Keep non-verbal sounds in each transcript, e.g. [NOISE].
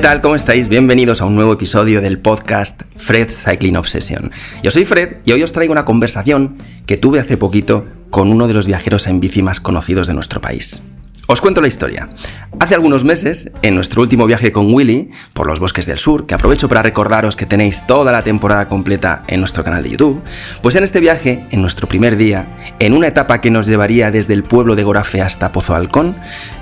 ¿Qué tal? ¿Cómo estáis? Bienvenidos a un nuevo episodio del podcast Fred Cycling Obsession. Yo soy Fred y hoy os traigo una conversación que tuve hace poquito con uno de los viajeros en bici más conocidos de nuestro país. Os cuento la historia. Hace algunos meses, en nuestro último viaje con Willy por los bosques del sur, que aprovecho para recordaros que tenéis toda la temporada completa en nuestro canal de YouTube, pues en este viaje, en nuestro primer día, en una etapa que nos llevaría desde el pueblo de Gorafe hasta Pozo Halcón,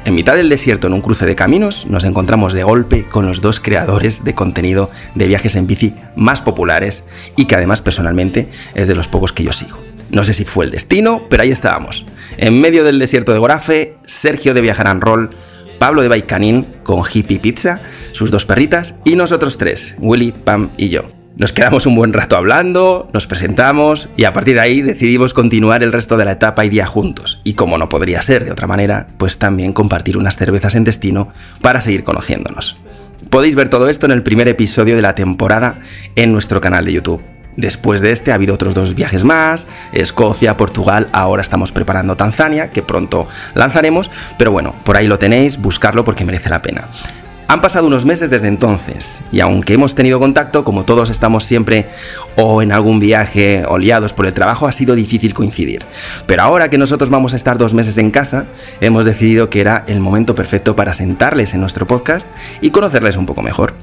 en mitad del desierto en un cruce de caminos, nos encontramos de golpe con los dos creadores de contenido de viajes en bici más populares y que además personalmente es de los pocos que yo sigo. No sé si fue el destino, pero ahí estábamos. En medio del desierto de Gorafe, Sergio de Viajar Roll, Pablo de Baicanín con Hippie Pizza, sus dos perritas y nosotros tres, Willy, Pam y yo. Nos quedamos un buen rato hablando, nos presentamos y a partir de ahí decidimos continuar el resto de la etapa y día juntos. Y como no podría ser de otra manera, pues también compartir unas cervezas en destino para seguir conociéndonos. Podéis ver todo esto en el primer episodio de la temporada en nuestro canal de YouTube. Después de este ha habido otros dos viajes más, Escocia, Portugal, ahora estamos preparando Tanzania, que pronto lanzaremos, pero bueno, por ahí lo tenéis, buscarlo porque merece la pena. Han pasado unos meses desde entonces, y aunque hemos tenido contacto, como todos estamos siempre o en algún viaje o liados por el trabajo, ha sido difícil coincidir. Pero ahora que nosotros vamos a estar dos meses en casa, hemos decidido que era el momento perfecto para sentarles en nuestro podcast y conocerles un poco mejor.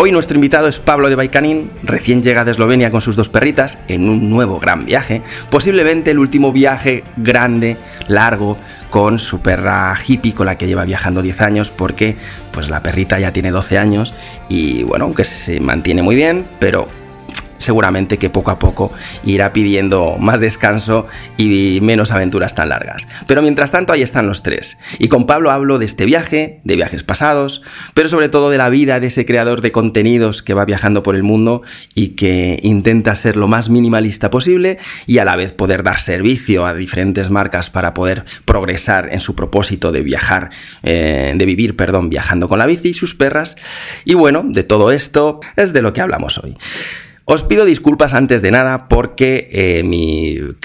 Hoy nuestro invitado es Pablo de Baikanin, recién llega de Eslovenia con sus dos perritas en un nuevo gran viaje, posiblemente el último viaje grande, largo, con su perra hippie con la que lleva viajando 10 años porque pues la perrita ya tiene 12 años y bueno, aunque se mantiene muy bien, pero seguramente que poco a poco irá pidiendo más descanso y menos aventuras tan largas. Pero mientras tanto ahí están los tres. Y con Pablo hablo de este viaje, de viajes pasados, pero sobre todo de la vida de ese creador de contenidos que va viajando por el mundo y que intenta ser lo más minimalista posible y a la vez poder dar servicio a diferentes marcas para poder progresar en su propósito de viajar, eh, de vivir, perdón, viajando con la bici y sus perras. Y bueno, de todo esto es de lo que hablamos hoy. Os pido disculpas antes de nada porque eh,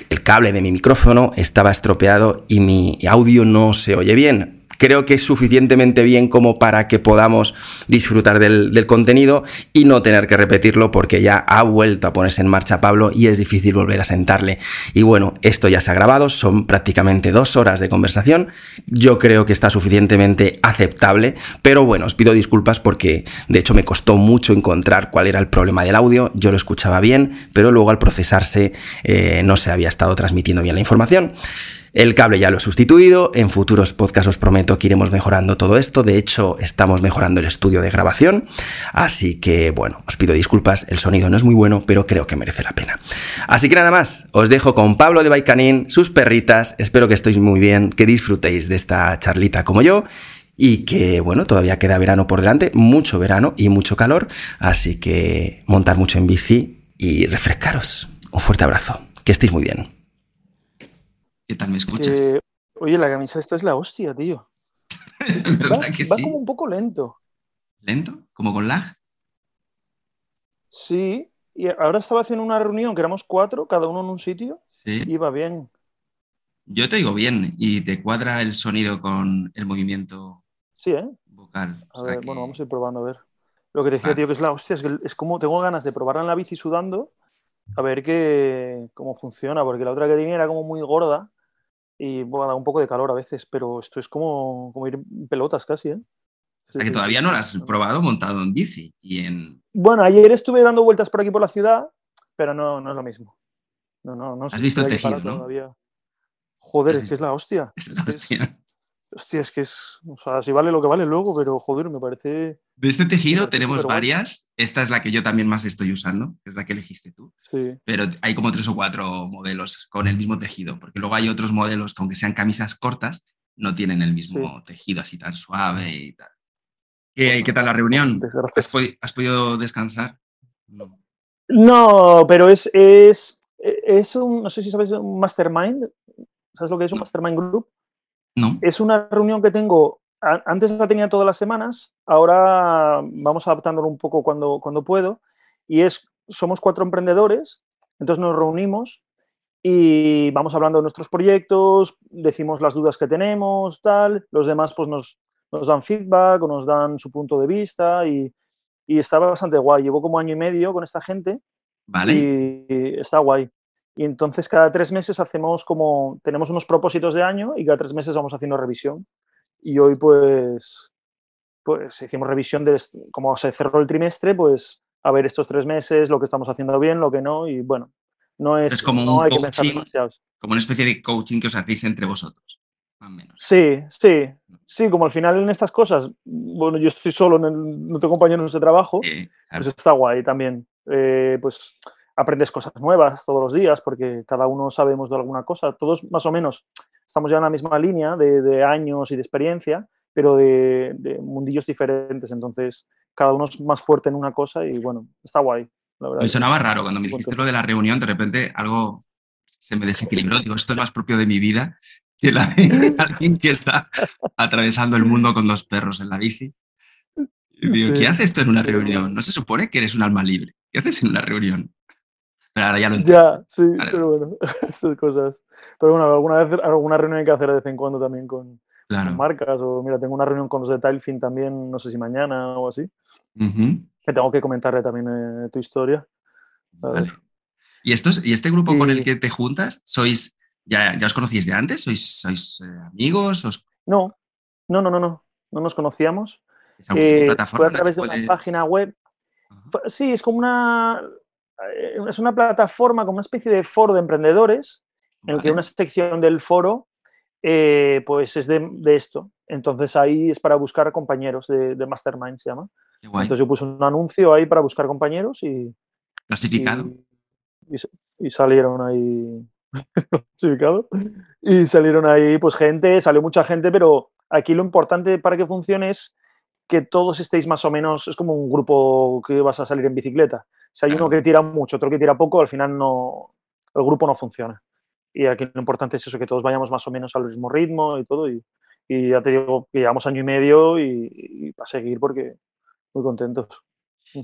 el cable de mi micrófono estaba estropeado y mi audio no se oye bien creo que es suficientemente bien como para que podamos disfrutar del, contenido y no tener que repetirlo porque ya ha vuelto a ponerse en marcha Pablo y es difícil volver a sentarle. Y bueno, esto ya se ha grabado, son prácticamente dos horas de conversación. Yo creo que está suficientemente aceptable, pero bueno, os pido disculpas porque de hecho me costó mucho encontrar cuál era el problema del audio. Yo lo escuchaba bien, pero luego al procesarse eh, no se había estado transmitiendo bien la información. El cable ya lo he sustituido, en futuros podcasts os prometo que iremos mejorando todo esto, de hecho estamos mejorando el estudio de grabación, así que bueno, os pido disculpas, el sonido no es muy bueno, pero creo que merece la pena. Así que nada más, os dejo con Pablo de Baicanín, sus perritas, espero que estéis muy bien, que disfrutéis de esta charlita como yo y que bueno, todavía queda verano por delante, mucho verano y mucho calor, así que montar mucho en bici y refrescaros. Un fuerte abrazo, que estéis muy bien. ¿Qué tal me escuchas? Eh, oye, la camisa esta es la hostia, tío. [LAUGHS] ¿Verdad que va como un poco lento. ¿Lento? ¿Como con lag? Sí, y ahora estaba haciendo una reunión que éramos cuatro, cada uno en un sitio. Sí. Y iba bien. Yo te digo bien y te cuadra el sonido con el movimiento sí, ¿eh? vocal. A ver, bueno, vamos a ir probando a ver. Lo que te decía, tío, que es la hostia, es que es como tengo ganas de probarla en la bici sudando, a ver qué, cómo funciona, porque la otra que tenía era como muy gorda y bueno, da un poco de calor a veces, pero esto es como, como ir en pelotas casi, ¿eh? O sea que todavía no lo has probado montado en bici y en... Bueno, ayer estuve dando vueltas por aquí por la ciudad, pero no, no es lo mismo. No, no, no Has visto el tejido, ¿no? Todavía. Joder, es que es la hostia. [LAUGHS] Es la hostia. Hostia, es que es... O sea, si vale lo que vale luego, pero joder, me parece... De este tejido tenemos varias. Esta es la que yo también más estoy usando, que es la que elegiste tú. Sí. Pero hay como tres o cuatro modelos con el mismo tejido, porque luego hay otros modelos que aunque sean camisas cortas, no tienen el mismo tejido así tan suave y tal. ¿Qué, ¿qué tal la reunión? ¿Has, podido descansar? No. no, pero es, es, es un, no sé si sabes, un mastermind. ¿Sabes lo que es un mastermind group? No. Es una reunión que tengo antes la tenía todas las semanas, ahora vamos adaptándolo un poco cuando, cuando puedo. Y es, somos cuatro emprendedores, entonces nos reunimos y vamos hablando de nuestros proyectos, decimos las dudas que tenemos, tal. Los demás pues nos, nos dan feedback o nos dan su punto de vista y, y está bastante guay. Llevo como año y medio con esta gente Vale. y está guay. Y entonces cada tres meses hacemos como, tenemos unos propósitos de año y cada tres meses vamos haciendo revisión. Y hoy pues, pues hicimos revisión de cómo se cerró el trimestre, pues a ver estos tres meses, lo que estamos haciendo bien, lo que no, y bueno, no es, Es como no un hay que coaching. demasiado. Como una especie de coaching que os hacéis entre vosotros. Más menos. Sí, sí, sí, como al final en estas cosas, bueno, yo estoy solo, en el- no tengo compañeros de trabajo, Eh, claro. pues está guay también. Eh, pues aprendes cosas nuevas todos los días porque cada uno sabemos de alguna cosa. Todos más o menos estamos ya en la misma línea de, de años y de experiencia, pero de, de mundillos diferentes. Entonces, cada uno es más fuerte en una cosa y bueno, está guay. La verdad. Me sonaba raro cuando me dijiste lo de la reunión, de repente algo se me desequilibró. Digo, esto es más propio de mi vida que la de [LAUGHS] alguien que está atravesando el mundo con dos perros en la bici. Y digo, Sí. ¿qué haces esto en una reunión? No se supone que eres un alma libre. ¿Qué haces en una reunión? Pero ahora ya lo entiendo. Ya, sí, Vale. pero bueno, [LAUGHS] estas cosas. Pero bueno, alguna vez, alguna reunión hay que hacer de vez en cuando también con, Claro. con marcas. O mira, tengo una reunión con los de Tilefin también, no sé si mañana o así, que tengo que comentarle también eh, tu historia. Vale. ¿Y, estos, ¿Y este grupo con el que te juntas, sois, ya, ya os conocíais de antes? ¿Sois, sois eh, amigos? ¿Os No, no, no, no, no, no nos conocíamos. Eh, fue a través de una puedes- página web. Ajá. Sí, es como una, es una plataforma, como una especie de foro de emprendedores, en el que una sección del foro eh, pues es de, de esto. Entonces ahí es para buscar compañeros de, de Mastermind, se llama. Entonces yo puse un anuncio ahí para buscar compañeros y, Clasificado. y, y salieron ahí [LAUGHS] clasificado y salieron ahí pues gente, salió mucha gente, pero aquí lo importante para que funcione es que todos estéis más o menos, es como un grupo que vas a salir en bicicleta. Si hay uno que tira mucho, otro que tira poco, al final no, el grupo no funciona. Y aquí lo importante es eso, que todos vayamos más o menos al mismo ritmo y todo. Y, y ya te digo que llevamos año y medio y, y para seguir porque muy contentos.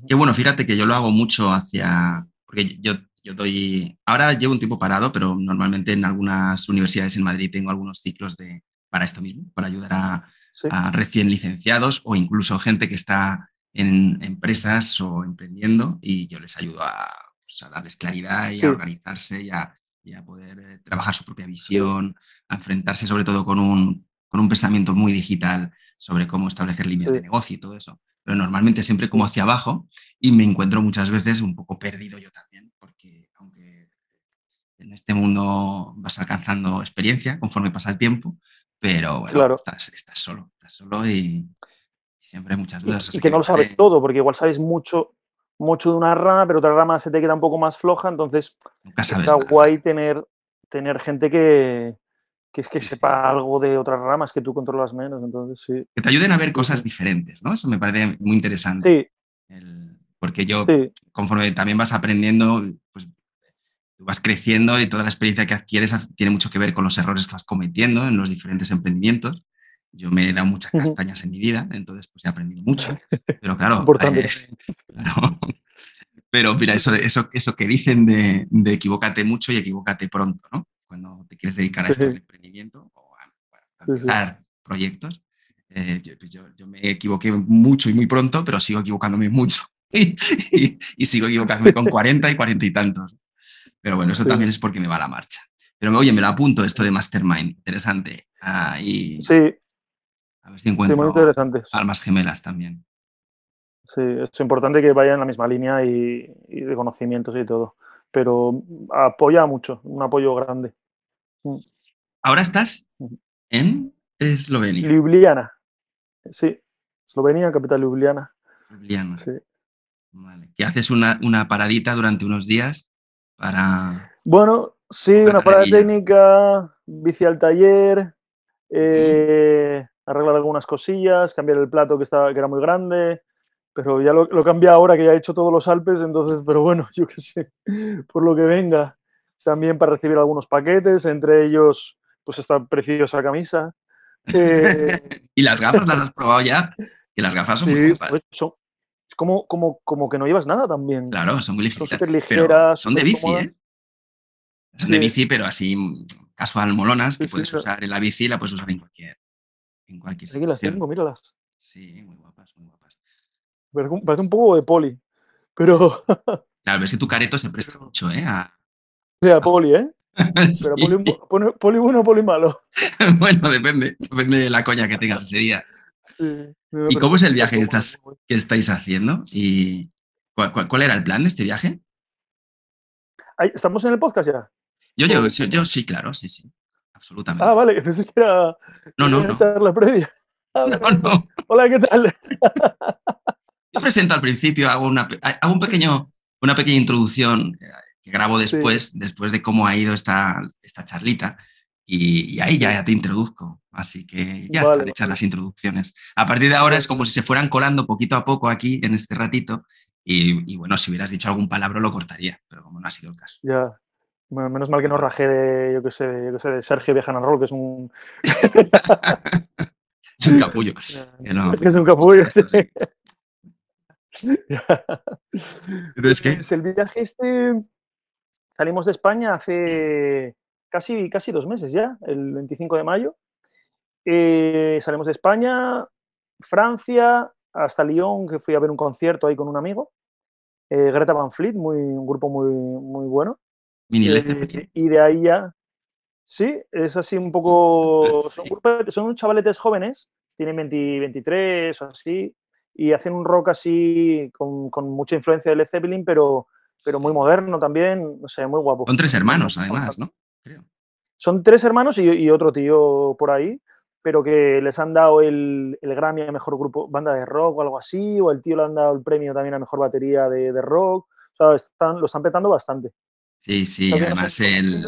Que bueno, fíjate que yo lo hago mucho hacia. Porque yo, yo doy. Ahora llevo un tiempo parado, pero normalmente en algunas universidades en Madrid tengo algunos ciclos de, para esto mismo, para ayudar a, Sí, a recién licenciados o incluso gente que está en empresas o emprendiendo y yo les ayudo a, pues, a darles claridad y Sí. a organizarse y a, y a poder eh, trabajar su propia visión, a enfrentarse sobre todo con un, con un pensamiento muy digital sobre cómo establecer líneas Sí. de negocio y todo eso. Pero normalmente siempre como hacia abajo y me encuentro muchas veces un poco perdido yo también, porque aunque en este mundo vas alcanzando experiencia conforme pasa el tiempo, pero bueno, Claro. estás, estás solo, estás solo y, y siempre hay muchas dudas. y así que no lo sabes todo, porque igual sabes mucho, mucho de una rama, pero otra rama se te queda un poco más floja, entonces Nunca sabes está nada. guay tener, tener gente que, que es que Sí, sí. sepa algo de otras ramas que tú controlas menos, entonces sí. Que te ayuden a ver cosas diferentes, ¿no? Eso me parece muy interesante. Sí, El- porque yo, conforme también vas aprendiendo, pues tú vas creciendo y toda la experiencia que adquieres tiene mucho que ver con los errores que vas cometiendo en los diferentes emprendimientos. Yo me he dado muchas castañas en mi vida, entonces pues he aprendido mucho. Pero claro, [LAUGHS] eh, [LAUGHS] claro. Pero mira, eso, eso, eso que dicen de, de equivócate mucho y equivócate pronto, ¿no? Cuando te quieres dedicar a esto del emprendimiento o a, a Sí, sí. empezar proyectos. eh, yo, pues yo- yo me equivoqué mucho y muy pronto, pero sigo equivocándome mucho. [LAUGHS] Y, y- y sigo equivocándome con 40 y 40 y tantos. Pero bueno, eso Sí. también es porque me va a la marcha. Pero oye, me lo apunto esto de Mastermind. Interesante. Ah, y sí, a ver si sí, encuentro muy almas gemelas también. Sí, es importante que vaya en la misma línea y, y de conocimientos y todo, pero apoya mucho, un apoyo grande. Ahora estás en Eslovenia. Ljubljana, sí, Eslovenia, capital Ljubljana, Ljubljana. sí. Vale. Que haces una, una paradita durante unos días para. Bueno, sí, una parada técnica, bici al taller, eh, arreglar algunas cosillas, cambiar el plato que, estaba, que era muy grande, pero ya lo, lo cambia ahora que ya he hecho todos los Alpes, entonces, [LAUGHS] pero bueno, yo qué sé, por lo que venga. También para recibir algunos paquetes, entre ellos, pues esta preciosa camisa. Eh, [LAUGHS] y las gafas las has probado ya. Que las gafas son muy sí, pues son- es como, como, como que no llevas nada también. Claro, son muy Son ligeras. son de bici, ¿eh? Son de bici, pero así mm, casual molonas, que Sí, puedes usar en la bici y la puedes usar en cualquier, en cualquier Aquí las tengo, míralas. Sí, muy guapas, muy guapas. Parece un poco de poli, pero... [LAUGHS] Claro, ves que tu careto se presta mucho, ¿eh? A... Sí, a poli, ¿eh? [LAUGHS] Pero poli, poli, poli, bueno o poli malo. [LAUGHS] bueno, depende, depende de la coña que tengas ese día. ¿Y cómo es el viaje que, estás, que estáis haciendo? ¿Y cuál, cuál, cuál, era el plan de este viaje? ¿Estamos en el podcast ya? Yo, yo, yo, yo sí, claro, sí, sí. Absolutamente. Ah, vale, pensé que era, no, no, no. charla previa. [LAUGHS] Ah, no, no. Hola, ¿qué tal? [LAUGHS] Yo presento al principio, hago una, hago un pequeño, una pequeña introducción que grabo después, sí. después de cómo ha ido esta, esta charlita. Y, y, ahí ya te introduzco. Así que ya vale. están hechas las introducciones. A partir de ahora es como si se fueran colando poquito a poco aquí en este ratito. Y, y bueno, si hubieras dicho algún palabra lo cortaría, pero como no ha sido el caso. Ya. Bueno, menos mal que no rajé de, yo qué sé, yo qué sé, de Sergio Viajan Roll, que es un. [LAUGHS] es un capullo. [LAUGHS] No, es un capullo. [LAUGHS] Entonces, ¿qué? Pues el viaje este. Salimos de España hace casi, casi dos meses ya, el 25 de mayo. Eh, salimos de España, Francia, hasta Lyon, que fui a ver un concierto ahí con un amigo. Eh, Greta Van Fleet, muy, un grupo muy, muy bueno. Eh, y de ahí ya. Sí, es así un poco. [LAUGHS] Sí. Son, son chavaletes jóvenes, tienen 20, 23 o así, y hacen un rock así con, con, mucha influencia de Led Zeppelin, pero, pero muy moderno también, no sé, muy guapo. Son tres hermanos, además, ¿no? Creo. Son tres hermanos y, y, otro tío por ahí, pero que les han dado el, el, Grammy a mejor grupo, banda de rock o algo así, o el tío le han dado el premio también a mejor batería de, de rock. O sea, están, lo están petando bastante. Sí, sí, además el,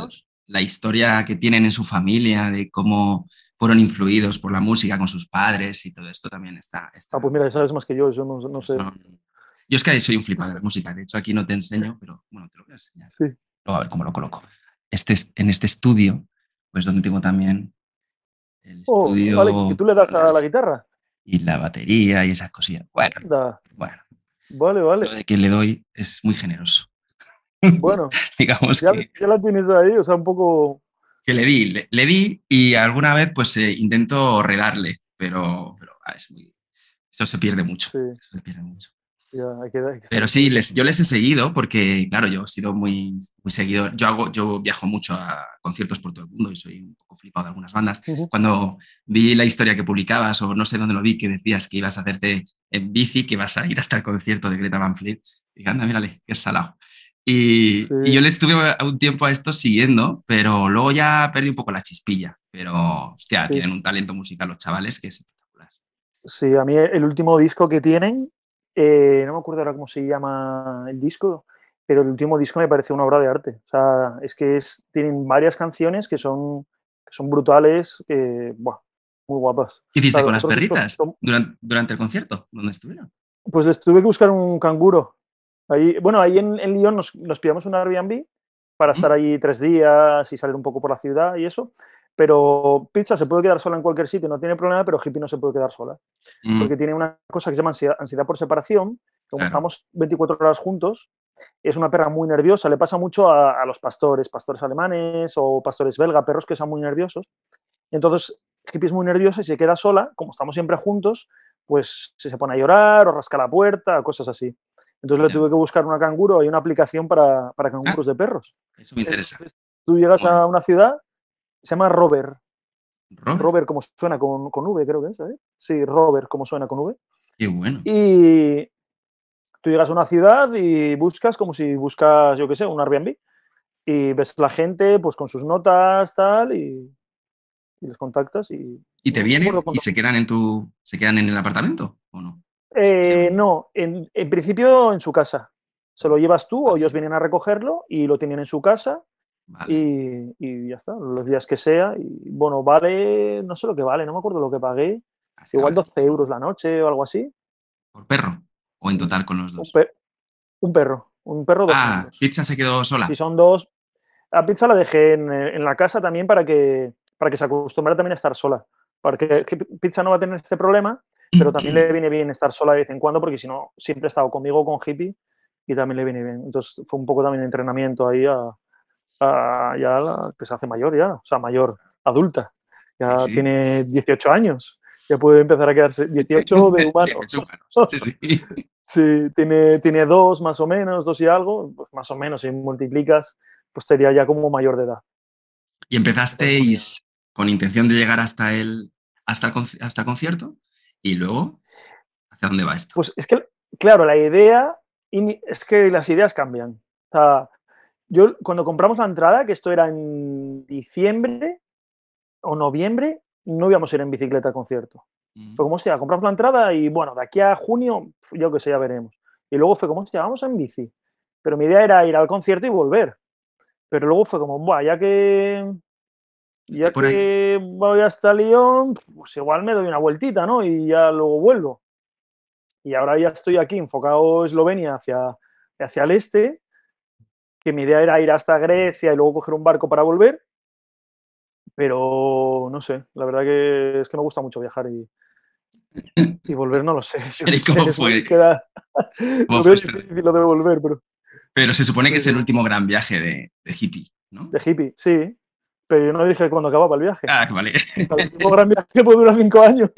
la historia que tienen en su familia, de cómo fueron influidos por la música con sus padres y todo esto también está. está... Ah, pues mira, sabes más que yo, yo no, no sé. Yo es que soy un flipado de la música, de hecho aquí no te enseño, pero bueno, te lo voy a enseñar. Sí. Luego a ver cómo lo coloco. Este, en este estudio, pues donde tengo también el oh, estudio. Vale, que tú le das a la guitarra. Y la batería y esas cosillas. Bueno, da. bueno. Vale, vale. Lo de que le doy es muy generoso. Bueno, [LAUGHS] digamos ya, que, ya, la tienes ahí, o sea, un poco. Que le di, le, le di y alguna vez pues eh, intento redarle, pero, pero ah, es muy, eso se pierde mucho. Sí. Eso se pierde mucho. Pero sí, les, yo les he seguido porque, claro, yo he sido muy, muy seguidor. Yo, hago, yo viajo mucho a conciertos por todo el mundo y soy un poco flipado de algunas bandas. Uh -huh. Cuando vi la historia que publicabas, o no sé dónde lo vi, que decías que ibas a hacerte en bici, que vas a ir hasta el concierto de Greta Van Fleet, dije, anda, mírale, qué salado. Y, sí. y, yo le estuve un tiempo a esto siguiendo, pero luego ya perdí un poco la chispilla. Pero, hostia, sí. tienen un talento musical los chavales que es espectacular. Sí, a mí el último disco que tienen, eh, no me acuerdo ahora cómo se llama el disco, pero el último disco me parece una obra de arte. O sea, es que es, tienen varias canciones que son, que son brutales, buah, muy guapas. ¿Qué hiciste o sea, con las perritas son... durante, durante el concierto? ¿Dónde estuvieron? Pues les tuve que buscar un canguro Ahí, bueno, ahí en, en Lyon nos, nos, pillamos un Airbnb para estar allí tres días y salir un poco por la ciudad y eso. Pero Pizza se puede quedar sola en cualquier sitio, no tiene problema, pero Hippie no se puede quedar sola. Mm. Porque tiene una cosa que se llama ansiedad, ansiedad por separación. Como claro. estamos 24 horas juntos, es una perra muy nerviosa. Le pasa mucho a, a, los pastores, pastores alemanes o pastores belga, perros que son muy nerviosos. Entonces, Hippie es muy nerviosa y se queda sola, como estamos siempre juntos, pues se pone a llorar o rasca la puerta, cosas así. Entonces le tuve que buscar una canguro, hay una aplicación para, para canguros ah, de perros. Eso me interesa. Entonces, tú llegas bueno. a una ciudad, se llama Robert. Robert, Robert como suena con, con V, creo que es, ¿sabes? Sí, Robert, como suena con V. Qué bueno. Y tú llegas a una ciudad y buscas como si buscas, yo qué sé, un Airbnb. Y ves la gente, pues con sus notas, tal, y, y les contactas y... ¿Y te vienen y se quedan en tu... se quedan en el apartamento o no? Eh, no, en, en, principio en su casa. Se lo llevas tú o ellos vienen a recogerlo y lo tienen en su casa vale. y, y, ya está, los días que sea. Y bueno, vale, no sé lo que vale, no me acuerdo lo que pagué. Así Igual vale. 12 euros la noche o algo así. ¿Por perro? ¿O en total con los dos? Un, per un perro, un perro. Dos ah. Pizza se quedó sola. Si son dos. A Pizza la dejé en, en la casa también para que, para que se acostumbrara también a estar sola. Porque Pizza no va a tener este problema pero también le viene bien estar sola de vez en cuando porque si no, siempre ha estado conmigo con hippie y también le viene bien. Entonces fue un poco también de entrenamiento ahí a, ya la, que se hace mayor ya, o sea, mayor, adulta. Ya sí, sí. tiene 18 años. ya puede empezar a quedarse 18 de [LAUGHS] humanos. sí, sí. [LAUGHS] Sí, tiene, tiene dos más o menos, dos y algo, pues más o menos, si multiplicas, pues sería ya como mayor de edad. ¿Y empezasteis con intención de llegar hasta el, hasta el, hasta el concierto? ¿Y luego hacia dónde va esto? Pues es que, claro, la idea, es que las ideas cambian. O sea, yo cuando compramos la entrada, que esto era en diciembre o noviembre, no íbamos a ir en bicicleta al concierto. Fue como, hostia, compramos la entrada y bueno, de aquí a junio, yo que sé, ya veremos. Y luego fue como, hostia, vamos en bici. Pero mi idea era ir al concierto y volver. Pero luego fue como, buah, ya que. Ya que voy hasta Lyon, pues igual me doy una vueltita, ¿no? Y ya luego vuelvo. Y ahora ya estoy aquí enfocado Eslovenia hacia, hacia el este, que mi idea era ir hasta Grecia y luego coger un barco para volver. Pero no sé, la verdad que es que me gusta mucho viajar y, y volver no lo sé. [LAUGHS] cómo fue? Queda... [LAUGHS] ¿Cómo fue difícil lo de volver, pero... Pero se supone que es el último gran viaje de, de, hippie, ¿no? De hippie, sí. Pero yo no dije cuándo acababa el viaje. Ah, vale. El último gran viaje [LAUGHS] puede durar cinco años.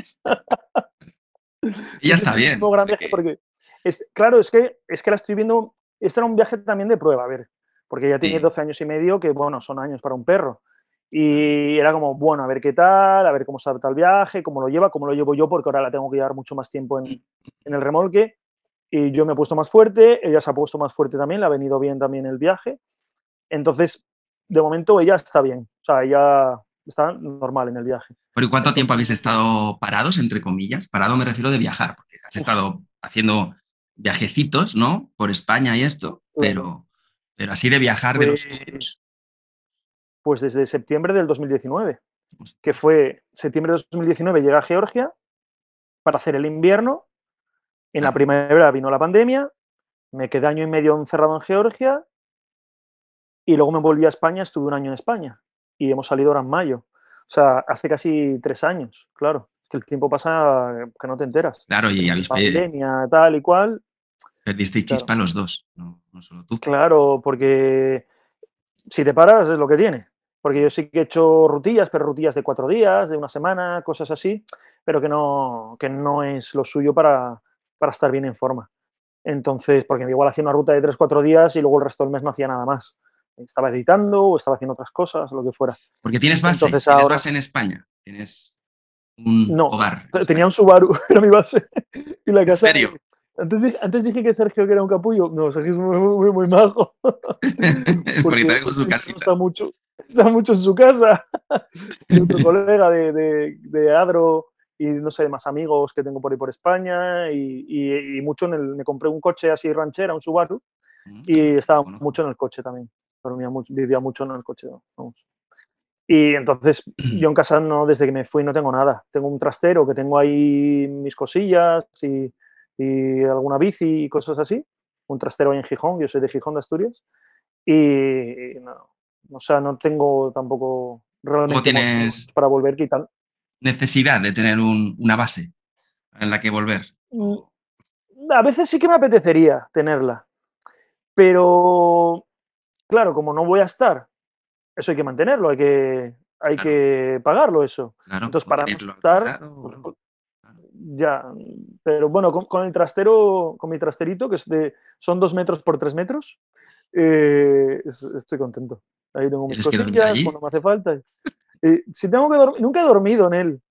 Y ya está bien. El gran viaje porque es, claro, es que, es que la estoy viendo. Este era un viaje también de prueba, a ver. Porque ya tiene sí. 12 años y medio, que bueno, son años para un perro. Y era como, bueno, a ver qué tal, a ver cómo se adapta el viaje, cómo lo lleva, cómo lo llevo yo, porque ahora la tengo que llevar mucho más tiempo en, en, el remolque. Y yo me he puesto más fuerte, ella se ha puesto más fuerte también, le ha venido bien también el viaje. Entonces, de momento ella está bien, o sea, ella está normal en el viaje. ¿Pero y cuánto tiempo habéis estado parados, entre comillas? Parado me refiero de viajar, porque has estado haciendo viajecitos, ¿no? Por España y esto, pero, pero así de viajar pues, de los tuyos. Pues desde septiembre del 2019, que fue septiembre de 2019 llegué a Georgia para hacer el invierno. En claro. la primavera vino la pandemia, me quedé año y medio encerrado en Georgia y luego me volví a España, estuve un año en España y hemos salido ahora en mayo. O sea, hace casi tres años, claro. Que el tiempo pasa que no te enteras. Claro, y habéis pandemia, tal y cual. Perdisteis chispa claro. los dos, no, no, solo tú. Claro, porque si te paras es lo que tiene. Porque yo sí que he hecho rutillas, pero rutillas de cuatro días, de una semana, cosas así, pero que no, que no es lo suyo para, para estar bien en forma. Entonces, porque igual hacía una ruta de tres, cuatro días y luego el resto del mes no hacía nada más estaba editando o estaba haciendo otras cosas, lo que fuera. Porque tienes base, Entonces, ¿Tienes ahora... base en España, tienes un no, hogar. Tenía un Subaru, [LAUGHS] era mi base. Y la casa, ¿En serio? Antes, antes, dije que Sergio que era un capullo. No, Sergio es muy, muy, muy majo. [LAUGHS] [LAUGHS] Porque, Porque está con su casita. Está mucho, está mucho en su casa. y otro colega de, de, de, Adro y no sé, más amigos que tengo por ahí por España. Y, y, y mucho en el. Me compré un coche así ranchera, un Subaru. Y estaba bueno. mucho en el coche también dormía mucho, vivía mucho en el coche. Vamos. Y entonces yo en casa no, desde que me fui no tengo nada. Tengo un trastero que tengo ahí mis cosillas y, y alguna bici y cosas así. Un trastero ahí en Gijón, yo soy de Gijón de Asturias. Y, no, o sea, no tengo tampoco realmente tienes para volver y tal. Necesidad de tener un, una base en la que volver. Mm, A veces sí que me apetecería tenerla, pero claro, como no voy a estar, eso hay que mantenerlo, hay que, hay Claro. que pagarlo eso. Claro, Entonces, para estar, pues, pues, ya, pero bueno, con, con el trastero, con mi trasterito, que es de, son dos metros por tres metros, eh, es- estoy contento. Ahí tengo mis ¿Tienes que dormir cosillas cuando me hace falta. Eh, si tengo que dormir, nunca he dormido en él,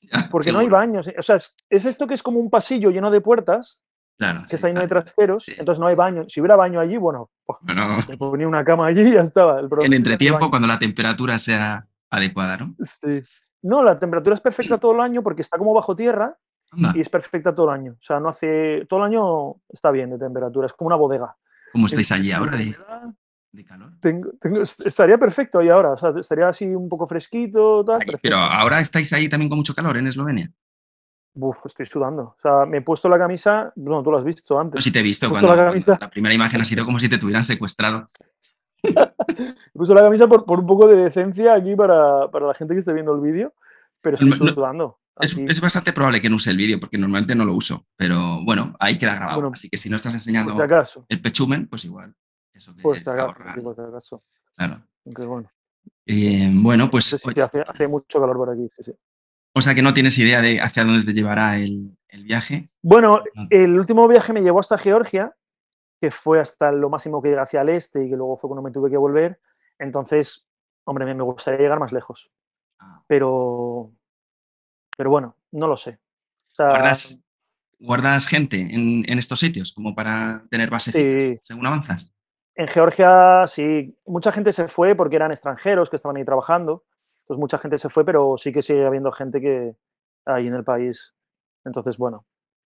Ya, [LAUGHS] porque no hay baños. O sea, es, es esto que es como un pasillo lleno de puertas, Claro, que sí, está lleno de claro. trasteros, Sí. entonces no hay baño. Si hubiera baño allí, bueno, pues, Bueno, [LAUGHS] me ponía una cama allí y ya estaba. El en no hay entretiempo, cuando la temperatura sea adecuada, ¿no? Sí. No, la temperatura es perfecta todo el año porque está como bajo tierra Anda, y es perfecta todo el año. O sea, no hace. Todo el año está bien de temperatura, es como una bodega. ¿cómo estáis Es- allí ahora de, de calor? tengo- tengo- estaría perfecto ahí ahora. O sea, estaría así un poco fresquito. Tal, Ay. Pero ahora estáis ahí también con mucho calor en Eslovenia. Uf, estoy sudando. O sea, me he puesto la camisa. Bueno, tú lo has visto No antes. si te he visto cuando, la cuando camisa. la primera imagen ha sido como si te tuvieran secuestrado. [LAUGHS] He puesto la camisa por, por un poco de decencia aquí para, para la gente que esté viendo el vídeo. Pero estoy No- sudando. Es, bastante probable que no use el vídeo porque normalmente no lo uso, pero bueno, ahí queda grabado. Bueno, Así que si no estás enseñando si acaso. el pechumen, pues igual. Eso que si te acaso. ahorra, sí, por si acaso. claro. Aunque bueno. Eh, bueno, pues Sí, sí, sí, hace, hace mucho calor por aquí. Sí, sí. O sea que no tienes idea de hacia dónde te llevará el, viaje. Bueno, el último viaje me llevó hasta Georgia, que fue hasta lo máximo que llegué hacia el este y que luego fue cuando me tuve que volver. Entonces, hombre, me gustaría llegar más lejos. Ah. Pero, pero bueno, no lo sé. ¿Guardas, gente en, estos sitios como para tener base según avanzas? En Georgia sí, mucha gente se fue porque eran extranjeros que estaban ahí trabajando. Entonces mucha gente se fue, pero sí que sigue habiendo gente que hay en el país. Entonces, bueno,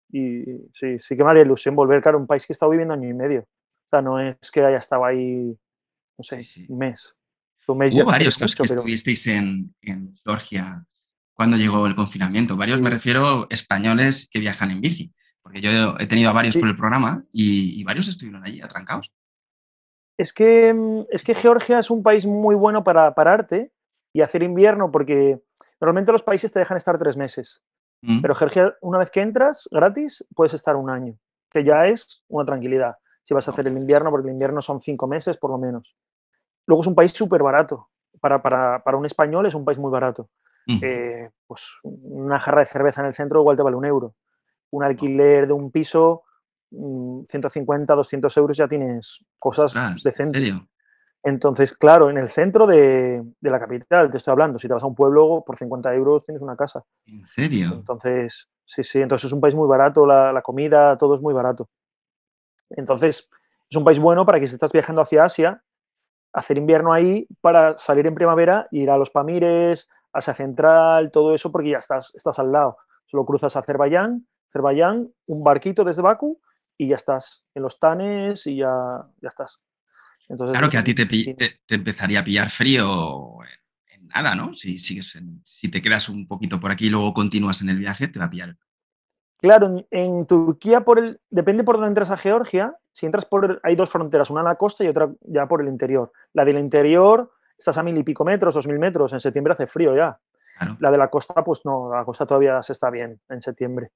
y sí, sí que me haría ilusión volver, claro, un país que he estado viviendo año y medio. O sea, no es que haya estado ahí, no sé, un mes. Un mes Hubo varios que, estuvisteis en, Georgia cuando llegó el confinamiento. Varios me refiero españoles que viajan en bici, porque yo he tenido a varios por el programa y, varios estuvieron allí atrancados. Es que, es que Georgia es un país muy bueno para pararte y hacer invierno, porque normalmente los países te dejan estar tres meses. Mm. Pero Georgia, una vez que entras gratis, puedes estar un año, que ya es una tranquilidad. Si vas a hacer el invierno, porque el invierno son cinco meses por lo menos. Luego es un país súper barato. Para, para, para, un español es un país muy barato. Eh, pues una jarra de cerveza en el centro igual te vale un euro. Un alquiler de un piso, 150, mm, 200 euros ya tienes cosas decentes. Entonces, claro, en el centro de, la capital, te estoy hablando, si te vas a un pueblo, por 50 euros tienes una casa. ¿En serio? Entonces, sí, sí, entonces es un país muy barato, la, la comida, todo es muy barato. Entonces, es un país bueno para que si estás viajando hacia Asia, hacer invierno ahí para salir en primavera, ir a los Pamires, Asia Central, todo eso, porque ya estás, estás al lado. Solo cruzas a Azerbaiyán, Azerbaiyán, un barquito desde Bakú y ya estás en los Tanes y ya, ya estás. Entonces, claro que a ti te, te, empezaría a pillar frío en, nada, ¿no? Si, sigues si te quedas un poquito por aquí y luego continúas en el viaje, te va a pillar. Claro, en, Turquía, por el, depende por dónde entras a Georgia. Si entras por. Hay dos fronteras, una en la costa y otra ya por el interior. La del interior estás a mil y pico metros, dos mil metros, en septiembre hace frío ya. La de la costa, pues no, la costa todavía se está bien en septiembre.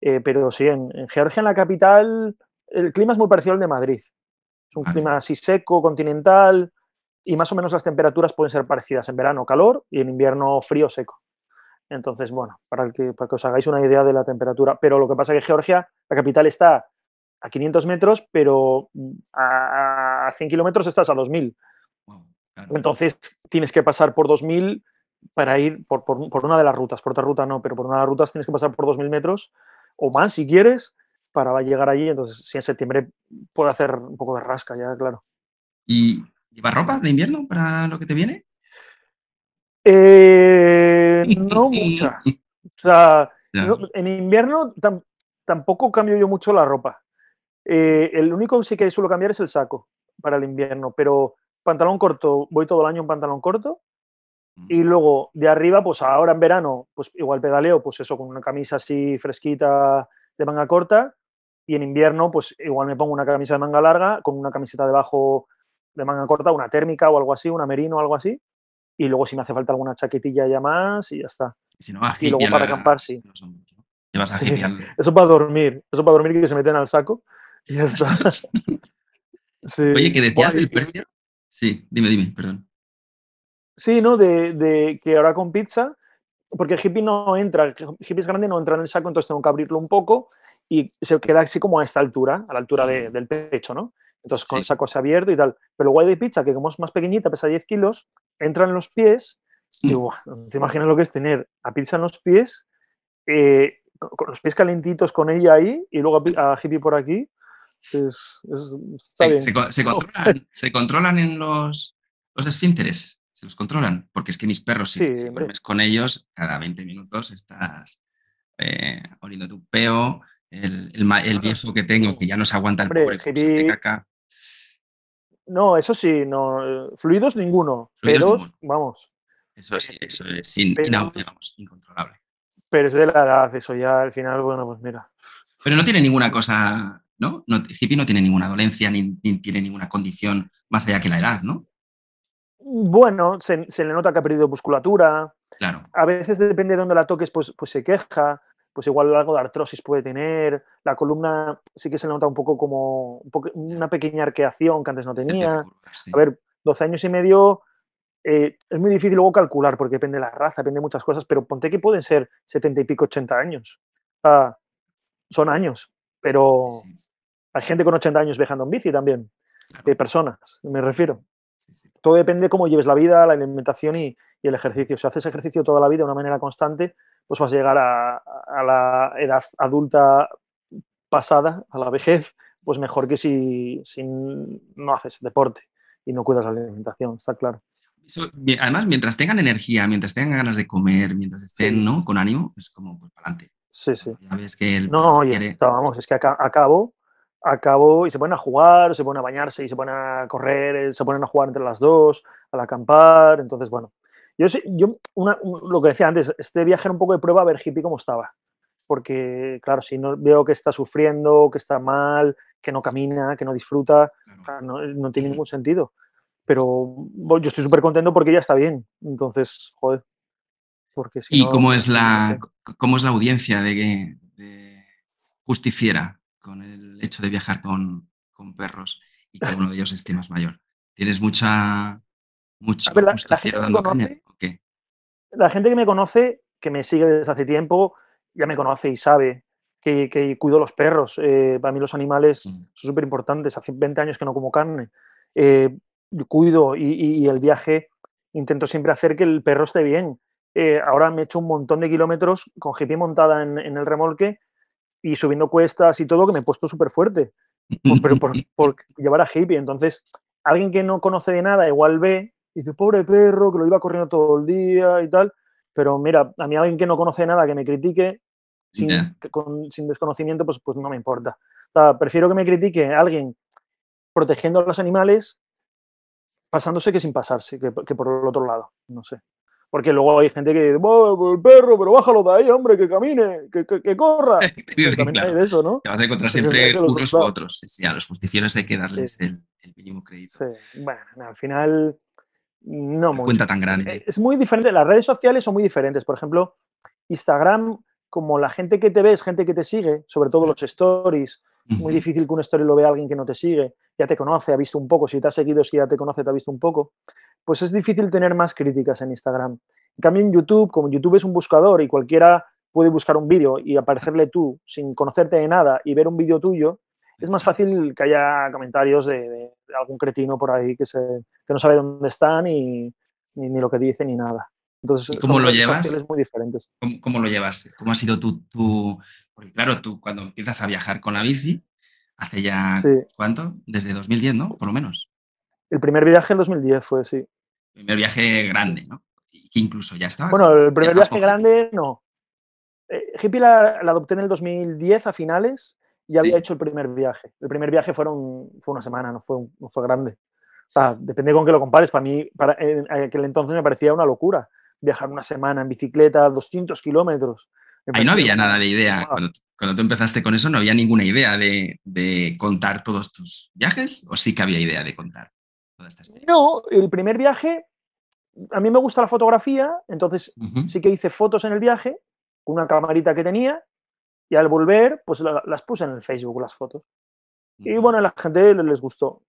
Eh, pero sí, en, Georgia, en la capital, el clima es muy parecido al de Madrid. Es un clima así seco, continental, y más o menos las temperaturas pueden ser parecidas. En verano calor y en invierno frío, seco. Entonces, bueno, para que, para que os hagáis una idea de la temperatura. Pero lo que pasa es que Georgia, la capital está a 500 metros, pero a 100 kilómetros estás a 2000. Entonces tienes que pasar por 2000 para ir por, una de las rutas, por otra ruta no, pero por una de las rutas tienes que pasar por 2000 metros o más si quieres para llegar allí. Entonces, si en septiembre puede hacer un poco de rasca, ya, claro. ¿Y llevar ropa de invierno para lo que te viene? Eh, [LAUGHS] no mucha. O sea, en invierno tampoco cambio yo mucho la ropa. Eh, el único sí que suelo cambiar es el saco para el invierno, pero pantalón corto, voy todo el año en pantalón corto. Mm. Y luego de arriba, pues ahora en verano, pues igual pedaleo, pues eso, con una camisa así fresquita de manga corta. Y en invierno, pues igual me pongo una camisa de manga larga, con una camiseta debajo de manga corta, una térmica o algo así, una merino o algo así. Y luego si me hace falta alguna chaquetilla ya más y ya está. Y, luego para acampar, sí. [LAUGHS] Eso para dormir, eso para dormir que se meten al saco y ya está. [LAUGHS] Oye, que decías del precio. Sí, dime, dime, perdón. Sí, ¿no? De, que ahora con pizza, porque el hippie no entra, hippie es grande, no entra en el saco, entonces tengo que abrirlo un poco y se queda así como a esta altura, a la altura del pecho, ¿no? Entonces con el saco se abierto y tal. Pero guay de pizza, que como es más pequeñita, pesa 10 kilos, entra en los pies y mm. te imaginas lo que es tener a pizza en los pies, eh, con, los pies calentitos con ella ahí y luego a hippie por aquí se, controlan, en los, los esfínteres, se los controlan, porque es que mis perros, si, con ellos, cada 20 minutos estás eh, oliendo tu peo, el, el, viejo que tengo, que ya no se aguanta el pobre, de caca. No, eso sí, no, fluidos ninguno, pero vamos. Eso sí, eso es incontrolable. Pero es de la edad, eso ya al final, bueno, pues mira. Pero no tiene ninguna cosa ¿no? no hippie no tiene ninguna dolencia ni, tiene ninguna condición más allá que la edad, ¿no? Bueno, se, le nota que ha perdido musculatura. Claro. A veces depende de dónde la toques, pues, pues se queja. Pues igual algo de artrosis puede tener. La columna sí que se nota un poco como una pequeña arqueación que antes no tenía. A ver, 12 años y medio eh, es muy difícil luego calcular porque depende de la raza, depende de muchas cosas, pero ponte que pueden ser 70 y pico, 80 años. son años, pero hay gente con 80 años viajando en bici también, de personas, me refiero. Todo depende de cómo lleves la vida, la alimentación y, el ejercicio. Si haces ejercicio toda la vida de una manera constante, pues vas a llegar a, la edad adulta pasada, a la vejez, pues mejor que si, si no haces deporte y no cuidas la alimentación, está claro además, mientras tengan energía, mientras tengan ganas de comer, mientras estén ¿no? con ánimo, es como pues, para adelante. Sí, sí. Ya ves que el no, oye, vamos, es que acabo, acabo y se ponen a jugar, se ponen a bañarse y se ponen a correr, eh, se ponen a jugar entre las dos, al acampar. Entonces, bueno, yo, yo lo que decía antes, este viaje era un poco de prueba a ver hippie cómo estaba. Porque, claro, si no veo que está sufriendo, que está mal, que no camina, que no disfruta, no, no tiene ningún sentido pero yo estoy súper contento porque ya está bien. Entonces, joder. Porque ¿Y cómo, es la, cómo es la audiencia de, justiciera con el hecho de viajar con, perros y que uno de ellos esté más mayor? ¿Tienes mucha, mucha justiciera dando caña? La gente que me conoce, que me sigue desde hace tiempo, ya me conoce y sabe que, cuido los perros. Eh, para mí los animales mm. son súper importantes. Hace 20 años que no como carne. Eh, cuido y, el viaje intento siempre hacer que el perro esté bien. Eh, ahora me he hecho un montón de kilómetros con hippie montada en, el remolque y subiendo cuestas y todo que me he puesto súper fuerte por, por, [LAUGHS] llevar a hippie. Entonces, alguien que no conoce de nada igual ve y dice, pobre perro, que lo iba corriendo todo el día y tal. Pero mira, a mí alguien que no conoce nada, que me critique sin, sin desconocimiento, pues, pues no me importa. prefiero que me critique alguien protegiendo a los animales pasándose que sin pasarse, que, por el otro lado, no sé. Porque luego hay gente que dice, el perro, pero bájalo de ahí, hombre, que camine, que, que, corra. [LAUGHS] también hay de eso, ¿no? Te vas a encontrar siempre unos u otros. Sí, a los justicieros hay que darles el, mínimo crédito. Bueno, al final no mucho. cuenta tan grande. Eh, es muy diferente, las redes sociales son muy diferentes. Por ejemplo, Instagram, como la gente que te ve es gente que te sigue, sobre todo los stories, muy difícil que una story lo vea alguien que no te sigue, ya te conoce, ha visto un poco, si te ha seguido, si ya te conoce, te ha visto un poco, pues es difícil tener más críticas en Instagram. En cambio, en YouTube, como YouTube es un buscador y cualquiera puede buscar un vídeo y aparecerle tú sin conocerte de nada y ver un vídeo tuyo, es más fácil que haya comentarios de, algún cretino por ahí que, se, que no sabe dónde están ni, ni, lo que dice ni nada. Entonces, ¿Y cómo lo llevas? Muy diferentes. ¿Cómo, lo llevas? ¿Cómo ha sido tu, tu, porque claro, tú cuando empiezas a viajar con la bici, hace ya, ¿cuánto? Desde 2010, ¿no? Por lo menos. El primer viaje en 2010 fue, sí. El primer viaje grande, ¿no? Que incluso ya estaba. Bueno, el primer viaje grande, no. Eh, hippie la, adopté en el 2010 a finales y había hecho el primer viaje. El primer viaje fueron, fue una semana, no fue, no fue grande. O sea, depende con qué lo compares. Para mí, para, en aquel entonces me parecía una locura viajar una semana en bicicleta, 200 kilómetros. Ahí no había nada de idea. Cuando, tú empezaste con eso, no había ninguna idea de, contar todos tus viajes, o sí que había idea de contar No, el primer viaje, a mí me gusta la fotografía, entonces sí que hice fotos en el viaje con una camarita que tenía y al volver, pues las puse en el Facebook, las fotos. Y bueno, a la gente les gustó.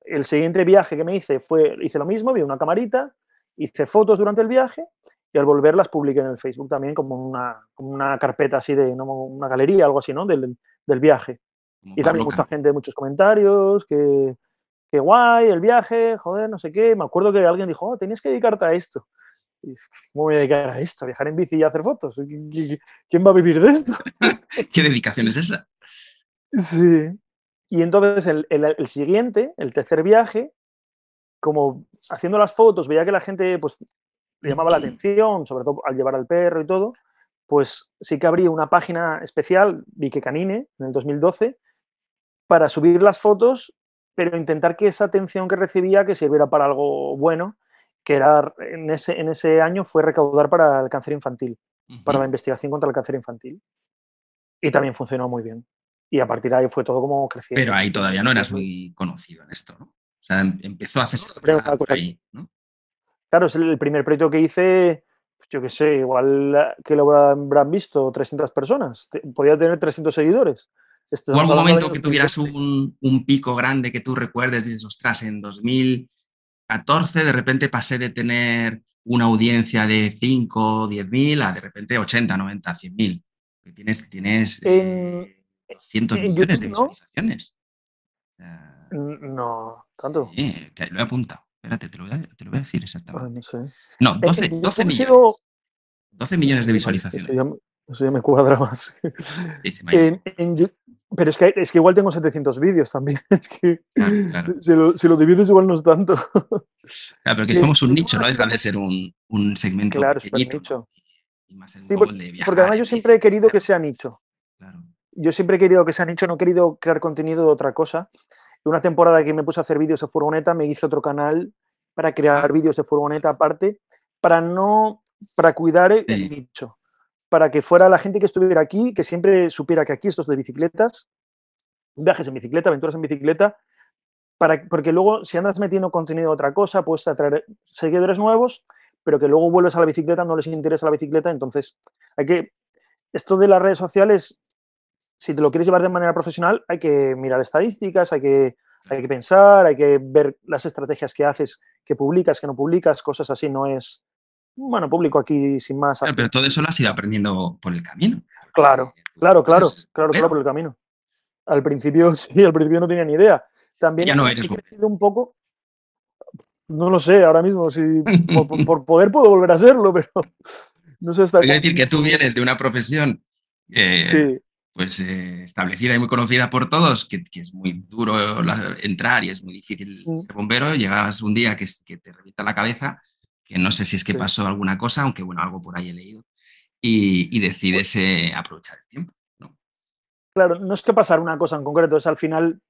El siguiente viaje que me hice fue, hice lo mismo, vi una camarita, hice fotos durante el viaje y al volver las publiqué en el Facebook también como una, como una carpeta así de una galería, algo así, ¿no? Del, del viaje. y también mucha gente, muchos comentarios, que, que, guay el viaje, joder, no sé qué. Me acuerdo que alguien dijo, oh, tenías que dedicarte a esto. ¿Cómo voy a dedicar a esto? ¿A viajar en bici y hacer fotos? ¿Quién va a vivir de esto? [LAUGHS] ¿Qué dedicación es esa? Sí. Y entonces el, el, el, siguiente, el tercer viaje, como haciendo las fotos, veía que la gente pues, le llamaba la atención, sobre todo al llevar al perro y todo, pues sí que abrí una página especial, Vique Canine, en el 2012, para subir las fotos, pero intentar que esa atención que recibía que sirviera para algo bueno, que era en ese, en ese año fue recaudar para el cáncer infantil, para la investigación contra el cáncer infantil. Y también funcionó muy bien. Y a partir de ahí fue todo como creciendo. Pero ahí todavía no eras muy conocido en esto, ¿no? O sea, em, empezó a hacerse ahí, ¿no? Claro, es el primer proyecto que hice, pues yo qué sé, igual que lo habrán visto 300 personas. Podía tener 300 seguidores. ¿O algún momento que tuvieras un, pico grande que tú recuerdes dices, ostras, en 2000, 14, de repente pasé de tener una audiencia de 5, 10 mil a de repente 80, 90, 100 mil. Tienes, tienes eh, cientos millones de visualizaciones. no, tanto. Sí, que lo he apuntado. Espérate, te lo voy a, te lo voy a decir exactamente. no, sé. no 12, 12 millones. 12 millones de visualizaciones. Eso ya, me cuadra más. [LAUGHS] pero es que, es que igual tengo 700 vídeos también. [LAUGHS] Es que Si, lo, si, lo, divides igual no es tanto. [LAUGHS] Claro, pero que somos un nicho, no deja de ser un, un segmento Claro, es nicho. porque, además yo siempre he querido que sea nicho. Yo siempre he querido que sea nicho, no he querido crear contenido de otra cosa. Una temporada que me puse a hacer vídeos de furgoneta, me hice otro canal para crear vídeos de furgoneta aparte, para no, para cuidar el nicho para que fuera la gente que estuviera aquí, que siempre supiera que aquí esto es de bicicletas, viajes en bicicleta, aventuras en bicicleta, para, porque luego si andas metiendo contenido otra cosa, puedes atraer seguidores nuevos, pero que luego vuelves a la bicicleta, no les interesa la bicicleta, entonces hay que, esto de las redes sociales, si te lo quieres llevar de manera profesional, hay que mirar estadísticas, hay que, hay que pensar, hay que ver las estrategias que haces, que publicas, que no publicas, cosas así, no es, bueno, público aquí sin más. pero todo eso lo has ido aprendiendo por el camino. Claro, claro, claro, claro, claro, por el camino. Al principio, [LAUGHS] sí, al principio no tenía ni idea. También ya no eres he crecido un poco. No lo sé ahora mismo, si por, poder puedo volver a hacerlo, pero [LAUGHS] no sé hasta. Quiero decir que tú vienes de una profesión eh, pues eh, establecida y muy conocida por todos, que, es muy duro entrar y es muy difícil mm. ser bombero. Llegas un día que, que te revienta la cabeza que no sé si es que pasó alguna cosa, aunque bueno, algo por ahí he leído, y, decides eh, aprovechar el tiempo. ¿no? Claro, no es que pasar una cosa en concreto, es al final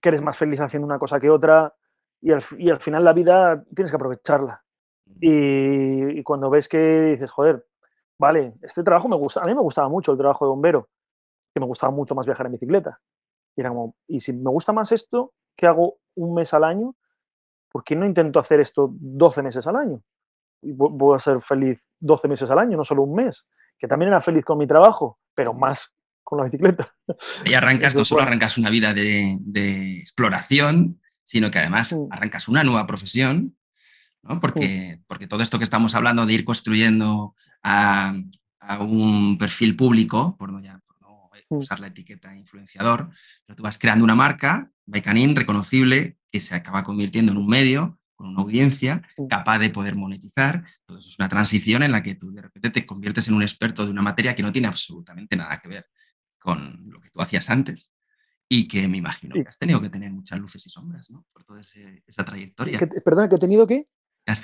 que eres más feliz haciendo una cosa que otra y al, final la vida tienes que aprovecharla. Y, cuando ves que dices, joder, vale, este trabajo me gusta, a mí me gustaba mucho el trabajo de bombero, que me gustaba mucho más viajar en bicicleta. Y era como, y si me gusta más esto, que hago un mes al año, ¿por qué no intento hacer esto 12 meses al año? Y voy a ser feliz 12 meses al año, no solo un mes, que también era feliz con mi trabajo, pero más con la bicicleta. Y arrancas, [LAUGHS] no solo arrancas una vida de, exploración, sino que además arrancas una nueva profesión, ¿no? porque, porque todo esto que estamos hablando de ir construyendo a, un perfil público, por no, ya, usar la etiqueta influenciador, pero tú vas creando una marca, Baikanin, reconocible, que se acaba convirtiendo en un medio con una audiencia capaz de poder monetizar. Todo eso es una transición en la que tú de repente te conviertes en un experto de una materia que no tiene absolutamente nada que ver con lo que tú hacías antes y que me imagino que has tenido que tener muchas luces y sombras, ¿no? Por toda esa trayectoria. perdón, ¿que he tenido? Que,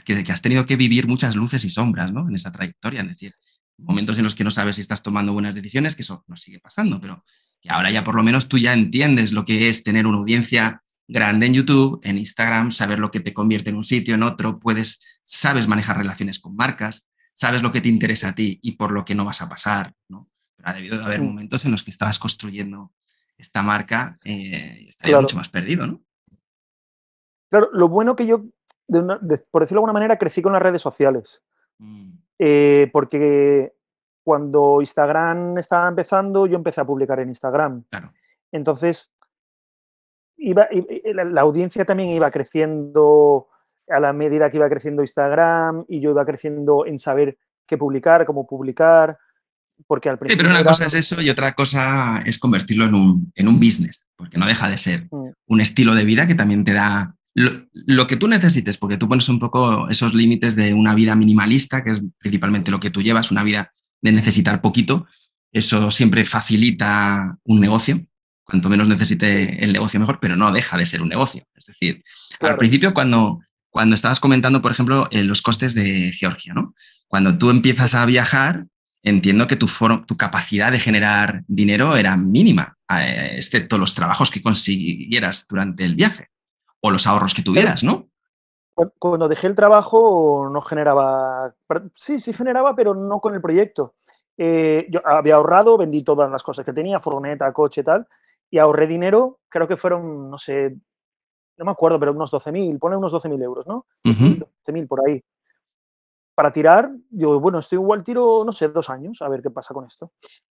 que, has tenido que vivir muchas luces y sombras, ¿no? En esa trayectoria, es decir, momentos en los que no sabes si estás tomando buenas decisiones, que eso nos sigue pasando, pero que ahora ya por lo menos tú ya entiendes lo que es tener una audiencia grande en YouTube, en Instagram, saber lo que te convierte en un sitio, en otro, puedes, sabes manejar relaciones con marcas, sabes lo que te interesa a ti y por lo que no vas a pasar, ¿no? Pero ha debido de haber momentos en los que estabas construyendo esta marca eh, y estaría mucho más perdido, ¿no? Claro, lo bueno que yo, por decirlo de alguna manera, crecí con las redes sociales. Mm. Eh, porque cuando Instagram estaba empezando, yo empecé a publicar en Instagram. Claro. Entonces, iba, la, audiencia también iba creciendo a la medida que iba creciendo Instagram y yo iba creciendo en saber qué publicar, cómo publicar, porque al principio... Sí, pero una cosa es eso y otra cosa es convertirlo en un, en un business, porque no deja de ser mm. un estilo de vida que también te da lo, que tú necesites, porque tú pones un poco esos límites de una vida minimalista, que es principalmente lo que tú llevas, una vida de necesitar poquito, eso siempre facilita un negocio, cuanto menos necesite el negocio mejor, pero no deja de ser un negocio. Es decir, al principio cuando, cuando estabas comentando, por ejemplo, eh, los costes de Georgia, ¿no? Cuando tú empiezas a viajar, entiendo que tu, tu capacidad de generar dinero era mínima, eh, excepto los trabajos que consiguieras durante el viaje o los ahorros que tuvieras, ¿no? Cuando dejé el trabajo no generaba, sí, sí generaba, pero no con el proyecto. Eh, yo había ahorrado, vendí todas las cosas que tenía, furgoneta, coche, tal, y ahorré dinero, creo que fueron, no sé, no me acuerdo, pero unos 12.000, pone unos 12.000 euros, ¿no? 12.000 por ahí. Para tirar, yo, bueno, estoy igual tiro, no sé, dos años, a ver qué pasa con esto.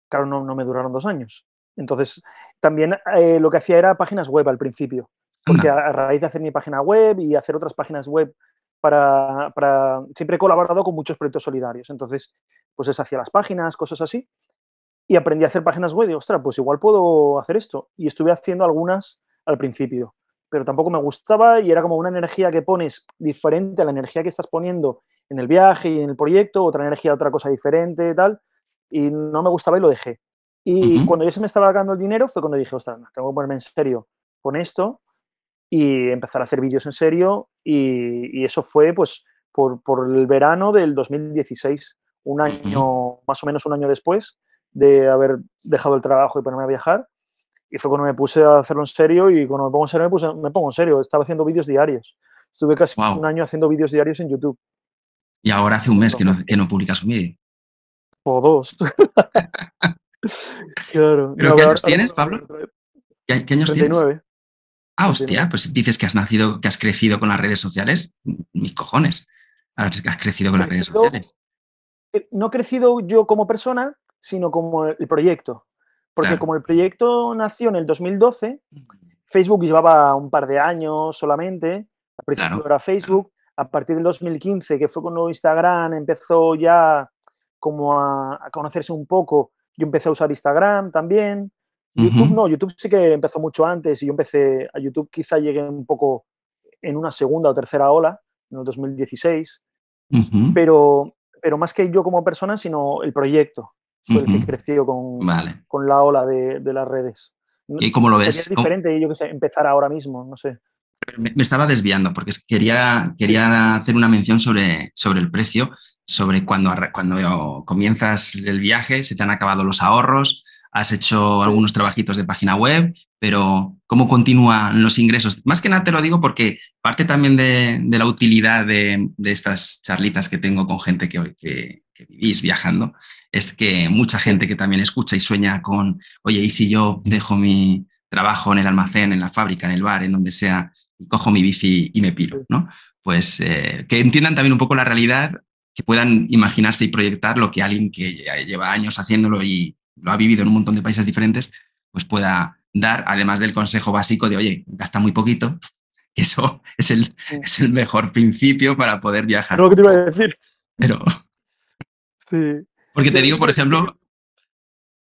Claro, no, no me duraron dos años. Entonces, también eh, lo que hacía era páginas web al principio. Porque a, raíz de hacer mi página web y hacer otras páginas web para, para, Siempre he colaborado con muchos proyectos solidarios. Entonces, pues es hacia las páginas, cosas así. Y aprendí a hacer páginas web y, ostras, pues igual puedo hacer esto. Y estuve haciendo algunas al principio, pero tampoco me gustaba y era como una energía que pones diferente a la energía que estás poniendo en el viaje y en el proyecto, otra energía, otra cosa diferente tal. Y no me gustaba y lo dejé. Y cuando ya se me estaba acabando el dinero fue cuando dije, ostras, tengo que ponerme en serio con esto y empezar a hacer vídeos en serio. Y, eso fue pues por, por, el verano del 2016, un año, más o menos un año después de haber dejado el trabajo y ponerme a viajar. Y fue cuando me puse a hacerlo en serio y cuando me pongo en serio me, me pongo en serio. Estaba haciendo vídeos diarios. Estuve casi un año haciendo vídeos diarios en YouTube. Y ahora hace un mes que no, que no publicas un vídeo. O dos. [LAUGHS] claro. ¿Pero qué años tienes, Pablo? ¿Qué, años 39. tienes? Ah, hostia, pues dices que has nacido, que has crecido con las redes sociales. Mis cojones. Has, crecido con las redes sociales. No he crecido yo como persona, sino como el proyecto. Porque como el proyecto nació en el 2012, Facebook llevaba un par de años solamente. Al principio era Facebook. A partir del 2015, que fue cuando Instagram empezó ya como a, conocerse un poco, yo empecé a usar Instagram también. YouTube no, YouTube sí que empezó mucho antes y yo empecé a YouTube quizá llegué un poco en una segunda o tercera ola, en el 2016, pero, pero más que yo como persona, sino el proyecto fue el que creció con, con la ola de, de, las redes. ¿Y cómo lo ves? Es diferente, yo que sé, empezar ahora mismo, no sé. Me, estaba desviando porque quería, quería hacer una mención sobre, sobre el precio, sobre cuando, cuando comienzas el viaje, se te han acabado los ahorros, has hecho algunos trabajitos de página web, pero ¿cómo continúan los ingresos? Más que nada te lo digo porque parte también de, la utilidad de, estas charlitas que tengo con gente que, que, que, vivís viajando, es que mucha gente que también escucha y sueña con, oye, ¿y si yo dejo mi trabajo en el almacén, en la fábrica, en el bar, en donde sea, y cojo mi bici y me piro, ¿no? Pues eh, que entiendan también un poco la realidad, que puedan imaginarse y proyectar lo que alguien que lleva años haciéndolo y lo ha vivido en un montón de países diferentes, pues pueda dar, además del consejo básico de, oye, gasta muy poquito, [LAUGHS] que eso es el, es el mejor principio para poder viajar. lo que te iba a decir. Pero... Sí. Porque te digo, por ejemplo,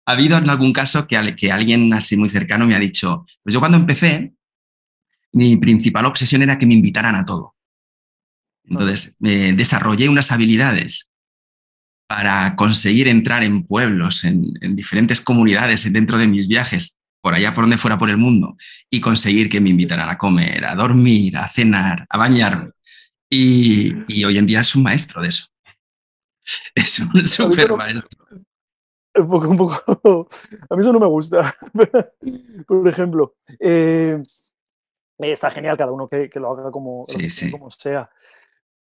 ha habido en algún caso que, que alguien así muy cercano me ha dicho, pues yo cuando empecé, mi principal obsesión era que me invitaran a todo. Entonces, me desarrollé unas habilidades para conseguir entrar en pueblos, en, diferentes comunidades dentro de mis viajes, por allá por donde fuera por el mundo, y conseguir que me invitaran a comer, a dormir, a cenar, a bañarme. Y, hoy en día es un maestro de eso. [LAUGHS] Es un super maestro. [LAUGHS] Un poco, un poco. [LAUGHS] A mí eso no me gusta. por ejemplo, eh, está genial cada uno que, lo haga como, como sea.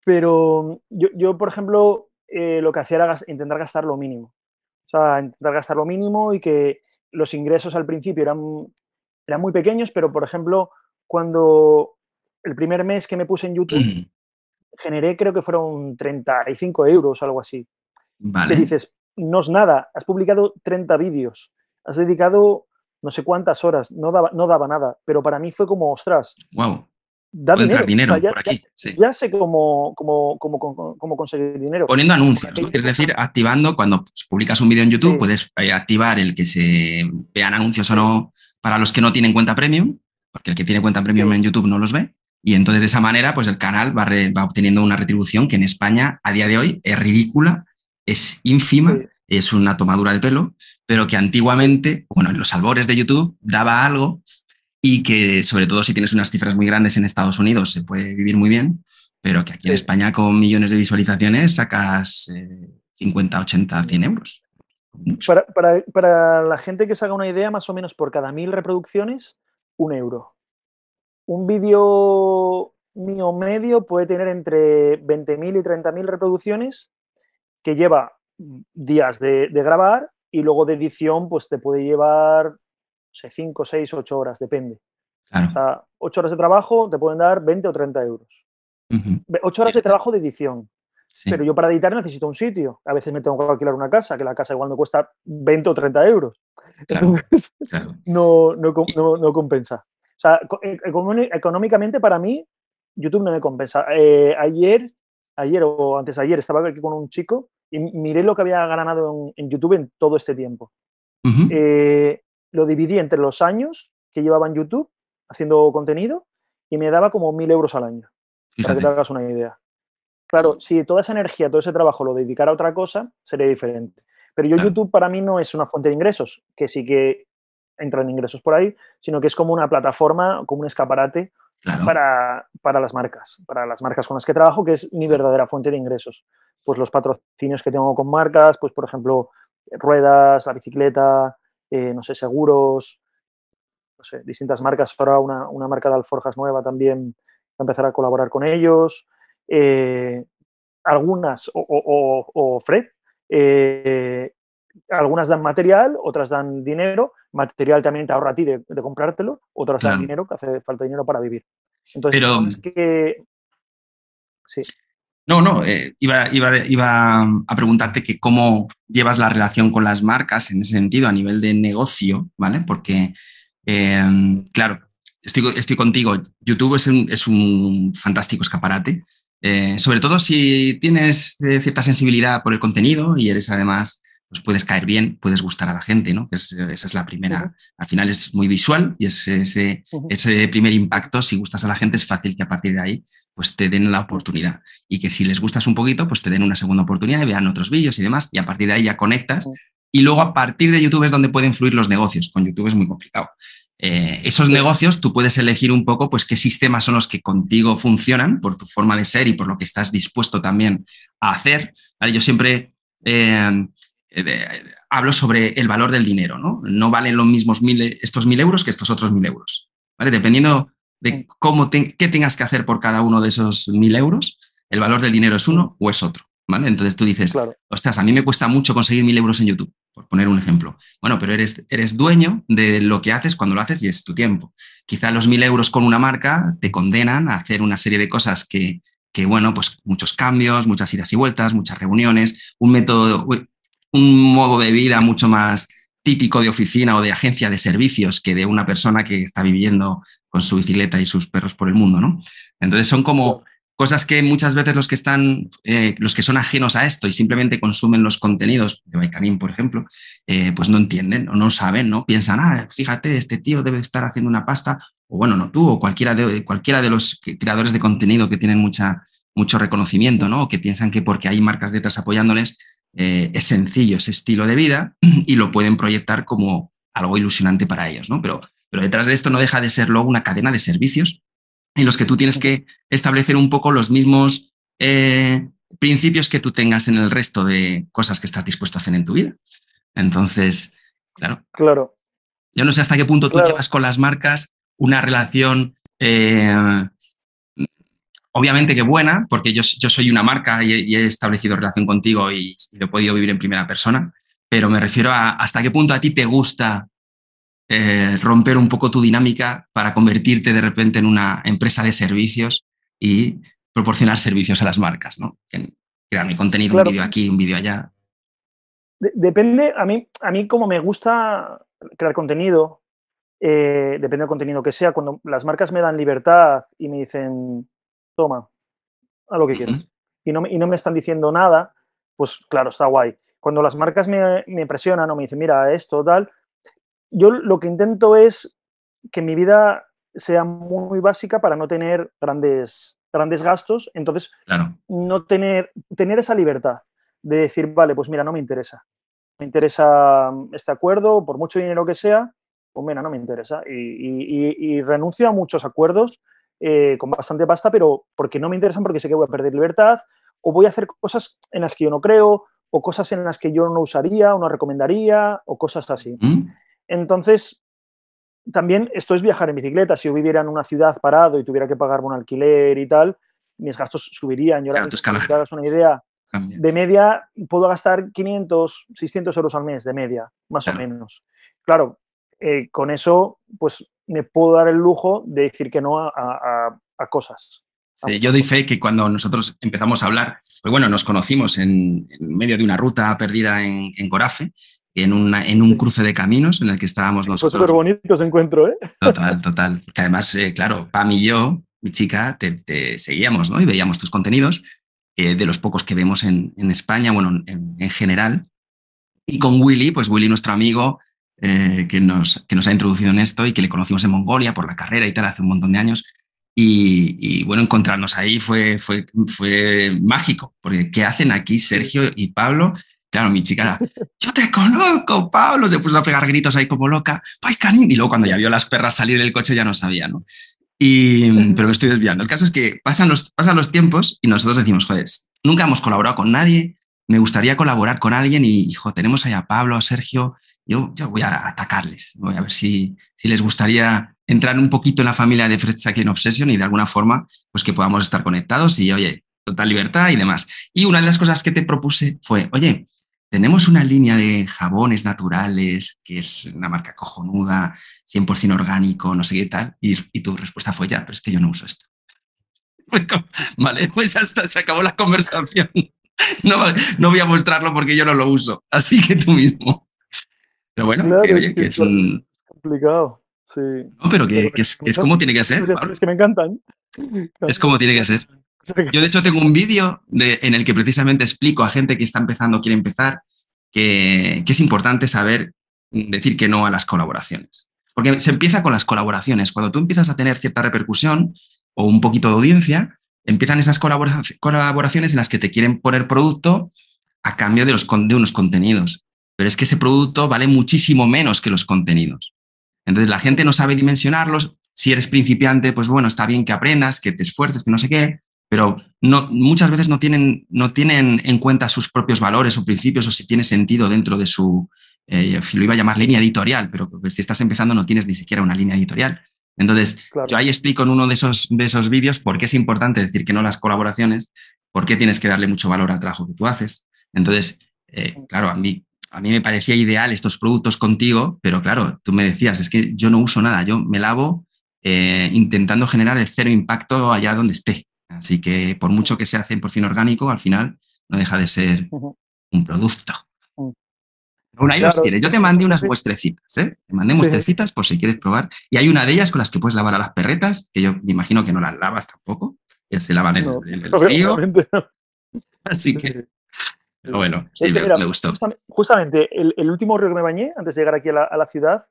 Pero yo, yo, por ejemplo, eh, lo que hacía era intentar gastar lo mínimo. O sea, intentar gastar lo mínimo y que los ingresos al principio eran, eran muy pequeños, pero por ejemplo, cuando el primer mes que me puse en YouTube, [CLEARS THROAT] generé creo que fueron 35 euros o algo así. Vale. Te dices, no es nada, has publicado 30 vídeos, has dedicado no sé cuántas horas, no daba, no daba nada, pero para mí fue como, ostras, wow. Da dinero, ya, por aquí. Ya, sé cómo, cómo, cómo, conseguir dinero. Poniendo anuncios, es decir, activando cuando publicas un vídeo en YouTube, puedes eh, activar el que se vean anuncios o no para los que no tienen cuenta premium, porque el que tiene cuenta premium en YouTube no los ve. Y entonces de esa manera, pues el canal va, va, obteniendo una retribución que en España a día de hoy es ridícula, es ínfima, es una tomadura de pelo, pero que antiguamente, bueno, en los albores de YouTube daba algo y que sobre todo si tienes unas cifras muy grandes en Estados Unidos se puede vivir muy bien, pero que aquí en España con millones de visualizaciones sacas 50, 80, 100 euros. Para, para, para, la gente que se haga una idea, más o menos por cada mil reproducciones, un euro. Un vídeo mío medio puede tener entre 20.000 y 30.000 reproducciones, que lleva días de, de grabar y luego de edición, pues te puede llevar 5, 6, 8 horas, depende. O sea, 8 horas de trabajo te pueden dar 20 o 30 euros. 8 horas de trabajo de edición. Pero yo para editar necesito un sitio. A veces me tengo que alquilar una casa, que la casa igual me cuesta 20 o 30 euros. [LAUGHS] no, no, no, no, compensa. Sea, económicamente para mí, YouTube no me compensa. Eh, ayer, ayer o antes de ayer estaba aquí con un chico y miré lo que había ganado en, YouTube en todo este tiempo. Eh, lo dividí entre los años que llevaba en YouTube haciendo contenido y me daba como mil euros al año, para que te hagas una idea. Claro, si toda esa energía, todo ese trabajo lo dedicara a otra cosa, sería diferente. Pero yo YouTube para mí no es una fuente de ingresos, que sí que entran ingresos por ahí, sino que es como una plataforma, como un escaparate para, para, las marcas, para las marcas con las que trabajo, que es mi verdadera fuente de ingresos. Pues los patrocinios que tengo con marcas, pues por ejemplo, ruedas, la bicicleta, eh, no sé, seguros, no sé, distintas marcas. Ahora una, una, marca de alforjas nueva también a empezar a colaborar con ellos. Eh, algunas, o, Fred, eh, algunas dan material, otras dan dinero. Material también te ahorra a ti de, comprártelo, otras dan dinero, que hace falta dinero para vivir. Entonces, Pero, es que... Sí. No, no, eh, iba, iba, a preguntarte que cómo llevas la relación con las marcas en ese sentido a nivel de negocio, ¿vale? Porque, em, claro, estoy, estoy, contigo, YouTube es un, es un fantástico escaparate, eh, sobre todo si tienes eh, cierta sensibilidad por el contenido y eres además pues puedes caer bien, puedes gustar a la gente, ¿no? Que esa es la primera. Al final es muy visual y ese, ese primer impacto, si gustas a la gente, es fácil que a partir de ahí pues te den la oportunidad. Y que si les gustas un poquito, pues te den una segunda oportunidad y vean otros vídeos y demás. Y a partir de ahí ya conectas. Y luego a partir de YouTube es donde pueden fluir los negocios. Con YouTube es muy complicado. Eh, esos negocios tú puedes elegir un poco pues qué sistemas son los que contigo funcionan por tu forma de ser y por lo que estás dispuesto también a hacer. Yo siempre eh, eh, hablo sobre el valor del dinero, ¿no? No valen los mismos mil, estos mil euros que estos otros mil euros, ¿vale? Dependiendo de cómo qué tengas que hacer por cada uno de esos mil euros, el valor del dinero es uno o es otro, ¿vale? Entonces tú dices, ostras, a mí me cuesta mucho conseguir mil euros en YouTube, por poner un ejemplo. Bueno, pero eres, eres dueño de lo que haces cuando lo haces y es tu tiempo. Quizá los mil euros con una marca te condenan a hacer una serie de cosas que, que bueno, pues muchos cambios, muchas idas y vueltas, muchas reuniones, un método, un modo de vida mucho más típico de oficina o de agencia de servicios que de una persona que está viviendo con su bicicleta y sus perros por el mundo, ¿no? Entonces son como cosas que muchas veces los que están, eh, los que son ajenos a esto y simplemente consumen los contenidos de Baicanín, por ejemplo, eh, pues no entienden o no saben, ¿no? Piensan, ah, fíjate, este tío debe estar haciendo una pasta, o bueno, no tú, o cualquiera de, cualquiera de los creadores de contenido que tienen mucha, mucho reconocimiento, ¿no? O que piensan que porque hay marcas detrás apoyándoles, eh, es sencillo ese estilo de vida y lo pueden proyectar como algo ilusionante para ellos, ¿no? Pero, pero detrás de esto no deja de ser luego una cadena de servicios en los que tú tienes que establecer un poco los mismos eh, principios que tú tengas en el resto de cosas que estás dispuesto a hacer en tu vida. Entonces, claro. Claro. Yo no sé hasta qué punto tú llevas con las marcas una relación eh, obviamente que buena, porque yo, yo soy una marca y, he establecido relación contigo y, lo he podido vivir en primera persona, pero me refiero a hasta qué punto a ti te gusta eh, romper un poco tu dinámica para convertirte de repente en una empresa de servicios y proporcionar servicios a las marcas, ¿no? Crear mi contenido, un vídeo aquí, un vídeo allá. depende, a mí, a mí como me gusta crear contenido, eh, depende del contenido que sea, cuando las marcas me dan libertad y me dicen, toma, a lo que quieras. y, no, y no me están diciendo nada, pues claro, está guay. Cuando las marcas me, me presionan o me dicen, mira, esto, tal, yo lo que intento es que mi vida sea muy básica para no tener grandes, grandes gastos, entonces no tener, tener esa libertad de decir, vale, pues mira, no me interesa. Me interesa este acuerdo, por mucho dinero que sea, pues mira, no me interesa. Y, y renuncio a muchos acuerdos eh, con bastante pasta, pero porque no me interesan, porque sé que voy a perder libertad, o voy a hacer cosas en las que yo no creo, o cosas en las que yo no usaría o no recomendaría, o cosas así. Mm. Entonces, también esto es viajar en bicicleta. Si yo viviera en una ciudad parado y tuviera que pagar un alquiler y tal, mis gastos subirían. Yo ahora, claro, una idea, de media puedo gastar 500, 600 euros al mes, de media, más o menos. Claro, eh, con eso, pues me puedo dar el lujo de decir que no a, cosas. yo doy fe que cuando nosotros empezamos a hablar, pues bueno, nos conocimos en, medio de una ruta perdida en, en Gorafe en, una, en un cruce de caminos en el que estábamos nosotros. Fue súper bonito ese encuentro, ¿eh? Total, total. [LAUGHS] Que además, eh, claro, Pam y yo, mi chica, te, seguíamos, ¿no? Y veíamos tus contenidos, eh, de los pocos que vemos en, en España, bueno, en, en, general. Y con Willy, pues Willy, nuestro amigo, eh, que, nos, que nos ha introducido en esto y que le conocimos en Mongolia por la carrera y tal hace un montón de años. Y, y, bueno, encontrarnos ahí fue, fue, fue mágico, porque ¿qué hacen aquí Sergio y Pablo? Claro, mi chica, [LAUGHS] yo te conozco, Pablo, se puso a pegar gritos ahí como loca, ¡ay, canín! Y luego cuando ya vio las perras salir del coche ya no sabía, ¿no? Y, pero me estoy desviando. El caso es que pasan los, pasan los tiempos y nosotros decimos, joder, nunca hemos colaborado con nadie, me gustaría colaborar con alguien y, hijo, tenemos ahí a Pablo, a Sergio, yo, yo voy a atacarles, voy a ver si, si les gustaría entrar un poquito en la familia de Fred Sacklin Obsession y de alguna forma, pues que podamos estar conectados y, oye, total libertad y demás. Y una de las cosas que te propuse fue, oye, tenemos una línea de jabones naturales, que es una marca cojonuda, 100% orgánico, no sé qué tal. Y, y, tu respuesta fue, ya, pero es que yo no uso esto. Vale, pues hasta se acabó la conversación. [LAUGHS] No, no voy a mostrarlo porque yo no lo uso. Así que tú mismo. Pero bueno, Claro, que, es oye, que que es es un... complicado. Sí. No, pero que, que es, que es como tiene que ser. Pablo. Es que me encantan. Es como tiene que ser. Yo, de hecho, tengo un vídeo de- en el que precisamente explico a gente que está empezando quiere empezar que, que es importante saber decir que no a las colaboraciones. Porque se empieza con las colaboraciones. Cuando tú empiezas a tener cierta repercusión o un poquito de audiencia, empiezan esas colabora- colaboraciones en las que te quieren poner producto a cambio de, los, de unos contenidos. Pero es que ese producto vale muchísimo menos que los contenidos. Entonces la gente no sabe dimensionarlos. Si eres principiante, pues bueno, está bien que aprendas, que te esfuerces, que no sé qué, pero no, muchas veces no tienen, no tienen en cuenta sus propios valores o principios o si tiene sentido dentro de su, eh, lo iba a llamar línea editorial, pero pues, si estás empezando no tienes ni siquiera una línea editorial. Entonces, Claro. yo ahí explico en uno de esos, de esos vídeos por qué es importante decir que no las colaboraciones, por qué tienes que darle mucho valor al trabajo que tú haces. Entonces, eh, claro, a mí, a mí me parecía ideal estos productos contigo, pero claro, tú me decías, es que yo no uso nada, yo me lavo eh, intentando generar el cero impacto allá donde esté. Así que por mucho que sea 100% orgánico, al final no deja de ser un producto. Mm. Aún ahí los quieres. Yo te mandé unas sí. muestrecitas, ¿eh? Te mandé Sí. muestrecitas por si quieres probar. Y hay una de ellas con las que puedes lavar a las perretas, que yo me imagino que no las lavas tampoco. que se lavan en, No, en el río. no. [LAUGHS] Así que, pero bueno, sí, me, mira, me gustó. Justamente, el, el último río que me bañé, antes de llegar aquí a la, a la ciudad,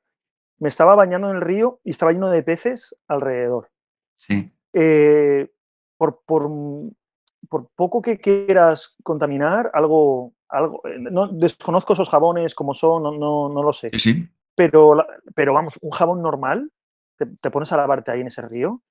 me estaba bañando en el río y estaba lleno de peces alrededor. Sí. Eh, por, por, por poco que quieras contaminar, algo, algo eh, no, desconozco esos jabones como son, no, no, no lo sé. Sí. Pero, pero vamos, un jabón normal, te, te pones a lavarte ahí en ese río,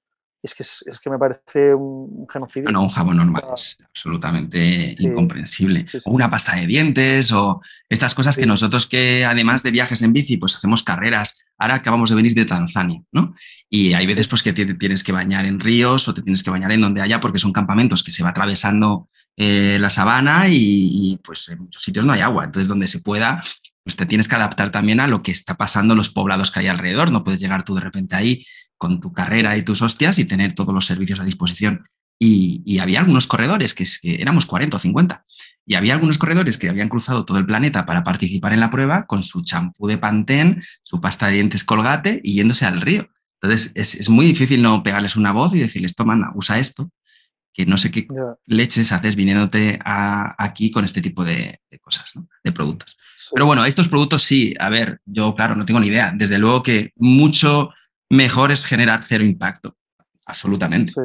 es que, es, es que me parece un genocidio. No, un jabón normal Ah. es absolutamente Sí. incomprensible. Sí, sí. O una pasta de dientes o estas cosas que nosotros que además de viajes en bici, pues hacemos carreras. Ahora acabamos de venir de Tanzania, ¿no? Y hay veces pues que te tienes que bañar en ríos o te tienes que bañar en donde haya porque son campamentos que se va atravesando eh, la sabana y, y, pues en muchos sitios no hay agua. Entonces donde se pueda, pues te tienes que adaptar también a lo que está pasando en los poblados que hay alrededor. No puedes llegar tú de repente ahí con tu carrera y tus hostias y tener todos los servicios a disposición. Y, y había algunos corredores, que, es, que éramos 40 o 50, y había algunos corredores que habían cruzado todo el planeta para participar en la prueba con su champú de Pantene, su pasta de dientes colgate y yéndose al río. Entonces es, es muy difícil no pegarles una voz y decirles, toma, anda, usa esto, que no sé qué leches haces viniéndote a- aquí con este tipo de, de cosas, ¿no? de productos. sí. Pero bueno, estos productos sí, a ver, yo claro, no tengo ni idea. Desde luego que mucho mejor es generar cero impacto, absolutamente. Sí.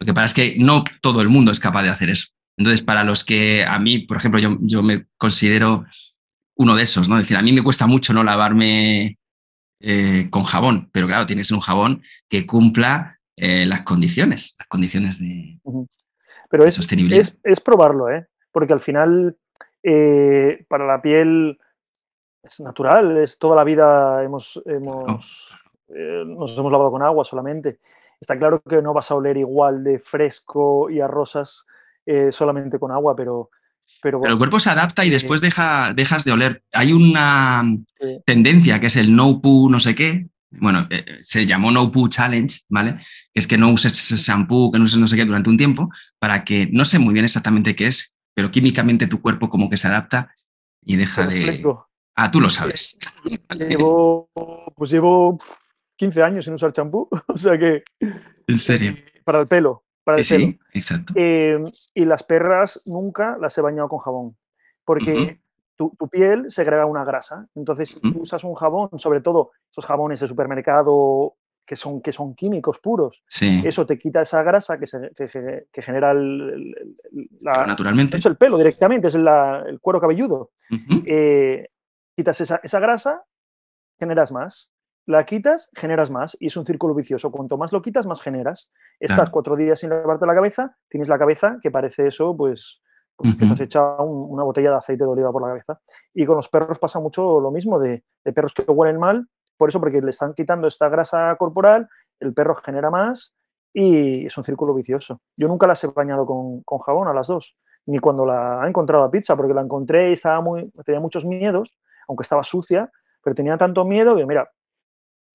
Lo que pasa es que no todo el mundo es capaz de hacer eso. Entonces, para los que a mí, por ejemplo, yo, yo me considero uno de esos, ¿no? Es decir, a mí me cuesta mucho no lavarme eh, con jabón, pero claro, tienes un jabón que cumpla eh, las condiciones, las condiciones de, Pero de es, sostenibilidad. es, es probarlo, ¿eh? Porque al final, eh, para la piel es natural, es toda la vida hemos, hemos eh, nos hemos lavado con agua solamente. Está claro que no vas a oler igual de fresco y a rosas eh, solamente con agua, pero, pero, Pero el cuerpo se adapta y eh, después deja, dejas de oler. Hay una tendencia que es el no poo no sé qué. Bueno, eh, se llamó no poo challenge, ¿vale? Que es que no uses ese shampoo, que no uses no sé qué durante un tiempo, para que, no sé muy bien exactamente qué es, pero químicamente tu cuerpo como que se adapta y deja de... Ah, tú lo sabes. Llevo, pues llevo 15 años sin usar champú, [LAUGHS] o sea que... ¿En serio? Para el pelo, para el sí, pelo. exacto. Eh, y las perras nunca las he bañado con jabón, porque tu, tu, piel segrega una grasa. Entonces, si tú usas un jabón, sobre todo esos jabones de supermercado que son, que son químicos puros, Sí. eso te quita esa grasa que, se, que, que genera el, la- naturalmente. es el pelo directamente, es la- el cuero cabelludo. Eh, quitas esa, esa grasa, generas más. La quitas, generas más. Y es un círculo vicioso. Cuanto más lo quitas, más generas. Estás Claro. cuatro días sin lavarte la cabeza, tienes la cabeza que parece eso, pues, pues que te has echado un- una botella de aceite de oliva por la cabeza. Y con los perros pasa mucho lo mismo, de, de perros que huelen mal, por eso, porque le están quitando esta grasa corporal, el perro genera más y es un círculo vicioso. Yo nunca las he bañado con, con jabón a las dos, ni cuando la ha encontrado a pizza, porque la encontré y estaba muy, tenía muchos miedos, aunque estaba sucia, pero tenía tanto miedo que, mira,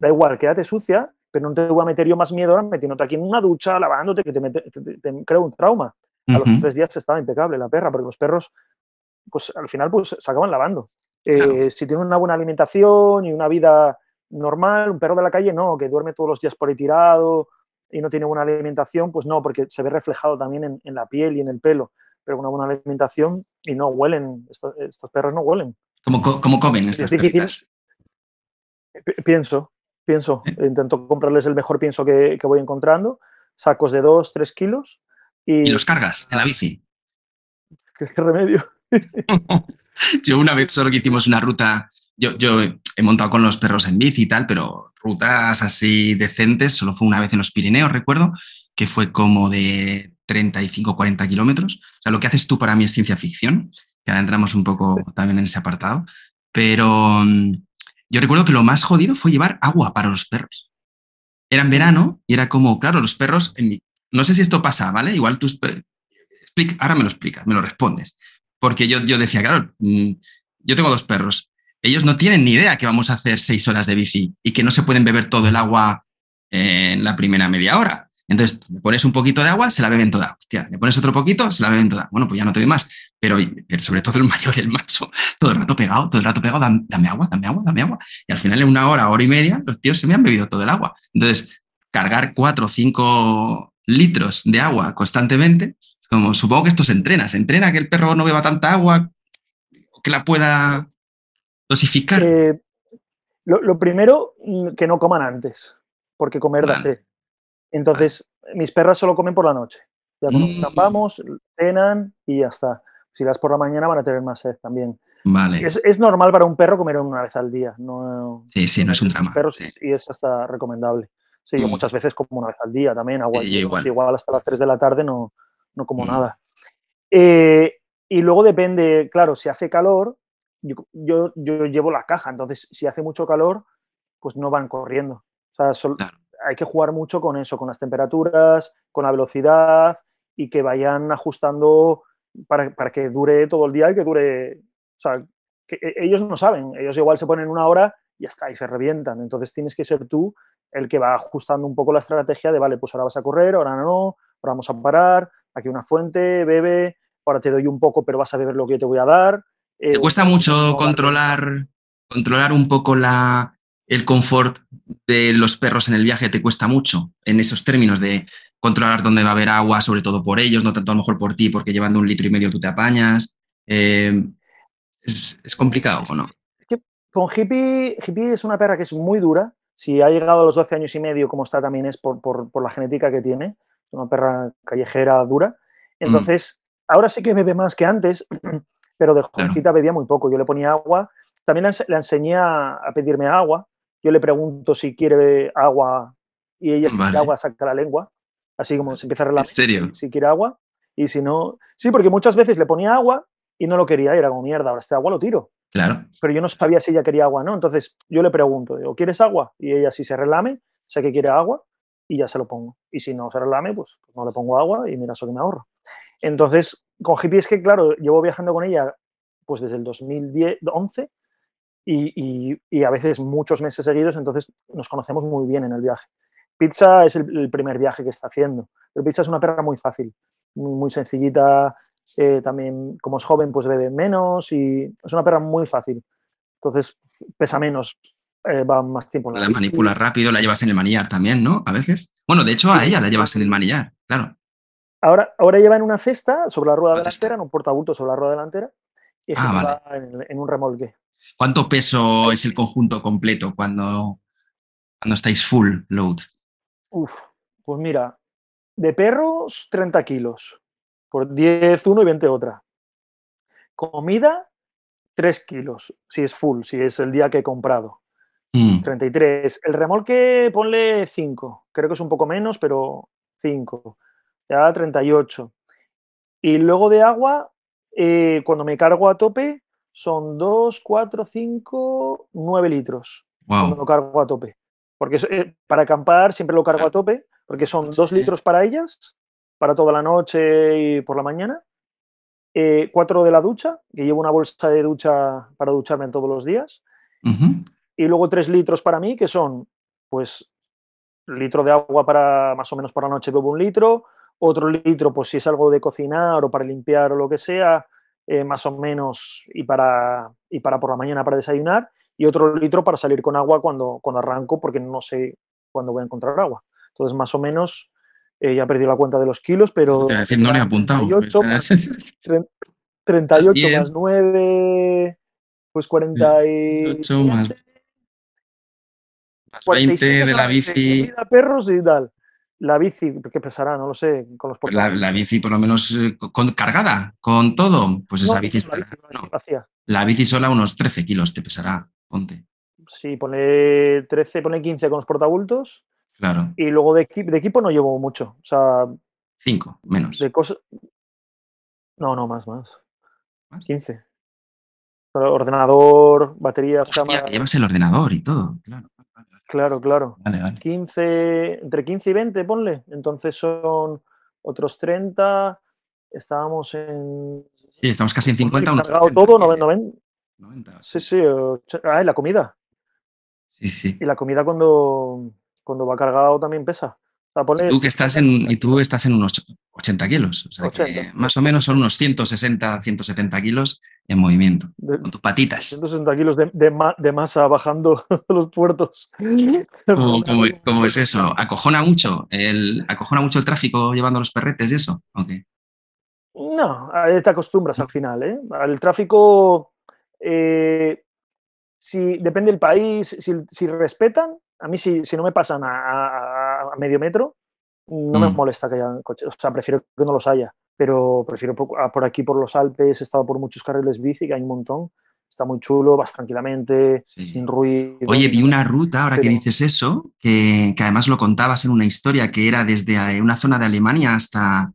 da igual, quédate sucia, pero no te voy a meter yo más miedo ahora metiéndote aquí en una ducha, lavándote, que te, mete- te- te- te creo un trauma. A los tres días estaba impecable la perra, porque los perros, pues al final, pues se acaban lavando. Eh, Claro. Si tienen una buena alimentación y una vida normal, un perro de la calle no, que duerme todos los días por ahí tirado y no tiene buena alimentación, pues no, porque se ve reflejado también en, en la piel y en el pelo. Pero una buena alimentación y no huelen, estos, estos perros no huelen. ¿Cómo, cómo comen estas difícil. Pi- Pienso, pienso. Eh. Intento comprarles el mejor pienso que, que voy encontrando, sacos de 2, 3 kilos y, ¿Y los cargas en la bici? [LAUGHS] ¿qué, qué remedio? [LAUGHS] Yo una vez solo que hicimos una ruta, yo, yo he montado con los perros en bici y tal, pero rutas así decentes, solo fue una vez en los Pirineos, recuerdo, que fue como de 35, 40 kilómetros. O sea, lo que haces tú para mí es ciencia ficción, que ahora entramos un poco también en ese apartado, pero mm, yo recuerdo que lo más jodido fue llevar agua para los perros. Era en verano y era como, claro, los perros, en mi- no sé si esto pasa, ¿vale? Igual tú, explica- ahora me lo explicas, me lo respondes. Porque yo, yo decía, claro, mm, yo tengo dos perros. Ellos no tienen ni idea que vamos a hacer seis horas de bici y que no se pueden beber todo el agua en la primera media hora. Entonces, le pones un poquito de agua, se la beben toda. Hostia, le pones otro poquito, se la beben toda. Bueno, pues ya no te doy más. Pero, pero sobre todo el mayor, el macho, todo el rato pegado, todo el rato pegado, dame, dame agua, dame agua, dame agua. Y al final, en una hora, hora y media, los tíos se me han bebido todo el agua. Entonces, cargar cuatro o cinco litros de agua constantemente, como, supongo que esto se entrena. Se entrena que el perro no beba tanta agua, que la pueda dosificar. Eh, lo, lo primero, mm, que no coman antes, porque comer da Vale. Entonces, mis perras solo comen por la noche. Ya cuando Mm. escapamos, cenan y ya está. Si las por la mañana van a tener más sed también. Vale. Es, es normal para un perro comer una vez al día. No, Sí, sí, no es un drama. perros sí. y es hasta recomendable. Sí, yo Mm. muchas veces como una vez al día también, agua. Sí, igual. igual hasta las 3 de la tarde no, no como Mm. nada. Eh, y luego depende, claro, si hace calor, yo, yo, yo llevo la caja, entonces si hace mucho calor, pues no van corriendo. O sea, sol- Claro. Hay que jugar mucho con eso, con las temperaturas, con la velocidad y que vayan ajustando para, para que dure todo el día y que dure. O sea, que e- ellos no saben, ellos igual se ponen una hora y ya está, y se revientan. Entonces tienes que ser tú el que va ajustando un poco la estrategia de, vale, pues ahora vas a correr, ahora no, ahora vamos a parar, aquí una fuente, bebe, ahora te doy un poco, pero vas a beber lo que yo te voy a dar. ¿Te Eh, cuesta mucho controlar, controlar un poco la, el confort de los perros en el viaje? ¿Te cuesta mucho en esos términos de controlar dónde va a haber agua, sobre todo por ellos, no tanto a lo mejor por ti, porque llevando un litro y medio tú te apañas? Eh, ¿es, es complicado o no? Con Hippie, Hippie es una perra que es muy dura. Si ha llegado a los 12 años y medio, como está también, es por, por- por la genética que tiene. Es una perra callejera dura. Entonces, ahora sí que bebe más que antes, [CLEARS THROAT] pero de jovencita bebía muy poco. Yo le ponía agua. También le, ense- le enseñé a, a pedirme agua. Yo le pregunto si quiere agua y ella si Vale. quiere agua saca la lengua. Así como se empieza a relajar ¿En serio? si quiere agua. Y si no, sí, porque muchas veces le ponía agua y no lo quería y era como mierda, ahora este agua lo tiro Claro. pero yo no sabía si ella quería agua, ¿no? Entonces yo le pregunto, digo, ¿quieres agua? Y ella si se relame, sé que quiere agua y ya se lo pongo. Y si no se relame, pues, pues no le pongo agua y mira eso que me ahorro. Entonces, con Hippie es que, claro, llevo viajando con ella pues desde el 2011 y, y, y a veces muchos meses seguidos, entonces nos conocemos muy bien en el viaje. Pizza es el, el primer viaje que está haciendo, pero Pizza es una perra muy fácil, muy, muy sencillita, eh, también como es joven pues bebe menos y es una perra muy fácil Entonces pesa menos, eh, va más tiempo en la, la manipulas rápido, la llevas en el manillar también, ¿no? A veces. Bueno, de hecho a ella la llevas en el manillar, claro. Ahora, ahora lleva en una cesta sobre la rueda delantera, en un portabulto sobre la rueda delantera, y ah, en, en, un remolque. ¿Cuánto peso es el conjunto completo cuando, cuando estáis full load? Uf, pues mira, de perros 30 kilos, por 10 uno y 20 otra. Comida 3 kilos, si es full, si es el día que he comprado. 33. Mm. El remolque ponle 5, creo que es un poco menos, pero 5. Ya 38. Y luego de agua, eh, cuando me cargo a tope, son 2, 4, 5, 9 litros. Cuando lo cargo a tope. Porque eh, para acampar siempre lo cargo a tope, porque son 2 litros para ellas, para toda la noche y por la mañana. 4 eh, de la ducha, que llevo una bolsa de ducha para ducharme todos los días. Y luego 3 litros para mí, que son, pues, litro de agua para más o menos por la noche bebo un litro, otro litro, pues si es algo de cocinar o para limpiar o lo que sea, eh, más o menos, y para, y para por la mañana para desayunar, y otro litro para salir con agua cuando, cuando arranco, porque no sé cuándo voy a encontrar agua. Entonces, más o menos, eh, ya he perdido la cuenta de los kilos, pero... Te decir, no le he apuntado. 38, más, 38 [LAUGHS] más 9, pues 48 más, más 20 de la bici. perros y tal. La bici, ¿qué pesará? No lo sé. Con los la, la, bici, por lo menos, eh, con, cargada, con todo. Pues esa bici está. La bici, sola, unos 13 kilos te pesará. Ponte. Sí, pone 13, pone 15 con los portabultos. Claro. Y luego de, de equipo no llevo mucho. O sea. 5, menos. De cosas. No, no, más, más. ¿Más? 15. Ordenador, batería, cámara. Llevas el ordenador y todo, claro. Claro, claro. 15, entre 15 y 20, ponle. Entonces son otros 30. Estábamos en. Sí, estamos casi en 50. Unos todo, 90. 90 sí, sí. Ah, y la comida. Sí, sí. Y la comida cuando, cuando va cargado también pesa. ¿Y, tú que estás en, y tú estás en unos 80 kilos. O sea, Que más o menos son unos 160, 170 kilos en movimiento, con tus patitas. 160 kilos de, de, masa bajando [LAUGHS] los puertos. [LAUGHS] ¿Cómo, es eso? ¿Acojona mucho, el, ¿Acojona mucho el tráfico llevando los perretes y eso? Okay. No, te acostumbras al final. ¿eh? Al tráfico, eh, si depende del país, si, si respetan, a mí si, si no me pasan a, medio metro, no me mm. molesta que haya coches. O sea, prefiero que no los haya. Pero prefiero por, aquí, por los Alpes, he estado por muchos carriles bici, que hay un montón. Está muy chulo, vas tranquilamente, sin ruido. Oye, vi una ruta, ahora que dices eso, que, que, además lo contabas en una historia, que era desde eh, una zona de Alemania hasta,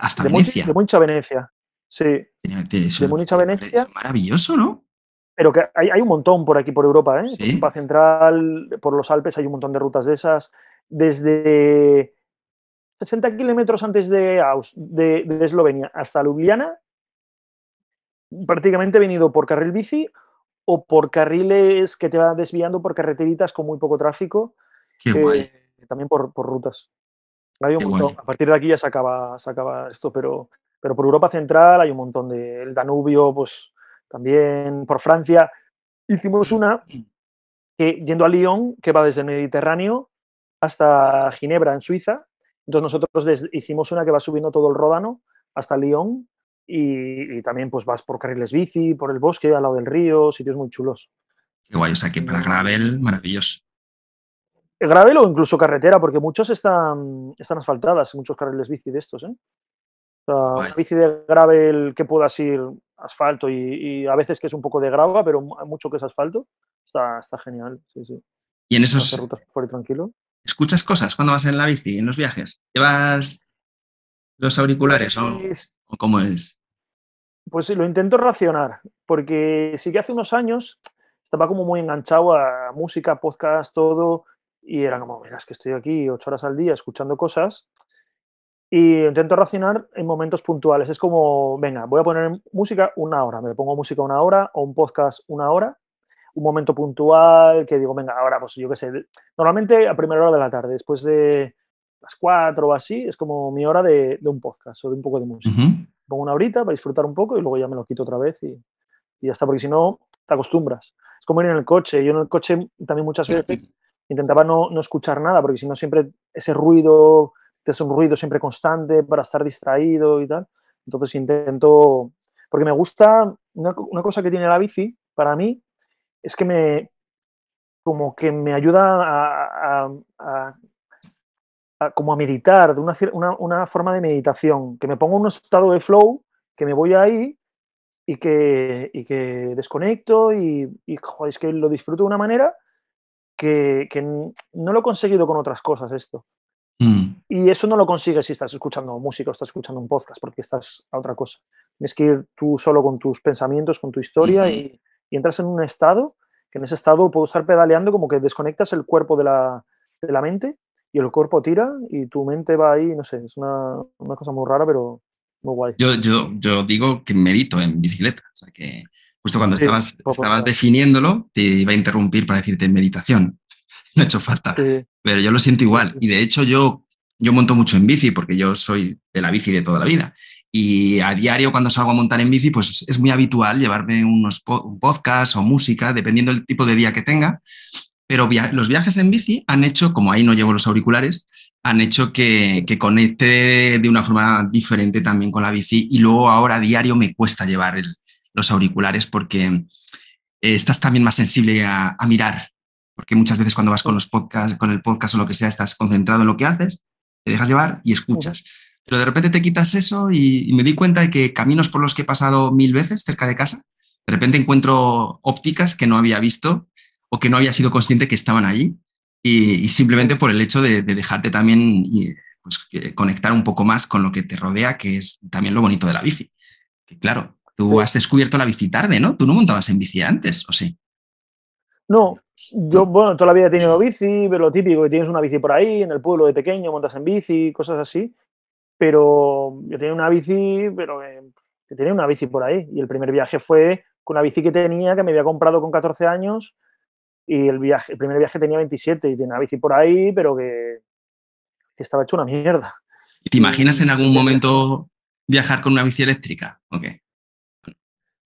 hasta Venecia. de Múnich a Venecia, sí. de Múnich a Venecia. Maravilloso, ¿no? Pero que hay, un montón por aquí, por Europa, ¿eh? ¿Sí? Por Central, por los Alpes hay un montón de rutas de esas. Desde 60 kilómetros antes de, de, Eslovenia hasta Ljubljana, prácticamente he venido por carril bici o por carriles que te van desviando por carreteritas con muy poco tráfico. Qué guay. También por, rutas. Hay un montón. A partir de aquí ya se acaba, se acaba esto, pero, pero por Europa Central hay un montón de. El Danubio, pues también por Francia. Hicimos una que yendo a Lyon, que va desde el Mediterráneo hasta Ginebra, en Suiza. Entonces nosotros hicimos una que va subiendo todo el Ródano hasta Lyon y, también pues vas por carriles bici, por el bosque, al lado del río, sitios muy chulos. Qué guay, o sea que para gravel, maravilloso. Gravel o incluso carretera, porque muchos están, están asfaltadas, muchos carriles bici de estos. ¿eh? O sea, bici de gravel que puedas ir asfalto y, a veces que es un poco de grava, pero mucho que es asfalto, está, está genial. Sí, sí. Y en esos. Rutas por tranquilo. ¿Escuchas cosas cuando vas en la bici, en los viajes? ¿Llevas los auriculares o, pues cómo es? Pues sí, lo intento racionar, porque sí que hace unos años estaba como muy enganchado a música, podcast, todo, y era como, mira, es que estoy aquí ocho horas al día escuchando cosas y intento racionar en momentos puntuales. Es como, venga, voy a poner música una hora, me pongo música una hora o un podcast una hora, un momento puntual que digo, venga, ahora pues yo qué sé, normalmente a primera hora de la tarde, después de las cuatro o así, es como mi hora de, un podcast o de un poco de música. Pongo una horita para disfrutar un poco y luego ya me lo quito otra vez y, y ya está, porque si no, te acostumbras. es como ir en el coche. Yo en el coche también muchas veces intentaba no, no escuchar nada, porque si no siempre ese ruido, es un ruido siempre constante para estar distraído y tal. Entonces intento, porque me gusta, una, cosa que tiene la bici para mí es que me, como que me ayuda a, como a meditar, de una, una, una, forma de meditación, que me pongo en un estado de flow, que me voy ahí y que, y que desconecto y, y es que lo disfruto de una manera que, no lo he conseguido con otras cosas esto. Mm. Y eso no lo consigues si estás escuchando música o estás escuchando un podcast, porque estás a otra cosa. Tienes que ir tú solo con tus pensamientos, con tu historia uh -huh. y, y entras en un estado que en ese estado puedo estar pedaleando como que desconectas el cuerpo de la, de la mente y el cuerpo tira y tu mente va ahí, no sé, es una, una cosa muy rara, pero muy guay. Yo, yo, yo, digo que medito en bicicleta, o sea que justo cuando sí, estabas, estabas definiéndolo te iba a interrumpir para decirte meditación, [LAUGHS] no ha hecho falta, sí. pero yo lo siento igual y de hecho yo, yo monto mucho en bici porque yo soy de la bici de toda la vida y a diario cuando salgo a montar en bici, pues es muy habitual llevarme unos po un podcast o música, dependiendo del tipo de día que tenga. Pero via los viajes en bici han hecho, como ahí no llevo los auriculares, han hecho que, que, conecte de una forma diferente también con la bici. Y luego ahora a diario me cuesta llevar el, los auriculares porque eh, estás también más sensible a, a mirar. Porque muchas veces cuando vas con los podcasts, con el podcast o lo que sea, estás concentrado en lo que haces, te dejas llevar y escuchas. Pero de repente te quitas eso y, y, me di cuenta de que caminos por los que he pasado mil veces cerca de casa, de repente encuentro ópticas que no había visto o que no había sido consciente que estaban allí y, y simplemente por el hecho de, de dejarte también pues, conectar un poco más con lo que te rodea, que es también lo bonito de la bici. Que claro, tú has descubierto la bici tarde, ¿no? Tú no montabas en bici antes, ¿o sí? No, yo, bueno, toda la vida he tenido bici, pero lo típico, que tienes una bici por ahí, en el pueblo de pequeño, montas en bici, cosas así pero yo tenía una bici, pero que, que, tenía una bici por ahí. Y el primer viaje fue con una bici que tenía, que me había comprado con 14 años, y el, viaje, el primer viaje tenía 27, y tenía una bici por ahí, pero que, que estaba hecho una mierda. ¿Y te imaginas en algún momento viajar con una bici eléctrica? Okay.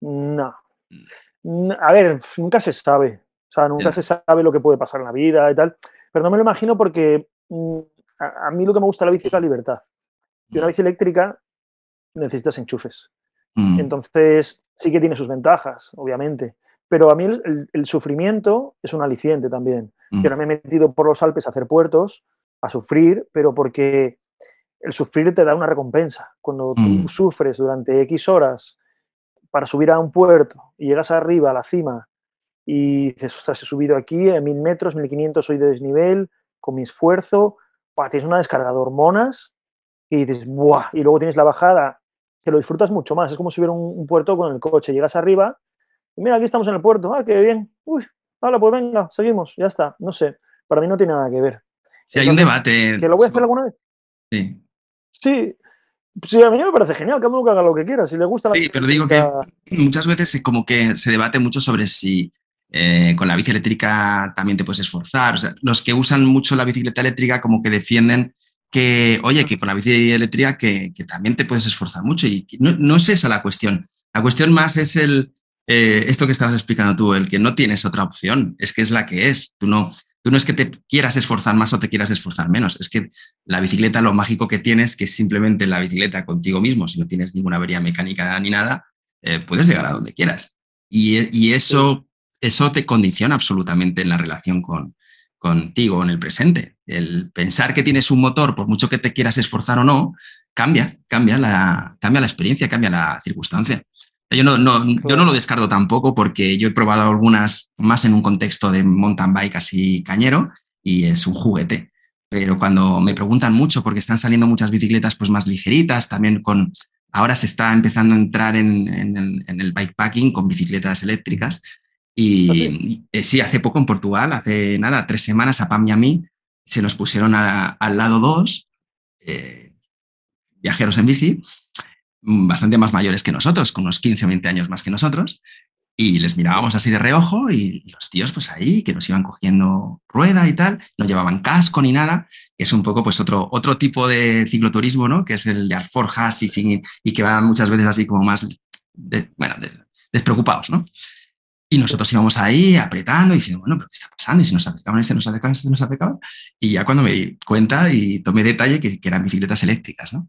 No. A ver, nunca se sabe. O sea, nunca se sabe lo que puede pasar en la vida y tal. Pero no me lo imagino porque mm, a, a mí lo que me gusta de la bici es la libertad. Y una bici eléctrica necesitas enchufes. Mm. Entonces, sí que tiene sus ventajas, obviamente. Pero a mí el, el, el sufrimiento es un aliciente también. Mm. Yo no me he metido por los Alpes a hacer puertos, a sufrir, pero porque el sufrir te da una recompensa. Cuando mm. tú sufres durante X horas para subir a un puerto y llegas arriba, a la cima, y dices, ostras, he subido aquí a mil metros, 1500 soy de desnivel, con mi esfuerzo, tienes una descarga de hormonas y dices, ¡buah! Y luego tienes la bajada, que lo disfrutas mucho más. Es como si hubiera un, un, puerto con el coche. Llegas arriba, y mira, aquí estamos en el puerto, ¡ah, qué bien! Uy, hola, pues venga, seguimos, ya está. No sé, para mí no tiene nada que ver. Si hay un debate. ¿Que lo voy a hacer alguna vez? Sí. Sí. Sí, a mí me parece genial, cada uno que haga lo que quiera, si le gusta la Sí, pero digo que muchas veces como que se debate mucho sobre si eh, con la bici eléctrica también te puedes esforzar. Los que usan mucho la bicicleta eléctrica como que defienden que, oye, que con la bici eléctrica que, también te puedes esforzar mucho y no, no, es esa la cuestión. La cuestión más es el, eh, esto que estabas explicando tú, el que no tienes otra opción, es que es la que es. Tú no, tú no es que te quieras esforzar más o te quieras esforzar menos, es que la bicicleta lo mágico que tienes, que es simplemente la bicicleta contigo mismo, si no tienes ninguna avería mecánica ni nada, eh, puedes llegar a donde quieras. Y eso, eso te condiciona absolutamente en la relación con, contigo en el presente. El pensar que tienes un motor, por mucho que te quieras esforzar o no, cambia, cambia la, cambia la experiencia, cambia la circunstancia. Yo no, no, yo no lo descarto tampoco porque yo he probado algunas más en un contexto de mountain bike así cañero y es un juguete. Pero cuando me preguntan mucho, porque están saliendo muchas bicicletas pues más ligeritas, también con, ahora se está empezando a entrar en, en, en el bikepacking con bicicletas eléctricas, y, ¿Sí? y, sí, hace poco en Portugal, hace nada, tres semanas, a Pam y a mí, se nos pusieron a, al lado dos eh, viajeros en bici, bastante más mayores que nosotros, con unos 15 o 20 años más que nosotros, y les mirábamos así de reojo y los tíos pues ahí, que nos iban cogiendo rueda y tal, no llevaban casco ni nada, que es un poco pues otro, otro tipo de cicloturismo, ¿no? Que es el de alforjas y, y que van muchas veces así como más, de, bueno, de, despreocupados, ¿no? Y nosotros íbamos ahí apretando y diciendo, bueno, ¿pero qué está pasando? Y si nos acercaban, se nos acercaban, se nos acercaban. Y ya cuando me di cuenta y tomé detalle que, que eran bicicletas eléctricas, ¿no?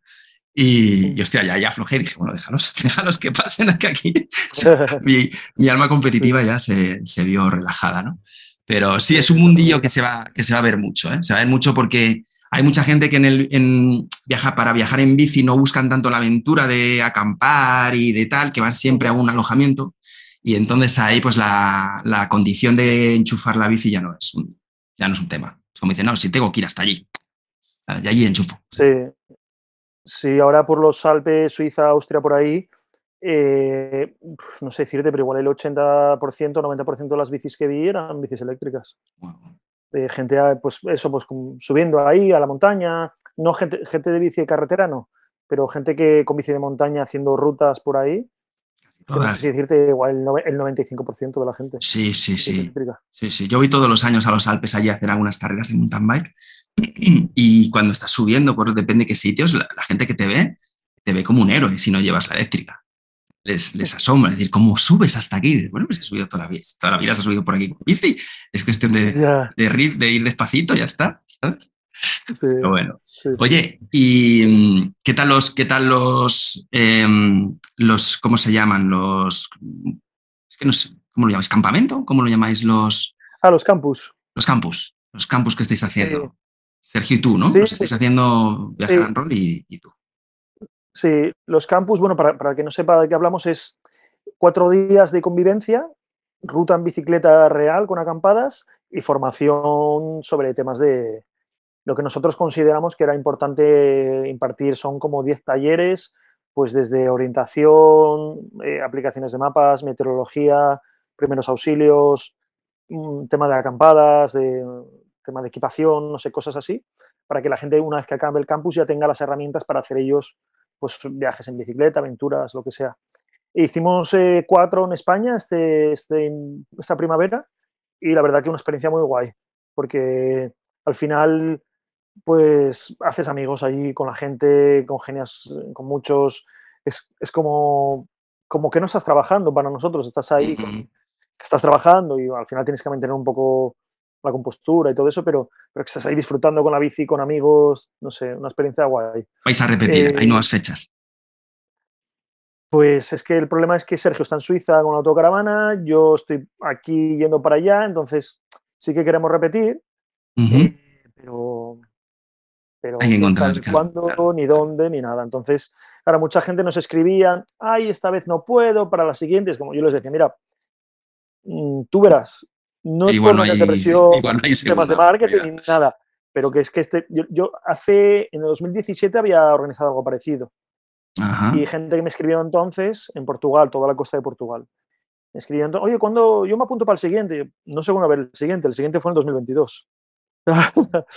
Y, y, hostia, ya, ya aflojé y dije, bueno, déjalos, [LAUGHS] déjalos que pasen, que aquí [LAUGHS] [LAUGHS] mi, mi, alma competitiva ya se, se, vio relajada, ¿no? Pero sí, es un mundillo que se va, que se va a ver mucho, ¿eh? Se va a ver mucho porque hay mucha gente que en el, en, viaja, para viajar en bici no buscan tanto la aventura de acampar y de tal, que van siempre a un alojamiento. Y entonces ahí pues la, la condición de enchufar la bici ya no es un, ya no es un tema. Es como dicen, no, si tengo que ir hasta allí. Y allí enchufo. Sí, Sí, ahora por los Alpes, Suiza, Austria, por ahí, eh, no sé decirte, pero igual el 80%, 90% de las bicis que vi eran bicis eléctricas. Wow. Eh, gente, pues eso, pues subiendo ahí a la montaña, no gente, gente de bici de carretera, no, pero gente que con bici de montaña haciendo rutas por ahí. No sé decirte, igual el, el 95% de la gente. Sí, sí, sí. Sí, sí. Yo voy todos los años a los Alpes allí a hacer algunas carreras de mountain bike [CLEARS THROAT] y cuando estás subiendo, por depende de qué sitios, la, la, gente que te ve, te ve como un héroe si no llevas la eléctrica. Les, les asombra, es decir, ¿cómo subes hasta aquí? Bueno, pues he subido toda la vida, toda la vida se ha subido por aquí con bici. Es cuestión de, yeah. de, de, ir despacito, ya está, ¿sabes? Sí, bueno. Sí. Oye, ¿y qué tal los, qué tal los, eh, los, cómo se llaman? Los, es que no sé, ¿cómo lo llamáis? ¿Campamento? ¿Cómo lo llamáis los? Ah, los campus. Los campus, los campus que estáis haciendo. Sergio y tú, ¿no? Los estáis haciendo Viajar en Rol y, y, tú. Sí, los campus, bueno, para, para que no sepa de qué hablamos, es cuatro días de convivencia, ruta en bicicleta real con acampadas y formación sobre temas de lo que nosotros consideramos que era importante impartir. Son como 10 talleres, pues desde orientación, eh, aplicaciones de mapas, meteorología, primeros auxilios, un tema de acampadas, de tema de equipación, no sé, cosas así, para que la gente una vez que acabe el campus ya tenga las herramientas para hacer ellos pues, viajes en bicicleta, aventuras, lo que sea. E hicimos eh, cuatro en España este, este, esta primavera y la verdad que una experiencia muy guay, porque al final pues haces amigos allí con la gente, congenias con muchos, es, es como, como que no estás trabajando para nosotros, estás ahí, estás trabajando y al final tienes que mantener un poco la compostura y todo eso, pero, pero que estás ahí disfrutando con la bici, con amigos, no sé, una experiencia guay. Vais a repetir, eh, hay nuevas fechas. Pues es que el problema es que Sergio está en Suiza con la autocaravana, yo estoy aquí yendo para allá, entonces sí que queremos repetir, uh -huh. eh, pero, pero hay que encontrar no cuándo, claro. ni dónde, ni nada. Entonces, ahora mucha gente nos escribía, ay, esta vez no puedo, para las siguientes, como yo les decía, mira, mm, tú verás, no igual no hay, presión, igual no hay temas de marketing ni nada, pero que es que este, yo, yo, hace, en el 2017 había organizado algo parecido. Ajá. Y gente que me escribió entonces, en Portugal, toda la costa de Portugal, me escribían, oye, cuando yo me apunto para el siguiente, no sé cuándo ver el siguiente, el siguiente fue en 2022.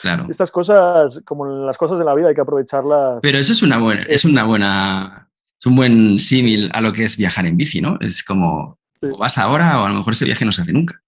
Claro. [LAUGHS] Estas cosas, como las cosas de la vida, hay que aprovecharlas. Pero eso es una buena, es una buena, es un buen símil a lo que es viajar en bici, ¿no? Es como, sí. o vas ahora o a lo mejor ese viaje no se hace nunca.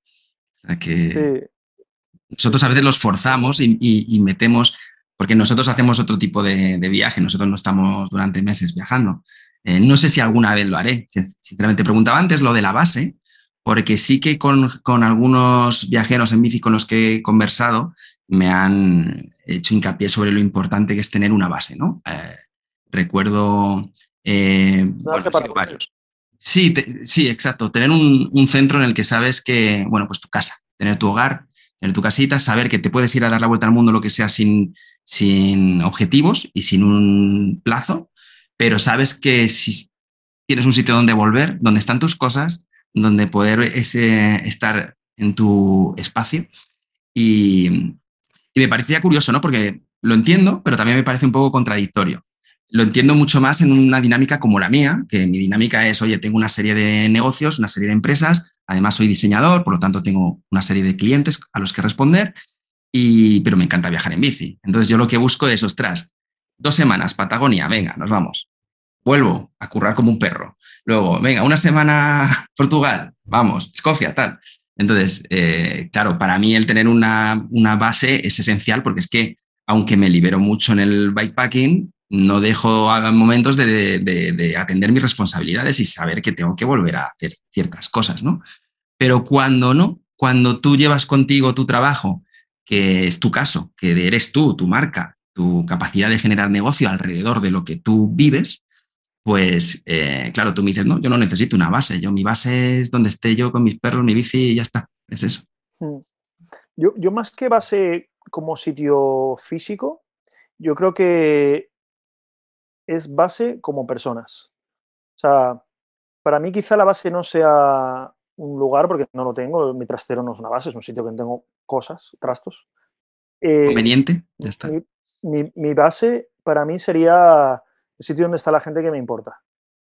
O sea que sí. nosotros a veces los forzamos y, y, y, metemos, porque nosotros hacemos otro tipo de, de, viaje, nosotros no estamos durante meses viajando. Eh, no sé si alguna vez lo haré, sinceramente. Preguntaba antes lo de la base, porque sí que con, con, algunos viajeros en bici con los que he conversado me han hecho hincapié sobre lo importante que es tener una base, ¿no? Eh, recuerdo eh, bueno, sí, varios. Sí, te, sí, exacto. Tener un, un, centro en el que sabes que, bueno, pues tu casa, tener tu hogar, tener tu casita, saber que te puedes ir a dar la vuelta al mundo lo que sea sin, sin objetivos y sin un plazo, pero sabes que si tienes un sitio donde volver, donde están tus cosas, donde poder ese, estar en tu espacio. Y, y me parecía curioso, ¿no? Porque lo entiendo, pero también me parece un poco contradictorio. Lo entiendo mucho más en una dinámica como la mía, que mi dinámica es, oye, tengo una serie de negocios, una serie de empresas, además soy diseñador, por lo tanto tengo una serie de clientes a los que responder, y, pero me encanta viajar en bici. Entonces yo lo que busco es, ostras, dos semanas, Patagonia, venga, nos vamos. Vuelvo a currar como un perro. Luego, venga, una semana [LAUGHS] Portugal, vamos, Escocia, tal. Entonces, eh, claro, para mí el tener una, una, base es esencial porque es que, aunque me libero mucho en el bikepacking, no dejo momentos de, de, de, atender mis responsabilidades y saber que tengo que volver a hacer ciertas cosas, ¿no? Pero cuando no, cuando tú llevas contigo tu trabajo, que es tu caso, que eres tú, tu marca, tu capacidad de generar negocio alrededor de lo que tú vives, pues eh, claro, tú me dices, no, yo no necesito una base, yo mi base es donde esté yo con mis perros, mi bici y ya está, es eso. Hmm. Yo, yo más que base como sitio físico, yo creo que es base como personas. O sea, para mí quizá la base no sea un lugar, porque no lo tengo, mi trastero no es una base, es un sitio que tengo cosas, trastos. Eh, Conveniente, ya está. Mi, base para mí sería el sitio donde está la gente que me importa.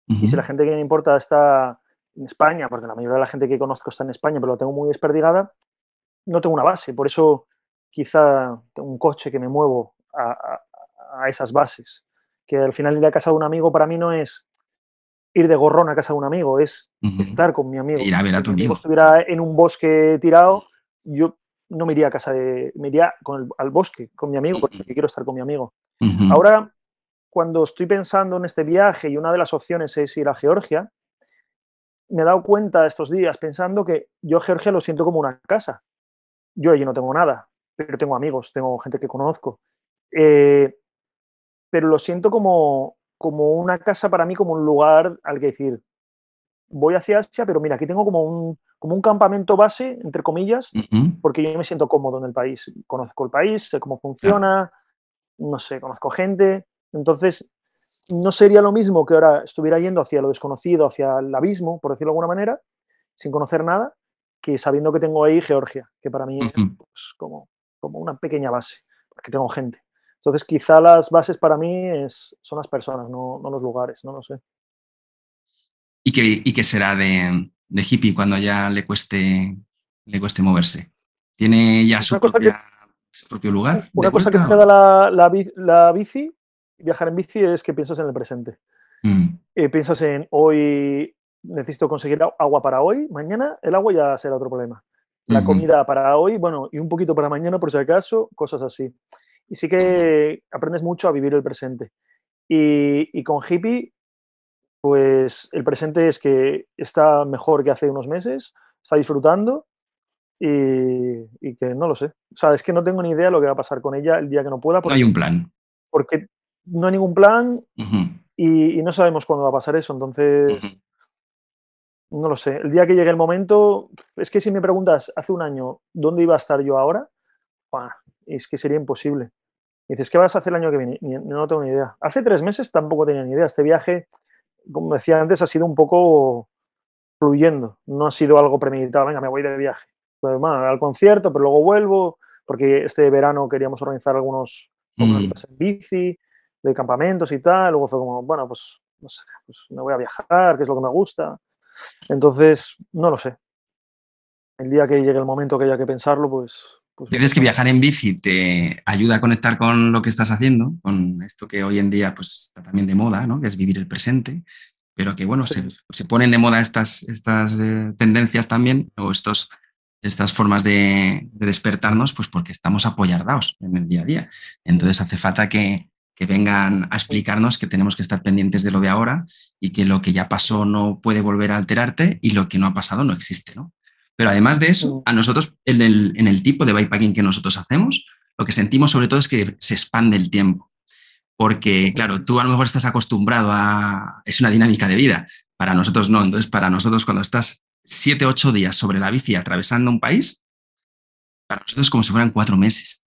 Y si la gente que me importa está en España, porque la mayoría de la gente que conozco está en España, pero la tengo muy desperdigada, no tengo una base. Por eso quizá tengo un coche que me muevo a, esas bases. Que al final ir a casa de un amigo para mí no es ir de gorrón a casa de un amigo, es estar con mi amigo. Ir a ver a tu si amigo. estuviera en un bosque tirado, yo no me iría a casa de. me iría al bosque con mi amigo porque quiero estar con mi amigo. Ahora, cuando estoy pensando en este viaje y una de las opciones es ir a Georgia, me he dado cuenta estos días pensando que yo Georgia lo siento como una casa. Yo allí no tengo nada, pero tengo amigos, tengo gente que conozco. Eh, pero lo siento como, como una casa para mí, como un lugar al que decir, voy hacia Asia, pero mira, aquí tengo como un, como un campamento base, entre comillas, porque yo me siento cómodo en el país. Conozco el país, sé cómo funciona, no sé, conozco gente. Entonces, no sería lo mismo que ahora estuviera yendo hacia lo desconocido, hacia el abismo, por decirlo de alguna manera, sin conocer nada, que sabiendo que tengo ahí Georgia, que para mí es pues, como, como una pequeña base, porque tengo gente. Entonces, quizá las bases para mí es, son las personas, no, no los lugares, no lo sé. ¿Y qué, y qué será de, de hippie cuando ya le cueste, le cueste moverse? ¿Tiene ya su, propio lugar? Una cosa que te da la, la, bici, viajar en bici, es que piensas en el presente. Mm. Eh, piensas en hoy necesito conseguir agua para hoy, mañana el agua ya será otro problema. La comida para hoy, bueno, y un poquito para mañana por si acaso, cosas así. Y sí que aprendes mucho a vivir el presente. Y, y con hippie pues el presente es que está mejor que hace unos meses, está disfrutando y, que no lo sé. O sea, es que no tengo ni idea de lo que va a pasar con ella el día que no pueda. no hay un plan. Porque no hay ningún plan y, no sabemos cuándo va a pasar eso. Entonces, no lo sé. El día que llegue el momento, es que si me preguntas hace un año dónde iba a estar yo ahora, es que sería imposible. dices, ¿qué vas a hacer el año que viene? no tengo ni idea. Hace tres meses tampoco tenía ni idea. Este viaje como decía antes, ha sido un poco fluyendo, no ha sido algo premeditado, venga, me voy de viaje. Pues, al concierto, pero luego vuelvo, porque este verano queríamos organizar algunos mm. en bici, de campamentos y tal, luego fue como, bueno, pues no sé, pues me voy a viajar, que es lo que me gusta. Entonces, no lo sé. El día que llegue el momento que haya que pensarlo, pues pues ¿Crees que viajar en bici te ayuda a conectar con lo que estás haciendo, con esto que hoy en día pues, está también de moda, ¿no? que es vivir el presente, pero que bueno, se, ponen de moda estas, estas eh, tendencias también, o estos, estas formas de, despertarnos, pues porque estamos apoyardados en el día a día. Entonces hace falta que, que vengan a explicarnos que tenemos que estar pendientes de lo de ahora y que lo que ya pasó no puede volver a alterarte y lo que no ha pasado no existe, ¿no? Pero además de eso, a nosotros, en el, tipo de bikepacking que nosotros hacemos, lo que sentimos sobre todo es que se expande el tiempo. Porque, claro, tú a lo mejor estás acostumbrado a... Es una dinámica de vida. Para nosotros no. Entonces, para nosotros, cuando estás siete, ocho días sobre la bici atravesando un país, para nosotros es como si fueran cuatro meses.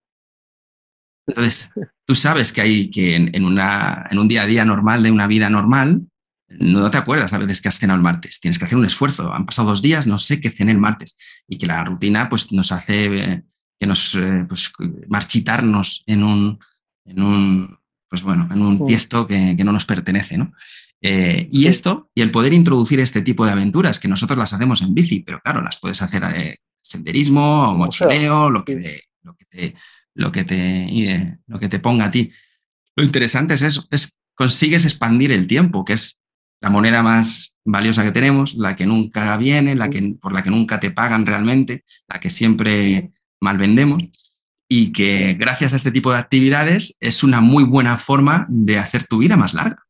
Entonces, tú sabes que hay que en, una, en un día a día normal de una vida normal, no te acuerdas a veces que has cenado el martes, tienes que hacer un esfuerzo. Han pasado dos días, no sé qué cené el martes y que la rutina pues, nos hace eh, que nos eh, pues, marchitarnos en un, en un, pues, bueno, en un tiesto que, no nos pertenece. ¿no? Eh, y esto, y el poder introducir este tipo de aventuras, que nosotros las hacemos en bici, pero claro, las puedes hacer senderismo o mochileo, lo que, lo, que te, lo, que te, lo que te ponga a ti. Lo interesante es eso, es consigues expandir el tiempo, que es la moneda más valiosa que tenemos, la que nunca viene, la que, por la que nunca te pagan realmente, la que siempre mal vendemos y que gracias a este tipo de actividades es una muy buena forma de hacer tu vida más larga.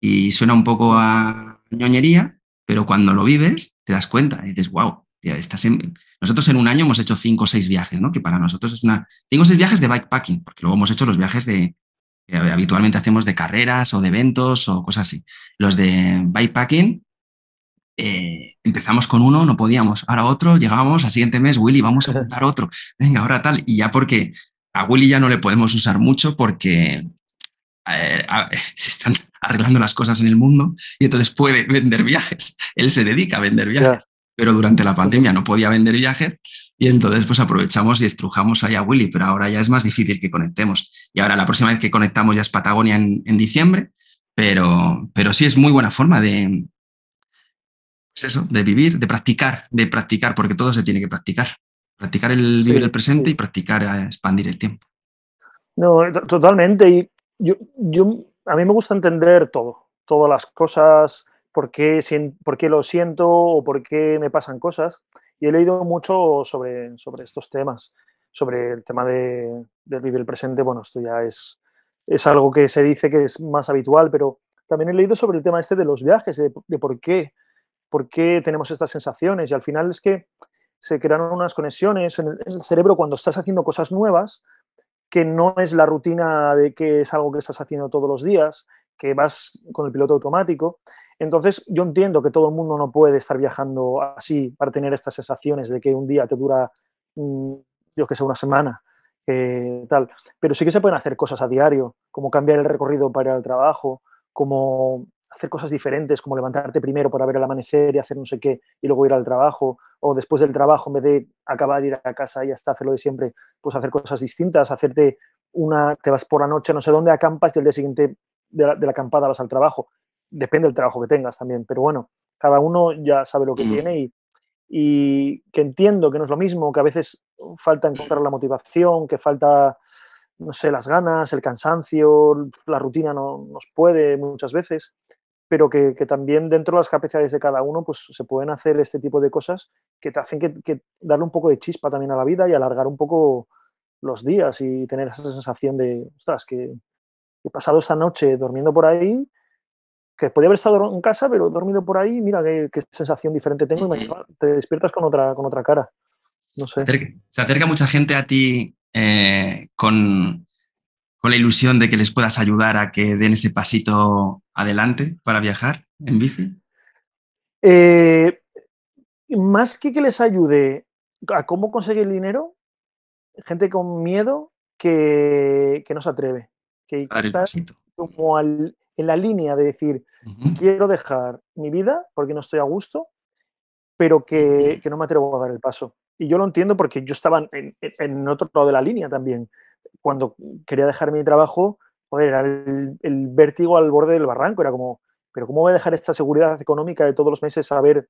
Y suena un poco a ñoñería, pero cuando lo vives te das cuenta y dices, wow, nosotros en un año hemos hecho cinco o seis viajes, ¿no? Que para nosotros es una... Cinco o seis viajes de bikepacking, porque luego hemos hecho los viajes de, que habitualmente hacemos de carreras o de eventos o cosas así. Los de bikepacking, eh, empezamos con uno, no podíamos, ahora otro, llegábamos al siguiente mes, Willy, vamos a montar otro, venga, ahora tal, y ya porque a Willy ya no le podemos usar mucho porque eh, [LAUGHS] se están arreglando las cosas en el mundo y entonces puede vender viajes. Él se dedica a vender viajes, pero durante la pandemia no podía vender viajes y entonces pues aprovechamos y estrujamos ahí a Willy, pero ahora ya es más difícil que conectemos. Y ahora la próxima vez que conectamos ya es Patagonia en, diciembre, pero, pero sí es muy buena forma de, pues eso, de vivir, de practicar, de practicar, porque todo se tiene que practicar. Practicar el vivir el presente y practicar a expandir el tiempo. No, totalmente. Y yo, yo, a mí me gusta entender todo, todas las cosas, por qué, por qué lo siento o por qué me pasan cosas. Y he leído mucho sobre, sobre estos temas, sobre el tema de, vivir el presente. Bueno, esto ya es, es algo que se dice que es más habitual, pero también he leído sobre el tema este de los viajes, de, por qué, por qué tenemos estas sensaciones. Y al final es que se crean unas conexiones en el cerebro cuando estás haciendo cosas nuevas que no es la rutina de que es algo que estás haciendo todos los días, que vas con el piloto automático. Entonces, yo entiendo que todo el mundo no puede estar viajando así para tener estas sensaciones de que un día te dura, mm, yo que sé, una semana, tal. Pero sí que se pueden hacer cosas a diario, como cambiar el recorrido para ir al trabajo, como hacer cosas diferentes, como levantarte primero para ver el amanecer y hacer no sé qué, y luego ir al trabajo, o después del trabajo, en vez de acabar de ir a casa y hasta hacerlo de siempre, pues hacer cosas distintas, hacerte una, te vas por la noche no sé dónde, acampas y el día siguiente de la, acampada vas al trabajo. Depende del trabajo que tengas también, pero bueno, cada uno ya sabe lo que tiene y, y que entiendo que no es lo mismo, que a veces falta encontrar la motivación, que falta, no sé, las ganas, el cansancio, la rutina no nos puede muchas veces, pero que, también dentro de las capacidades de cada uno pues se pueden hacer este tipo de cosas que te hacen que, darle un poco de chispa también a la vida y alargar un poco los días y tener esa sensación de, ostras, que he pasado esta noche durmiendo por ahí, que podía haber estado en casa, pero he dormido por ahí, mira qué, sensación diferente tengo y te despiertas con otra, con otra cara. No sé. Se acerca, mucha gente a ti eh, con, con la ilusión de que les puedas ayudar a que den ese pasito adelante para viajar en bici? Eh, más que que les ayude a cómo conseguir dinero, gente con miedo que, no se atreve, que está como en la línea de decir, quiero dejar mi vida porque no estoy a gusto, pero que, no me atrevo a dar el paso. Y yo lo entiendo porque yo estaba en, en otro lado de la línea también cuando quería dejar mi trabajo, joder, era el, vértigo al borde del barranco, era como, pero ¿cómo voy a dejar esta seguridad económica de todos los meses saber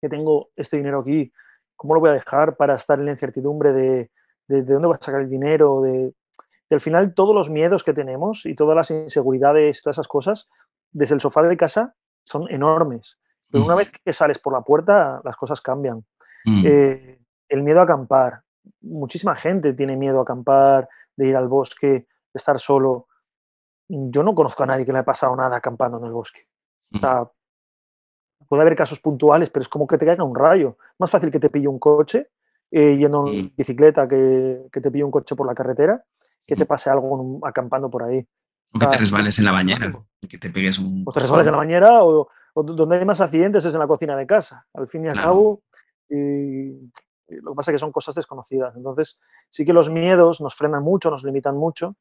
que tengo este dinero aquí? ¿Cómo lo voy a dejar para estar en la incertidumbre de, de, dónde voy a sacar el dinero? De, al final todos los miedos que tenemos y todas las inseguridades, todas esas cosas, desde el sofá de casa son enormes. Pero una vez que sales por la puerta, las cosas cambian. Mm. Eh, el miedo a acampar, muchísima gente tiene miedo a acampar, de ir al bosque, de estar solo. Yo no conozco a nadie que le haya pasado nada acampando en el bosque. puede haber casos puntuales, pero es como que te caiga un rayo. Más fácil que te pille un coche eh, yendo en bicicleta que, que, te pille un coche por la carretera, que te pase algo acampando por ahí. O que te resbales en la bañera, que te pegues un... O te resbales en la bañera, o, donde hay más accidentes es en la cocina de casa. Al fin y al cabo, y lo que pasa es que son cosas desconocidas. Entonces, sí que los miedos nos frenan mucho, nos limitan mucho,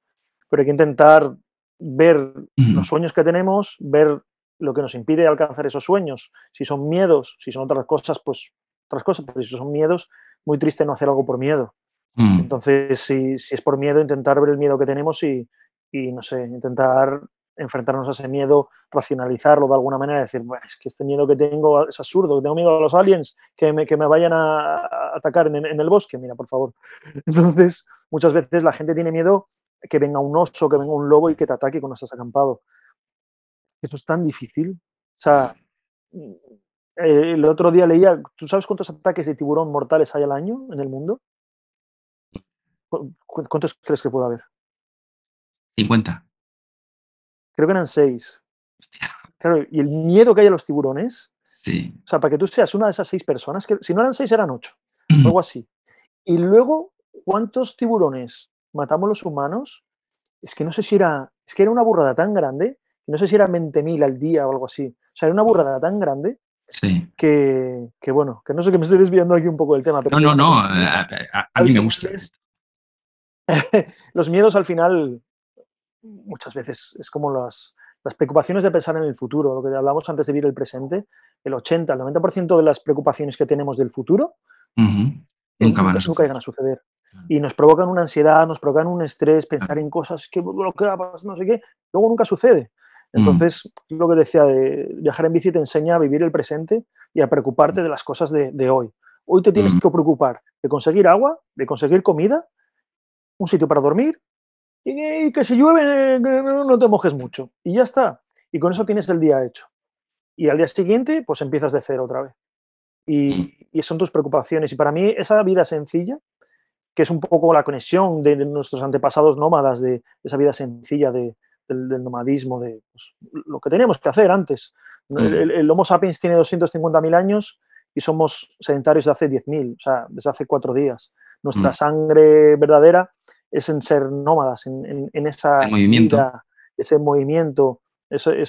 pero hay que intentar ver los sueños que tenemos, ver lo que nos impide alcanzar esos sueños. Si son miedos, si son otras cosas, pues otras cosas, pero si son miedos, muy triste no hacer algo por miedo. Mm. Entonces, si, es por miedo, intentar ver el miedo que tenemos y, no sé, intentar enfrentarnos a ese miedo, racionalizarlo de alguna manera, decir, bueno, es que este miedo que tengo es absurdo, que tengo miedo a los aliens que me, que me vayan a, atacar en, el bosque, mira, por favor. [LAUGHS] Entonces, muchas veces la gente tiene miedo que venga un oso, que venga un lobo y que te ataque cuando estás acampado. Eso es tan difícil. O sea, eh, el otro día leía, ¿tú sabes cuántos ataques de tiburón mortales hay al año en el mundo? ¿Cuántos crees que puede haber? 50. Creo que eran seis. Claro, y el miedo que hay a los tiburones Sí. O sea, para que tú seas una de esas seis personas, que si no eran seis, eran ocho, algo así. Y luego, ¿cuántos tiburones matamos los humanos? Es que no sé si era, es que era una burrada tan grande, no sé si era 20.000 al día o algo así. O sea, era una burrada tan grande Sí. Que, que, bueno, que no sé que me estoy desviando aquí un poco del tema. Pero no, no, no, a, a, mí me gusta. [LAUGHS] los miedos al final, muchas veces, es como las, las preocupaciones de pensar en el futuro, lo que hablamos antes de vivir el presente, el 80, el 90% de las preocupaciones que tenemos del futuro nunca, van a nunca llegan a suceder. Y nos provocan una ansiedad, nos provocan un estrés, pensar en cosas que no sé qué, luego nunca sucede. Entonces, lo que decía de viajar en bici te enseña a vivir el presente y a preocuparte de las cosas de, hoy. Hoy te tienes que preocupar de conseguir agua, de conseguir comida, un sitio para dormir y, que si llueve no te mojes mucho. Y ya está. Y con eso tienes el día hecho. Y al día siguiente, pues empiezas de cero otra vez. Y, mm. son tus preocupaciones. Y para mí, esa vida sencilla, que es un poco la conexión de, nuestros antepasados nómadas, de esa vida sencilla de, del, nomadismo, de pues, lo que teníamos que hacer antes. El, Homo sapiens tiene 250.000 años y somos sedentarios de hace 10.000, o sea, desde hace cuatro días. Nuestra mm. sangre verdadera es en ser nómadas, en, esa movimiento. ese movimiento, ese,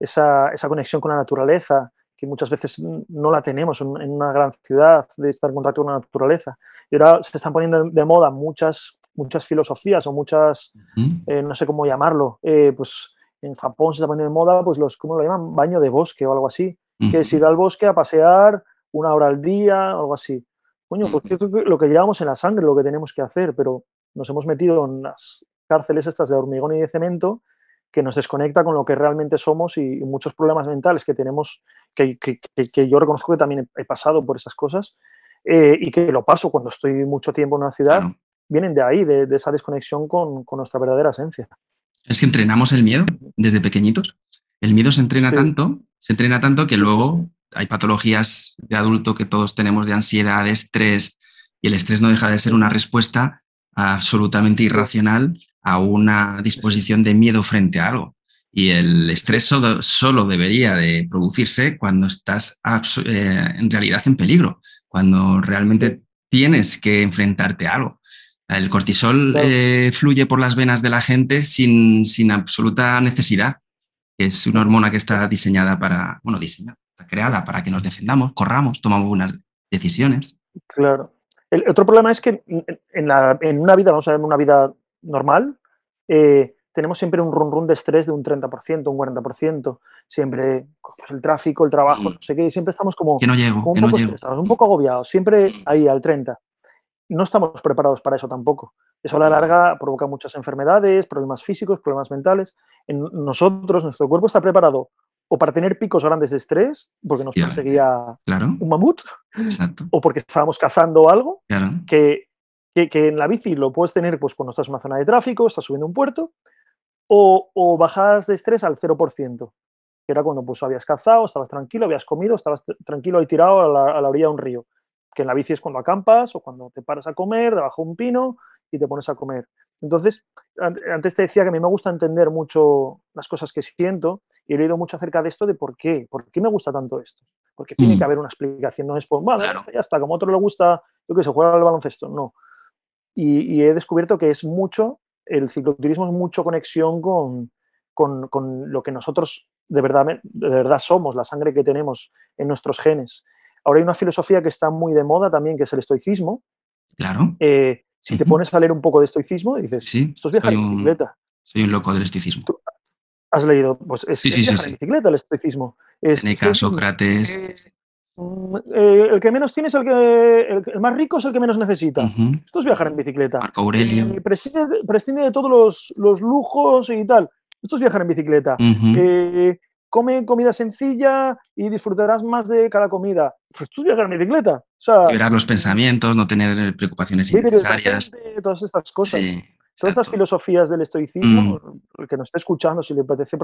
esa, esa, conexión con la naturaleza, que muchas veces no la tenemos en, una gran ciudad, de estar en contacto con la naturaleza. Y ahora se están poniendo de moda muchas muchas filosofías o muchas, eh, no sé cómo llamarlo, eh, pues en Japón se está poniendo de moda, pues los, ¿cómo lo llaman? Baño de bosque o algo así, que es ir al bosque a pasear una hora al día, algo así. Coño, pues lo que llevamos en la sangre, lo que tenemos que hacer, pero nos hemos metido en las cárceles estas de hormigón y de cemento que nos desconecta con lo que realmente somos y, muchos problemas mentales que tenemos, que, que, que, yo reconozco que también he, pasado por esas cosas eh, y que lo paso cuando estoy mucho tiempo en una ciudad vienen de ahí, de, esa desconexión con, nuestra verdadera esencia. Es que entrenamos el miedo desde pequeñitos. El miedo se entrena tanto, se entrena tanto que luego hay patologías de adulto que todos tenemos de ansiedad, de estrés, y el estrés no deja de ser una respuesta absolutamente irracional a una disposición de miedo frente a algo. Y el estrés solo, debería de producirse cuando estás eh, en realidad en peligro, cuando realmente tienes que enfrentarte a algo. El cortisol eh, fluye por las venas de la gente sin, sin, absoluta necesidad. Es una hormona que está diseñada para, bueno, diseñada, está creada para que nos defendamos, corramos, tomamos buenas decisiones. Claro. El otro problema es que en, la, en una vida, vamos a ver, en una vida normal, eh, tenemos siempre un run run de estrés de un 30%, un 40%, siempre pues, el tráfico, el trabajo, mm. no sé qué, siempre estamos como, que no llego, un, poco un poco agobiados, siempre ahí al 30 no estamos preparados para eso tampoco. Eso a la larga provoca muchas enfermedades, problemas físicos, problemas mentales. En nosotros, nuestro cuerpo está preparado o para tener picos grandes de estrés, porque nos perseguía un mamut, o porque estábamos cazando algo, que, que, en la bici lo puedes tener pues, cuando estás en una zona de tráfico, estás subiendo un puerto, o, o bajadas de estrés al 0%, que era cuando pues, habías cazado, estabas tranquilo, habías comido, estabas tranquilo ahí tirado a la, a la orilla de un río que en la bici es cuando acampas o cuando te paras a comer debajo de un pino y te pones a comer. Entonces, antes te decía que a mí me gusta entender mucho las cosas que siento y he leído mucho acerca de esto de por qué, por qué me gusta tanto esto. Porque tiene mm. que haber una explicación, no es por, vale, ya está, como a otro le gusta, yo que sé, jugar al baloncesto, no. Y, he descubierto que es mucho, el cicloturismo es mucho conexión con, con, con, lo que nosotros de verdad, de verdad somos, la sangre que tenemos en nuestros genes. Ahora hay una filosofía que está muy de moda también, que es el estoicismo. Claro. Eh, si te pones a leer un poco de estoicismo, dices, sí, esto es viajar en bicicleta. Soy un loco del estoicismo. ¿Has leído? Pues es, viajar en bicicleta el estoicismo. Es, Seneca, Sócrates. Mm, eh, el que menos tiene es el que. El, más rico es el que menos necesita. Esto es viajar en bicicleta. Marco Aurelio. Eh, prescinde, de todos los, lujos y tal. Esto es viajar en bicicleta come comida sencilla y disfrutarás más de cada comida. Pues tú viajar en bicicleta. O sea, los pensamientos, no tener preocupaciones innecesarias. Todas estas cosas. Todas estas filosofías del estoicismo, mm. el que nos esté escuchando, si le apetece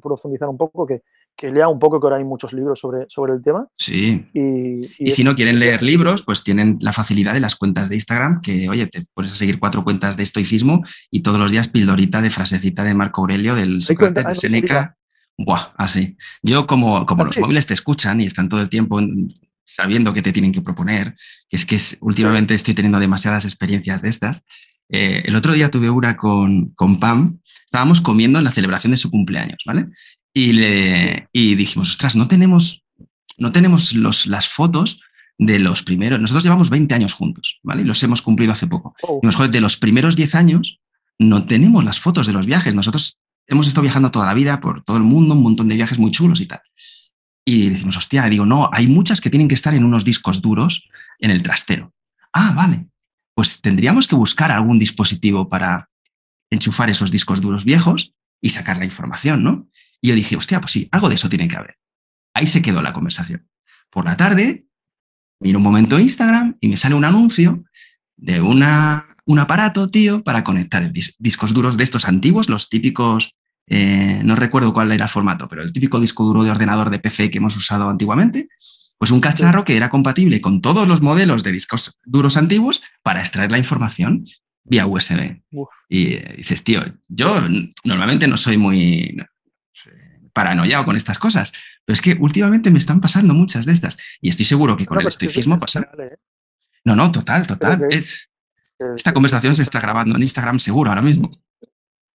profundizar un poco, que, que, lea un poco, que ahora hay muchos libros sobre, sobre el tema. Sí. Y, si no quieren leer libros, pues tienen la facilidad de las cuentas de Instagram, que, oye, te pones a seguir cuatro cuentas de estoicismo y todos los días pildorita de frasecita de Marco Aurelio, del Sócrates, de Seneca Buah, así. Yo como, como los móviles te escuchan y están todo el tiempo sabiendo qué te tienen que proponer, que es que últimamente estoy teniendo demasiadas experiencias de estas. Eh, el otro día tuve una con, con Pam, estábamos comiendo en la celebración de su cumpleaños, ¿vale? Y, le, y dijimos, ostras, no tenemos, no tenemos los, las fotos de los primeros, nosotros llevamos 20 años juntos, ¿vale? Y los hemos cumplido hace poco. Oh. Y de los primeros 10 años no tenemos las fotos de los viajes. Nosotros hemos estado viajando toda la vida por todo el mundo, un montón de viajes muy chulos y tal. Y decimos, hostia, digo, no, hay muchas que tienen que estar en unos discos duros en el trastero. Ah, vale. Pues tendríamos que buscar algún dispositivo para enchufar esos discos duros viejos y sacar la información, ¿no? Y yo dije, hostia, pues sí, algo de eso tiene que haber. Ahí se quedó la conversación. Por la tarde miro un momento Instagram y me sale un anuncio de una, un aparato, tío, para conectar discos duros de estos antiguos, los típicos, eh, no recuerdo cuál era el formato, pero el típico disco duro de ordenador de PC que hemos usado antiguamente, pues un cacharro que era compatible con todos los modelos de discos duros antiguos para extraer la información vía USB. Y dices, tío, yo normalmente no soy muy paranoiado con estas cosas, pero es que últimamente me están pasando muchas de estas y estoy seguro que con el estoicismo pasa. ¿eh? No, no, total, total. esta conversación se está grabando en Instagram seguro ahora mismo.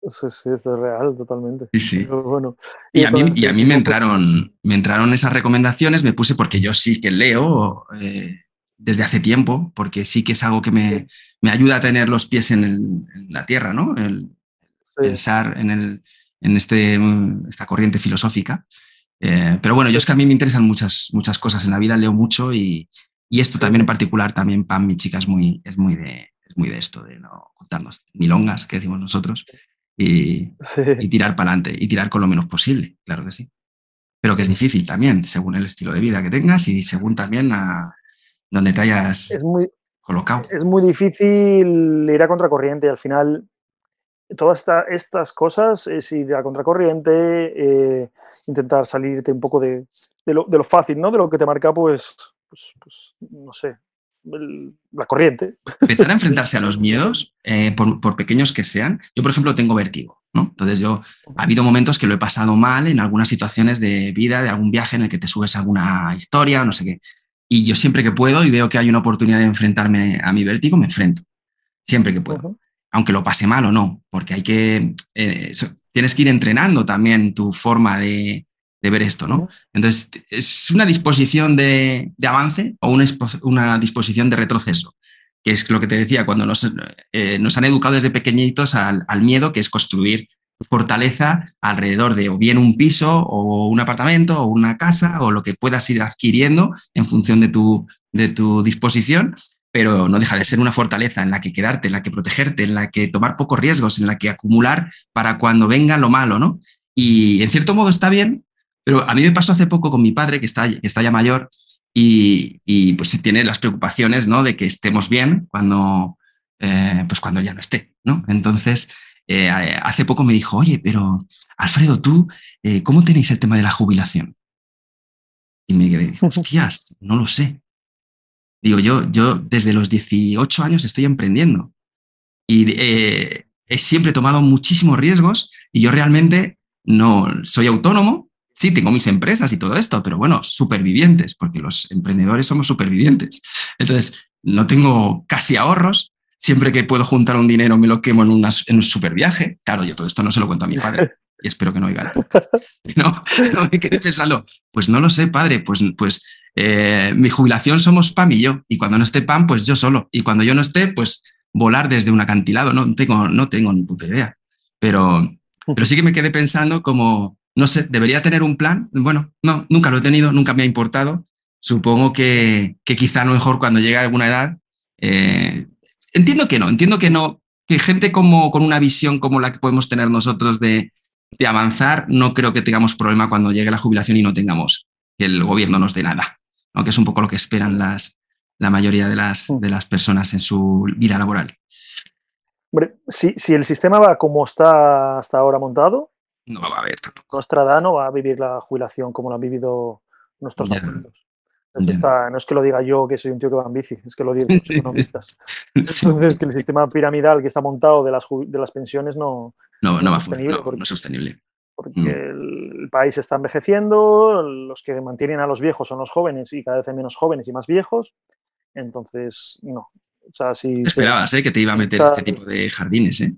Sí, es real, totalmente. Sí, sí. Bueno, y, a mí, y a mí me entraron, me entraron esas recomendaciones, me puse porque yo sí que leo eh, desde hace tiempo, porque sí que es algo que me, me ayuda a tener los pies en, la tierra, ¿no? El pensar en, el, en este, esta corriente filosófica. Eh, pero bueno, yo es que a mí me interesan muchas, muchas cosas en la vida, leo mucho y, y esto también en particular, también Pam, mi chica, es muy, es muy, de, es muy de esto, de no contarnos milongas, que decimos nosotros, y, y tirar para adelante y tirar con lo menos posible, claro que sí. Pero que es difícil también, según el estilo de vida que tengas y según también a donde te hayas es muy, colocado. Es muy difícil ir a contracorriente y al final todas estas cosas es ir a contracorriente, eh, intentar salirte un poco de, lo, fácil, ¿no? De lo que te marca, pues, pues, pues no sé, la corriente. Empezar a [LAUGHS] enfrentarse a los miedos, eh, por, pequeños que sean. Yo, por ejemplo, tengo vértigo, ¿no? Entonces yo, ha habido momentos que lo he pasado mal en algunas situaciones de vida, de algún viaje en el que te subes a alguna historia, no sé qué. Y yo siempre que puedo y veo que hay una oportunidad de enfrentarme a mi vértigo, me enfrento. Siempre que puedo aunque lo pase mal o no, porque hay que, eh, tienes que ir entrenando también tu forma de, ver esto, ¿no? Entonces, es una disposición de, avance o una, una, disposición de retroceso, que es lo que te decía, cuando nos, eh, nos han educado desde pequeñitos al, miedo, que es construir fortaleza alrededor de o bien un piso o un apartamento o una casa o lo que puedas ir adquiriendo en función de tu, de tu disposición pero no deja de ser una fortaleza en la que quedarte, en la que protegerte, en la que tomar pocos riesgos, en la que acumular para cuando venga lo malo, ¿no? Y en cierto modo está bien, pero a mí me pasó hace poco con mi padre, que está, que está ya mayor, y, y pues tiene las preocupaciones, ¿no? De que estemos bien cuando, eh, pues cuando ya no esté, ¿no? Entonces, eh, hace poco me dijo, oye, pero Alfredo, tú, eh, ¿cómo tenéis el tema de la jubilación? Y me quedé, [LAUGHS] hostias, no lo sé. Digo, yo, yo desde los 18 años estoy emprendiendo y eh, he siempre tomado muchísimos riesgos y yo realmente no soy autónomo. Sí, tengo mis empresas y todo esto, pero bueno, supervivientes, porque los emprendedores somos supervivientes. Entonces, no tengo casi ahorros. Siempre que puedo juntar un dinero me lo quemo en, en un super viaje. Claro, yo todo esto no se lo cuento a mi padre [LAUGHS] y espero que no oiga [LAUGHS] No, no me quedé pensando, pues no lo sé, padre, pues, pues eh, mi jubilación somos Pam y yo, y cuando no esté Pam, pues yo solo, y cuando yo no esté, pues volar desde un acantilado, no tengo, no tengo ni puta idea, pero, pero sí que me quedé pensando como, no sé, debería tener un plan, bueno, no, nunca lo he tenido, nunca me ha importado, supongo que, que quizá a lo mejor cuando llegue a alguna edad, eh, entiendo que no, entiendo que no, que gente como con una visión como la que podemos tener nosotros de, de avanzar, no creo que tengamos problema cuando llegue la jubilación y no tengamos que el gobierno nos dé nada aunque es un poco lo que esperan las, la mayoría de las, de las personas en su vida laboral. Hombre, si, si, el sistema va como está hasta ahora montado, no va a haber tampoco. no va a vivir la jubilación como lo han vivido nuestros abuelos. no es que lo diga yo, que soy un tío que va en bici, es que lo digan los [LAUGHS] economistas. Entonces, que el sistema piramidal que está montado de las, de las pensiones no, no, no, va, no, no es sostenible. porque Mm. el, el país está envejeciendo, los que mantienen a los viejos son los jóvenes y cada vez hay menos jóvenes y más viejos. Entonces, no. O sea, si Te esperabas, ¿eh? Que te iba a meter o sea, este tipo de jardines, ¿eh?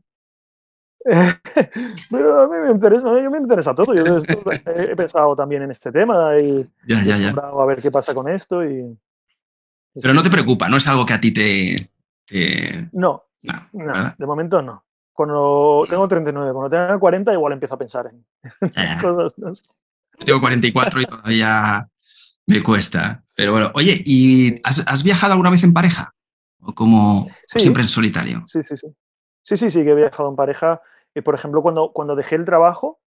[LAUGHS] Pero a mí me interesa, a mí me interesa todo. Yo he, pensado también en este tema y Ya, ya, a ver qué pasa con esto y. Pero no te preocupa, no es algo que a ti te. te- No, no, de momento no. Cuando tengo 39, cuando tenga 40 igual empiezo a pensar en [LAUGHS] cosas. ¿no? tengo 44 y todavía me cuesta. Pero bueno, oye, ¿y has, has viajado alguna vez en pareja? ¿O como Sí. siempre en solitario? Sí, sí, sí. Sí, sí, sí, que he viajado en pareja. Y, por ejemplo, cuando, cuando dejé el trabajo,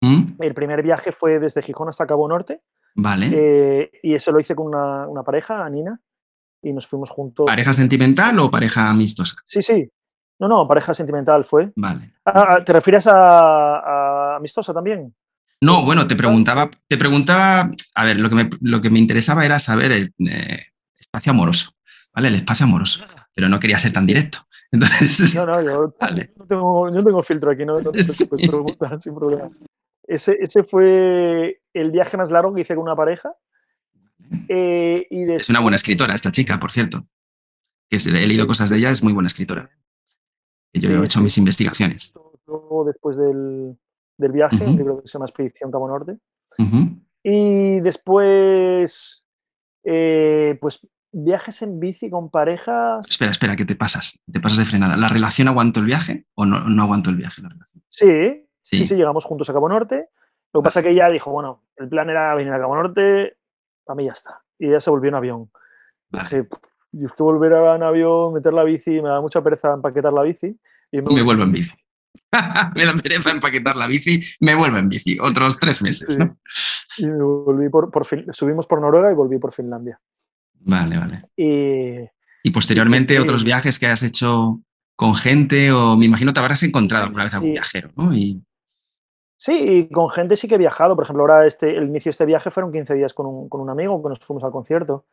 ¿Mm? el primer viaje fue desde Gijón hasta Cabo Norte. Vale. eh, y eso lo hice con una, una pareja, Nina, y nos fuimos juntos. ¿Pareja sentimental o pareja amistosa? Sí, sí. No, no, pareja sentimental fue. Vale. Ah, ah, ¿Te refieres a, a amistosa también? No, bueno, te preguntaba, te preguntaba, a ver, lo que me, lo que me interesaba era saber el eh, espacio amoroso, ¿vale? El espacio amoroso, pero no quería ser tan directo. [LAUGHS] Entonces, No, no, yo [LAUGHS] Vale. no, tengo, yo no tengo filtro aquí, no, no te Sí. preocupes, pregunta sin problema. Ese, ese fue el viaje más largo que hice con una pareja. eh, y es una buena escritora esta chica, por cierto. Que he leído cosas de ella, es muy buena escritora. Yo he hecho mis investigaciones. Luego, después del, del viaje, Ujú. un libro que se llama Expedición Cabo Norte. Y después, eh, pues viajes en bici con parejas. Espera, espera, que te pasas, te pasas de frenada. ¿La relación aguantó el viaje o no, no aguantó el viaje la relación? Sí, Sí. sí, sí, llegamos juntos a Cabo Norte. Lo que pasa es que ella dijo, bueno, el plan era venir a Cabo Norte, para mí ya está. Y ella se volvió en avión. Vale. Dije, "Pff, yo es que volver a en avión, meter la bici, me da mucha pereza empaquetar la bici. Y Me vuelvo en bici. [LAUGHS] me da pereza empaquetar la bici, me vuelvo en bici. Otros tres meses, Sí. ¿no? y me volví por, por Fin- subimos por Noruega y volví por Finlandia. Vale, vale. Y Y posteriormente Sí. otros viajes que has hecho con gente o me imagino te habrás encontrado alguna vez algún viajero, ¿no? Y sí, y con gente sí que he viajado. Por ejemplo, ahora este, el inicio de este viaje fueron 15 días con un, con un amigo que nos fuimos al concierto.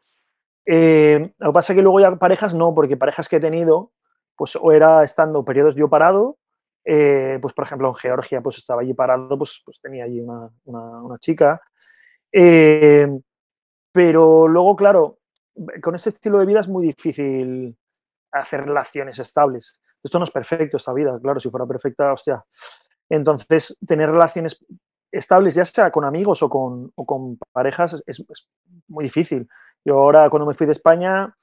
Eh, lo que pasa es que luego ya parejas no, porque parejas que he tenido, pues o era estando periodos yo parado, eh, pues por ejemplo en Georgia, pues estaba allí parado, pues, pues tenía allí una, una- una chica. Eh, pero luego, claro, con este estilo de vida es muy difícil hacer relaciones estables. Esto no es perfecto, esta vida, claro, si fuera perfecta, hostia. Entonces, tener relaciones estables, ya sea con amigos o con, o con parejas, es, muy difícil. Yo ahora, cuando me fui de España,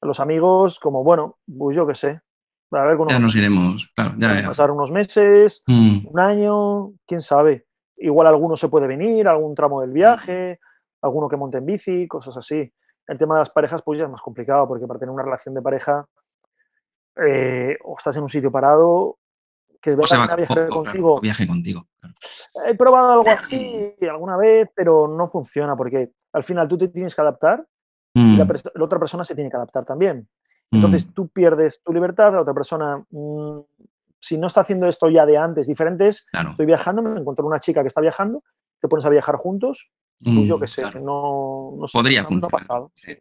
los amigos, como, bueno, pues yo qué sé. A ver, con ya nos iremos, claro, ya, ya. pasar unos meses, Mm, un año, quién sabe. Igual alguno se puede venir, algún tramo del viaje, alguno que monte en bici, cosas así. El tema de las parejas, pues ya es más complicado, porque para tener una relación de pareja, eh, o estás en un sitio parado, que viajar o- o, claro, contigo. viaje contigo. claro. He probado algo así alguna vez, pero no funciona, porque al final tú te tienes que adaptar y Mm, la, la otra persona se tiene que adaptar también. Entonces mm, tú pierdes tu libertad, la otra persona, mm, si no está haciendo esto ya de antes, diferentes, claro. estoy viajando, me encuentro una chica que está viajando, te pones a viajar juntos, pues yo Mm, qué sé, claro. no, no sé, Podría no- ha pasado. sí,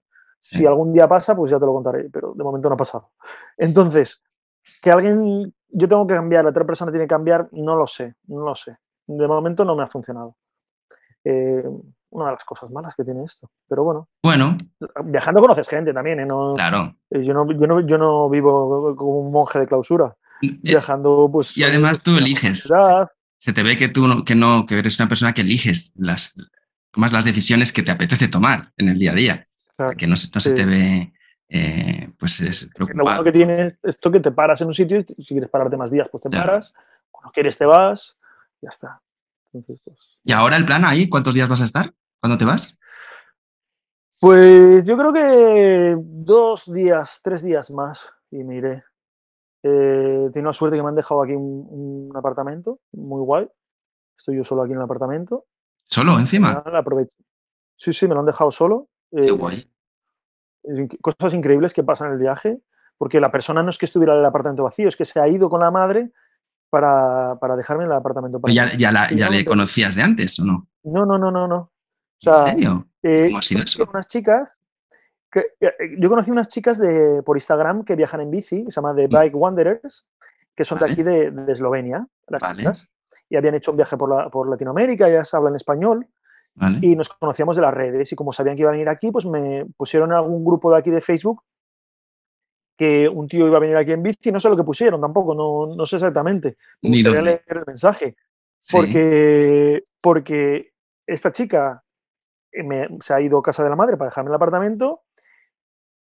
sí. Si algún día pasa, pues ya te lo contaré, pero de momento no ha pasado. Entonces, que alguien, yo tengo que cambiar, la otra persona tiene que cambiar, no lo sé, no lo sé. De momento no me ha funcionado. Eh, una de las cosas malas que tiene esto. Pero bueno, Bueno, viajando conoces gente también, ¿eh? No, claro. eh, yo, no, yo, no, yo no vivo como un monje de clausura. Eh, Viajando, pues. y además tú eliges. se te ve que tú no, que no, que eres una persona que eliges las, tomas las decisiones que te apetece tomar en el día a día. claro. Que no, se- no se te ve, eh, pues es Lo bueno preocupado. que tiene es esto que te paras en un sitio y si quieres pararte más días, pues te Claro. paras. Cuando quieres te vas, ya está. Entonces, pues, Y ahora el plan ahí, ¿cuántos días vas a estar? ¿Cuándo te vas? pues yo creo que dos días, tres días más y me iré. Eh, tengo la suerte que me han dejado aquí un, un apartamento muy guay. Estoy yo solo aquí en el apartamento. ¿Solo encima? Sí, sí, me lo han dejado solo. Qué Eh, guay. cosas increíbles que pasan en el viaje, porque la persona no es que estuviera en el apartamento vacío, es que se ha ido con la madre para, para dejarme en el apartamento. para ¿Ya, mí. ya, la- ya le conocías de antes o no? No, no, no, no, no. O ¿En sea, serio? eh, ¿Cómo ha sido eso? unas chicas que, eh, yo conocí unas chicas de, por Instagram que viajan en bici, que se llama The Bike Wanderers, que son de aquí de, de Eslovenia, las Vale. chicas. Y habían hecho un viaje por, por Latinoamérica, ya se habla en español. Y nos conocíamos de las redes y como sabían que iban a venir aquí, pues me pusieron en algún grupo de aquí de Facebook que un tío iba a venir aquí en bici, no sé lo que pusieron tampoco, no, no sé exactamente. Ni a leer el mensaje. Porque, porque esta chica se ha ido a casa de la madre para dejarme el apartamento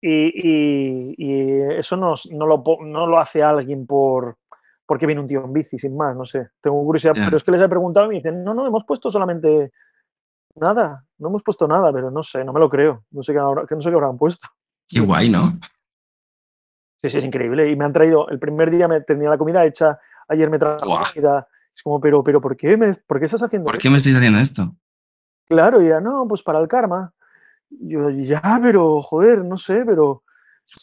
y, eso no, no, lo, no, lo, hace alguien por porque viene un tío en bici, sin más, no sé. Tengo curiosidad, pero es que les he preguntado y me dicen, no, no, hemos puesto solamente nada, no hemos puesto nada, pero no sé, no me lo creo, no sé qué, no sé qué habrán puesto. [LAUGHS] Qué guay, ¿no? Sí, sí, es increíble. Y me han traído, el primer día me tenía la comida hecha, ayer me trajo la comida. Es como, pero, pero ¿por qué, me, ¿por qué estás haciendo ¿Por qué me estáis haciendo esto? Claro, y ya, no, pues para el karma. Yo, ya, pero, joder, no sé, pero...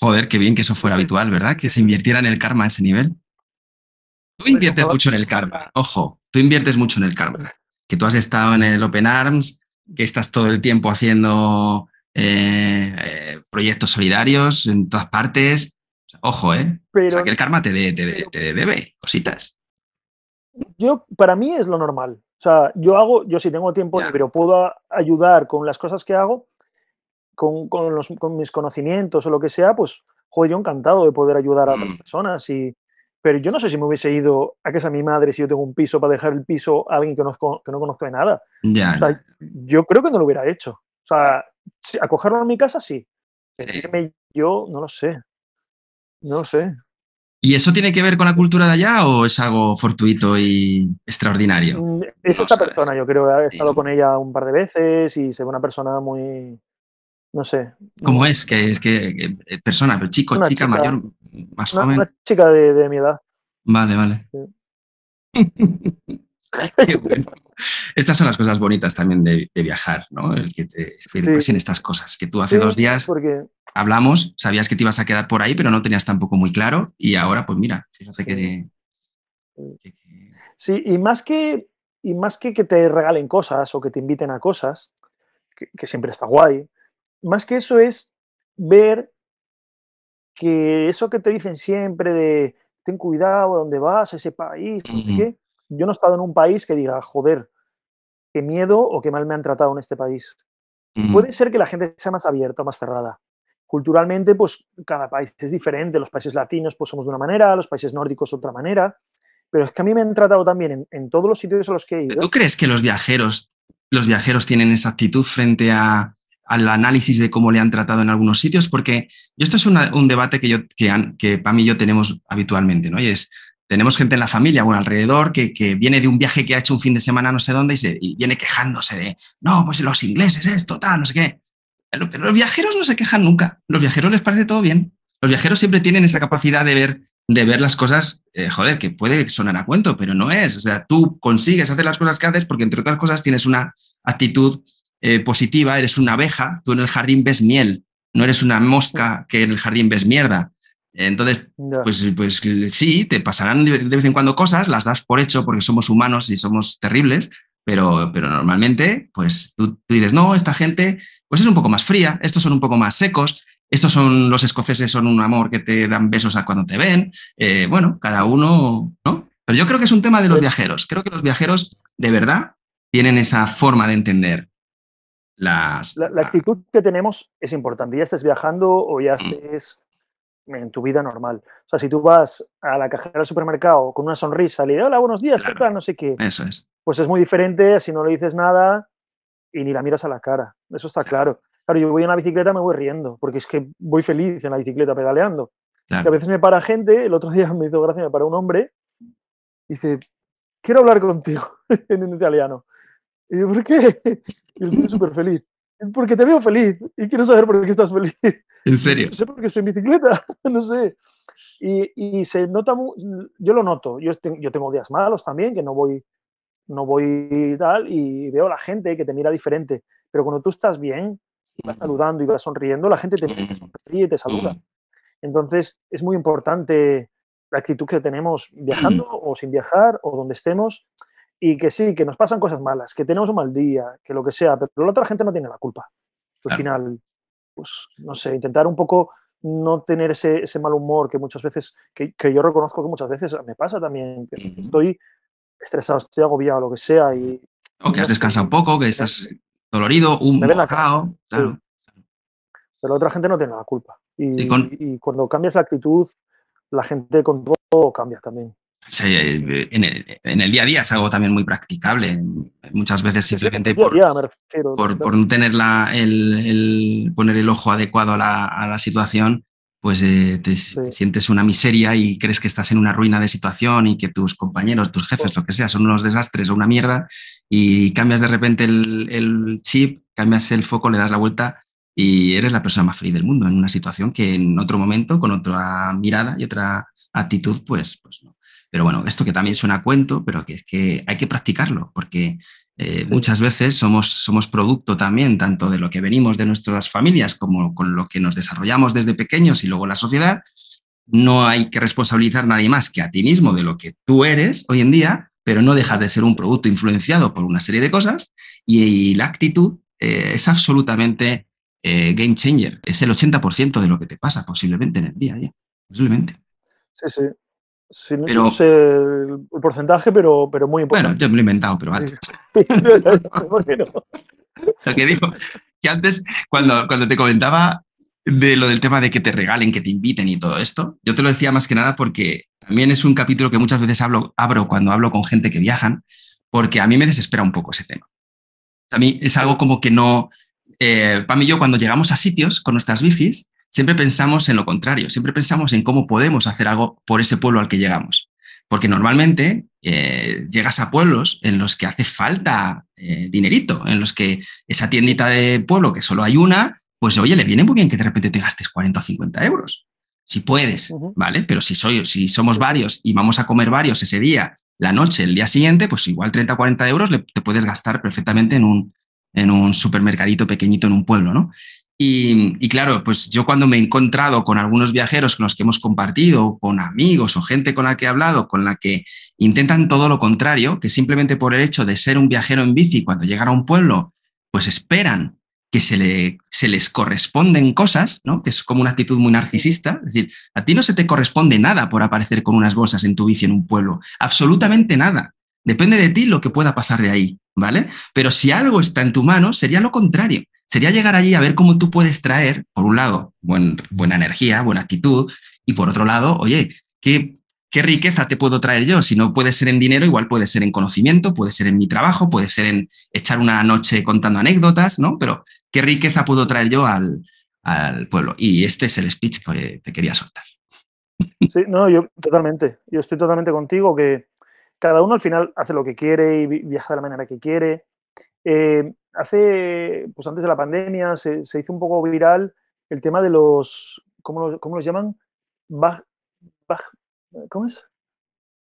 Joder, qué bien que eso fuera habitual, ¿verdad? Que se invirtiera en el karma a ese nivel. Tú inviertes mucho en el karma, ojo, tú inviertes mucho en el karma. Que tú has estado en el Open Arms, que estás todo el tiempo haciendo eh, eh, proyectos solidarios en todas partes. Ojo, ¿eh? o sea, que el karma te, debe cositas. Yo, para mí es lo normal. O sea, yo hago, yo si tengo tiempo pero puedo ayudar con las cosas que hago, con, mis conocimientos o lo que sea, pues, joder, yo encantado de poder ayudar a otras mm. personas. Y, pero yo no sé si me hubiese ido a casa de mi madre si yo tengo un piso para dejar el piso a alguien que no, que no conozco de nada. Ya, Yo creo que no lo hubiera hecho. O sea, acogerlo a mi casa sí. Yo no lo sé. No sé. ¿Y eso tiene que ver con la cultura de allá o es algo fortuito y extraordinario? Mm, es esta persona, yo creo. He estado con ella un par de veces y se ve una persona muy. No sé. ¿Cómo es? Que es que, persona, pero chico, chica, mayor, más joven. Una chica de, mi edad. Vale, vale. [LAUGHS] Qué bueno. Estas son las cosas bonitas también de, viajar, ¿no? El que te en estas cosas. Que tú hace dos días hablamos, sabías que te ibas a quedar por ahí, pero no tenías tampoco muy claro. Y ahora, pues mira, fíjate que. Sí, y más que, y más que que te regalen cosas o que te inviten a cosas, que, siempre está guay, más que eso es ver que eso que te dicen siempre de ten cuidado a dónde vas, a ese país, yo no he estado en un país que diga, joder, qué miedo o qué mal me han tratado en este país. Puede ser que la gente sea más abierta o más cerrada. Culturalmente, pues cada país es diferente. Los países latinos, pues somos de una manera, los países nórdicos de otra manera. Pero es que a mí me han tratado también en, todos los sitios a los que he ido. ¿Tú crees que los viajeros, los viajeros tienen esa actitud frente a, al análisis de cómo le han tratado en algunos sitios? Porque esto es un debate que, yo, que, que para mí y yo tenemos habitualmente, ¿no? Y es, tenemos gente en la familia, bueno, alrededor, que, viene de un viaje que ha hecho un fin de semana no sé dónde y, se, viene quejándose de, no, pues los ingleses, esto, tal, no sé qué. Pero, los viajeros no se quejan nunca. Los viajeros les parece todo bien. Los viajeros siempre tienen esa capacidad de ver, de ver las cosas, eh, joder, que puede sonar a cuento, pero no es. O sea, tú consigues hacer las cosas que haces porque, entre otras cosas, tienes una actitud eh, positiva, eres una abeja, tú en el jardín ves miel, no eres una mosca que en el jardín ves mierda. Entonces, pues, pues sí, te pasarán de vez en cuando cosas, las das por hecho porque somos humanos y somos terribles, pero, pero normalmente, pues tú, dices, no, esta gente pues es un poco más fría, estos son un poco más secos, estos son los escoceses, son un amor que te dan besos a cuando te ven. Eh, bueno, cada uno, ¿no? Pero yo creo que es un tema de los viajeros. Creo que los viajeros de verdad tienen esa forma de entender las... La, actitud que tenemos es importante. Ya estés viajando o ya mm. estés en tu vida normal. O sea, si tú vas a la cajera del supermercado con una sonrisa, le dices, hola, buenos días, ¿qué tal? No sé qué. Eso es. Pues es muy diferente si no le dices nada y ni la miras a la cara. Eso está claro. Claro, yo voy en la bicicleta me voy riendo, porque es que voy feliz en la bicicleta pedaleando. Y a veces me para gente, el otro día [LAUGHS] me hizo gracia, me para un hombre, y dice, quiero hablar contigo [LAUGHS] en italiano. Y yo, ¿por qué? [LAUGHS] Y él súper feliz. Porque te veo feliz y quiero saber por qué estás feliz. ¿En serio? No [LAUGHS] sé por qué estoy en bicicleta, [LAUGHS] no sé. Y, y se nota, yo lo noto. Yo, yo tengo días malos también, que no voy, no voy tal, y veo a la gente que te mira diferente. Pero cuando tú estás bien, y vas saludando y vas sonriendo, la gente te sonríe y te saluda. Entonces, es muy importante la actitud que tenemos viajando [CLEARS THROAT] o sin viajar o donde estemos. Y que sí, que nos pasan cosas malas, que tenemos un mal día, que lo que sea, pero la otra gente no tiene la culpa. Al final, pues, no sé, intentar un poco no tener ese, ese mal humor que muchas veces, que, que, yo reconozco que muchas veces me pasa también, que estoy estresado, estoy agobiado, lo que sea. Y, o que has descansado un poco, que estás dolorido, un mojado, claro. Pero otra gente no tiene la culpa. Y, y, cuando cambias la actitud, la gente con todo cambia también. Eh, en, el, día a día es algo también muy practicable. Muchas veces simplemente por, por, no tener el, poner el ojo adecuado a la, situación, pues eh, te sientes una miseria y crees que estás en una ruina de situación y que tus compañeros, tus jefes, lo que sea, son unos desastres o una mierda y cambias de repente el, el chip, cambias el foco, le das la vuelta y eres la persona más feliz del mundo en una situación que en otro momento, con otra mirada y otra actitud, pues, pues no. Pero bueno, esto que también suena a cuento, pero que es que hay que practicarlo, porque eh, muchas veces somos, somos producto también tanto de lo que venimos de nuestras familias como con lo que nos desarrollamos desde pequeños y luego la sociedad. No hay que responsabilizar a nadie más que a ti mismo de lo que tú eres hoy en día, pero no dejas de ser un producto influenciado por una serie de cosas y, la actitud eh, es absolutamente eh, game changer. Es el 80% de lo que te pasa posiblemente en el día a día. Posiblemente. Sí, sí no sé el, porcentaje, pero, pero muy importante. Bueno, yo me lo he inventado, pero vale. [LAUGHS] [LAUGHS] lo que digo, que antes, cuando, cuando te comentaba de lo del tema de que te regalen, que te inviten y todo esto, yo te lo decía más que nada porque también es un capítulo que muchas veces hablo, abro cuando hablo con gente que viajan, porque a mí me desespera un poco ese tema. A mí es algo como que no... Eh, para mí yo cuando llegamos a sitios con nuestras bicis, siempre pensamos en lo contrario, siempre pensamos en cómo podemos hacer algo por ese pueblo al que llegamos. Porque normalmente eh, llegas a pueblos en los que hace falta eh, dinerito, en los que esa tiendita de pueblo, que solo hay una, pues oye, le viene muy bien que de repente te gastes 40 o 50 euros. Si puedes, ¿vale? Pero si, soy, si somos varios y vamos a comer varios ese día, la noche, el día siguiente, pues igual 30 o 40 euros te puedes gastar perfectamente en un, en un supermercadito pequeñito en un pueblo, ¿no? Y, claro, pues yo cuando me he encontrado con algunos viajeros con los que hemos compartido, con amigos o gente con la que he hablado, con la que intentan todo lo contrario, que simplemente por el hecho de ser un viajero en bici, cuando llegan a un pueblo, pues esperan que se, le, se les corresponden cosas, ¿no? que es como una actitud muy narcisista. Es decir, a ti no se te corresponde nada por aparecer con unas bolsas en tu bici en un pueblo, absolutamente nada. Depende de ti lo que pueda pasar de ahí, ¿vale? Pero si algo está en tu mano, sería lo contrario sería llegar allí a ver cómo tú puedes traer, por un lado, buena energía, buena actitud, y por otro lado, oye, ¿qué, ¿qué riqueza te puedo traer yo? Si no puede ser en dinero, igual puede ser en conocimiento, puede ser en mi trabajo, puede ser en echar una noche contando anécdotas, ¿no? Pero ¿qué riqueza puedo traer yo al, al pueblo? Y este es el speech que te quería soltar. Sí, no, yo totalmente. Yo estoy totalmente contigo que cada uno al final hace lo que quiere y viaja de la manera que quiere. Eh, hace, pues antes de la pandemia, se, hizo un poco viral el tema de los, ¿cómo, los, llaman? ¿Cómo es?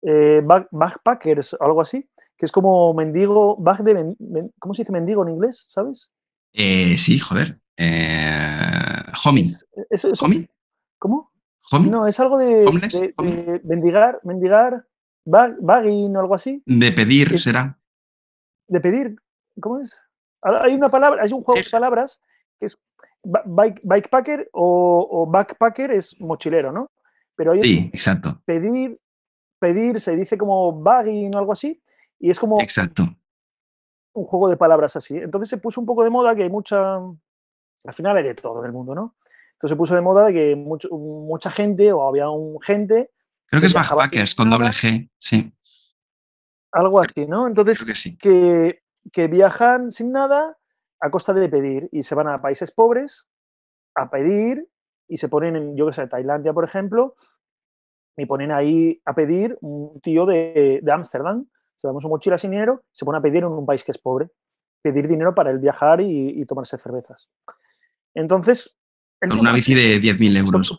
Eh, backpackers, algo así, que es como mendigo, back de, ¿cómo se dice mendigo en inglés? ¿Sabes? Eh, sí, joder. Eh, homie. ¿Cómo? No, es algo de, mendigar, mendigar, bagging o algo así. De pedir, será. De pedir, ¿cómo es? Hay una palabra, hay un juego de palabras que es bike, bikepacker o, backpacker es mochilero, ¿no? Pero sí, exacto. Pedir, pedir se dice como bagging o algo así, y es como exacto. un juego de palabras así. Entonces se puso un poco de moda que hay mucha, al final hay de todo en el mundo, ¿no? Entonces se puso de moda que mucha gente o había un gente. Creo que, es backpackers con doble G, sí. Algo así, ¿no? Entonces, que, que viajan sin nada a costa de pedir y se van a países pobres a pedir y se ponen en, yo que sé, Tailandia, por ejemplo, y ponen ahí a pedir un tío de Ámsterdam, se damos su mochila sin dinero, se pone a pedir en un país que es pobre, pedir dinero para el viajar y, tomarse cervezas. Entonces... Con una bici de 10.000 euros.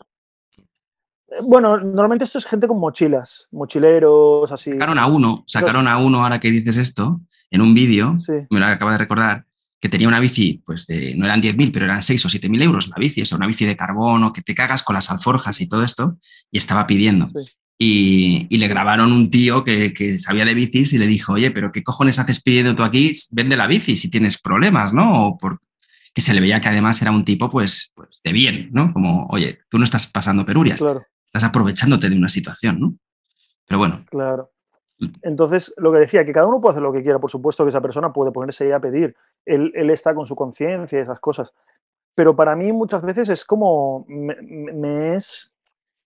Bueno, normalmente esto es gente con mochilas, mochileros, así. Sacaron a uno, sacaron a uno ahora que dices esto, en un vídeo, me lo acabo de recordar, que tenía una bici, pues de, no eran 10.000, pero eran 6 o 7.000 euros la bici, es una bici de carbono, que te cagas con las alforjas y todo esto, y estaba pidiendo. Y, le grabaron un tío que, sabía de bicis y le dijo, oye, pero ¿qué cojones haces pidiendo tú aquí? Vende la bici si tienes problemas, ¿no? O por, que se le veía que además era un tipo, pues, pues de bien, ¿no? Como, oye, tú no estás pasando perurias, estás aprovechándote de una situación, ¿no? Pero bueno. Claro. Entonces, lo que decía, que cada uno puede hacer lo que quiera, por supuesto que esa persona puede ponerse ahí a pedir, él, él está con su conciencia y esas cosas, pero para mí muchas veces es como, me, me es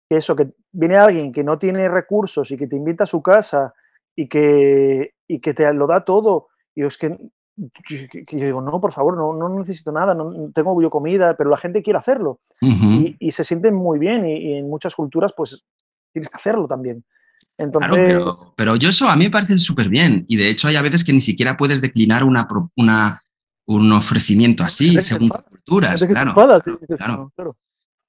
eso, que viene alguien que no tiene recursos y que te invita a su casa y que, y que te lo da todo, y es que, que, que yo digo, no, por favor, no, no necesito nada, no tengo yo comida, pero la gente quiere hacerlo y, y, se sienten muy bien y, y en muchas culturas pues tienes que hacerlo también. Entonces... Claro, pero, pero, yo eso a mí me parece súper bien. Y de hecho hay a veces que ni siquiera puedes declinar una, una, un ofrecimiento así, según culturas. Claro, claro, claro,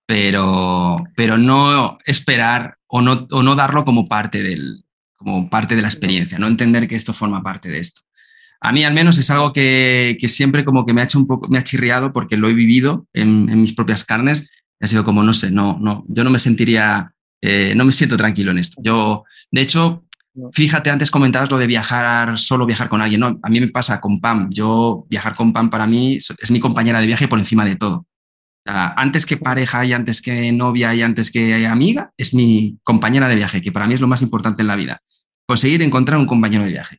Pero, pero no esperar o no, o no darlo como parte, del, como parte de la experiencia, no entender que esto forma parte de esto. A mí al menos es algo que, que siempre como que me ha hecho un poco, me ha chirriado porque lo he vivido en, en mis propias carnes. Y ha sido como, no sé, no, no, yo no me sentiría eh, no me siento tranquilo en esto. Yo, de hecho, fíjate, antes comentabas lo de viajar, solo viajar con alguien. No, a mí me pasa con Pam. Yo, viajar con Pam para mí es mi compañera de viaje por encima de todo. O sea, antes que pareja y antes que novia y antes que amiga, es mi compañera de viaje, que para mí es lo más importante en la vida. Conseguir encontrar un compañero de viaje.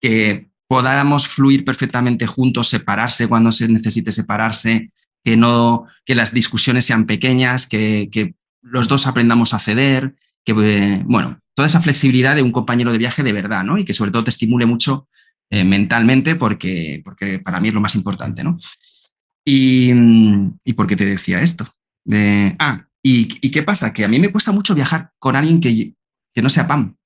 Que podamos fluir perfectamente juntos, separarse cuando se necesite separarse, que no que las discusiones sean pequeñas, que, que los dos aprendamos a ceder, que, eh, bueno, toda esa flexibilidad de un compañero de viaje de verdad, ¿no? Y que sobre todo te estimule mucho eh, mentalmente porque, porque para mí es lo más importante, ¿no? Y, y por qué te decía esto. De, ah, y, y, qué pasa? Que a mí me cuesta mucho viajar con alguien que, que no sea PAM,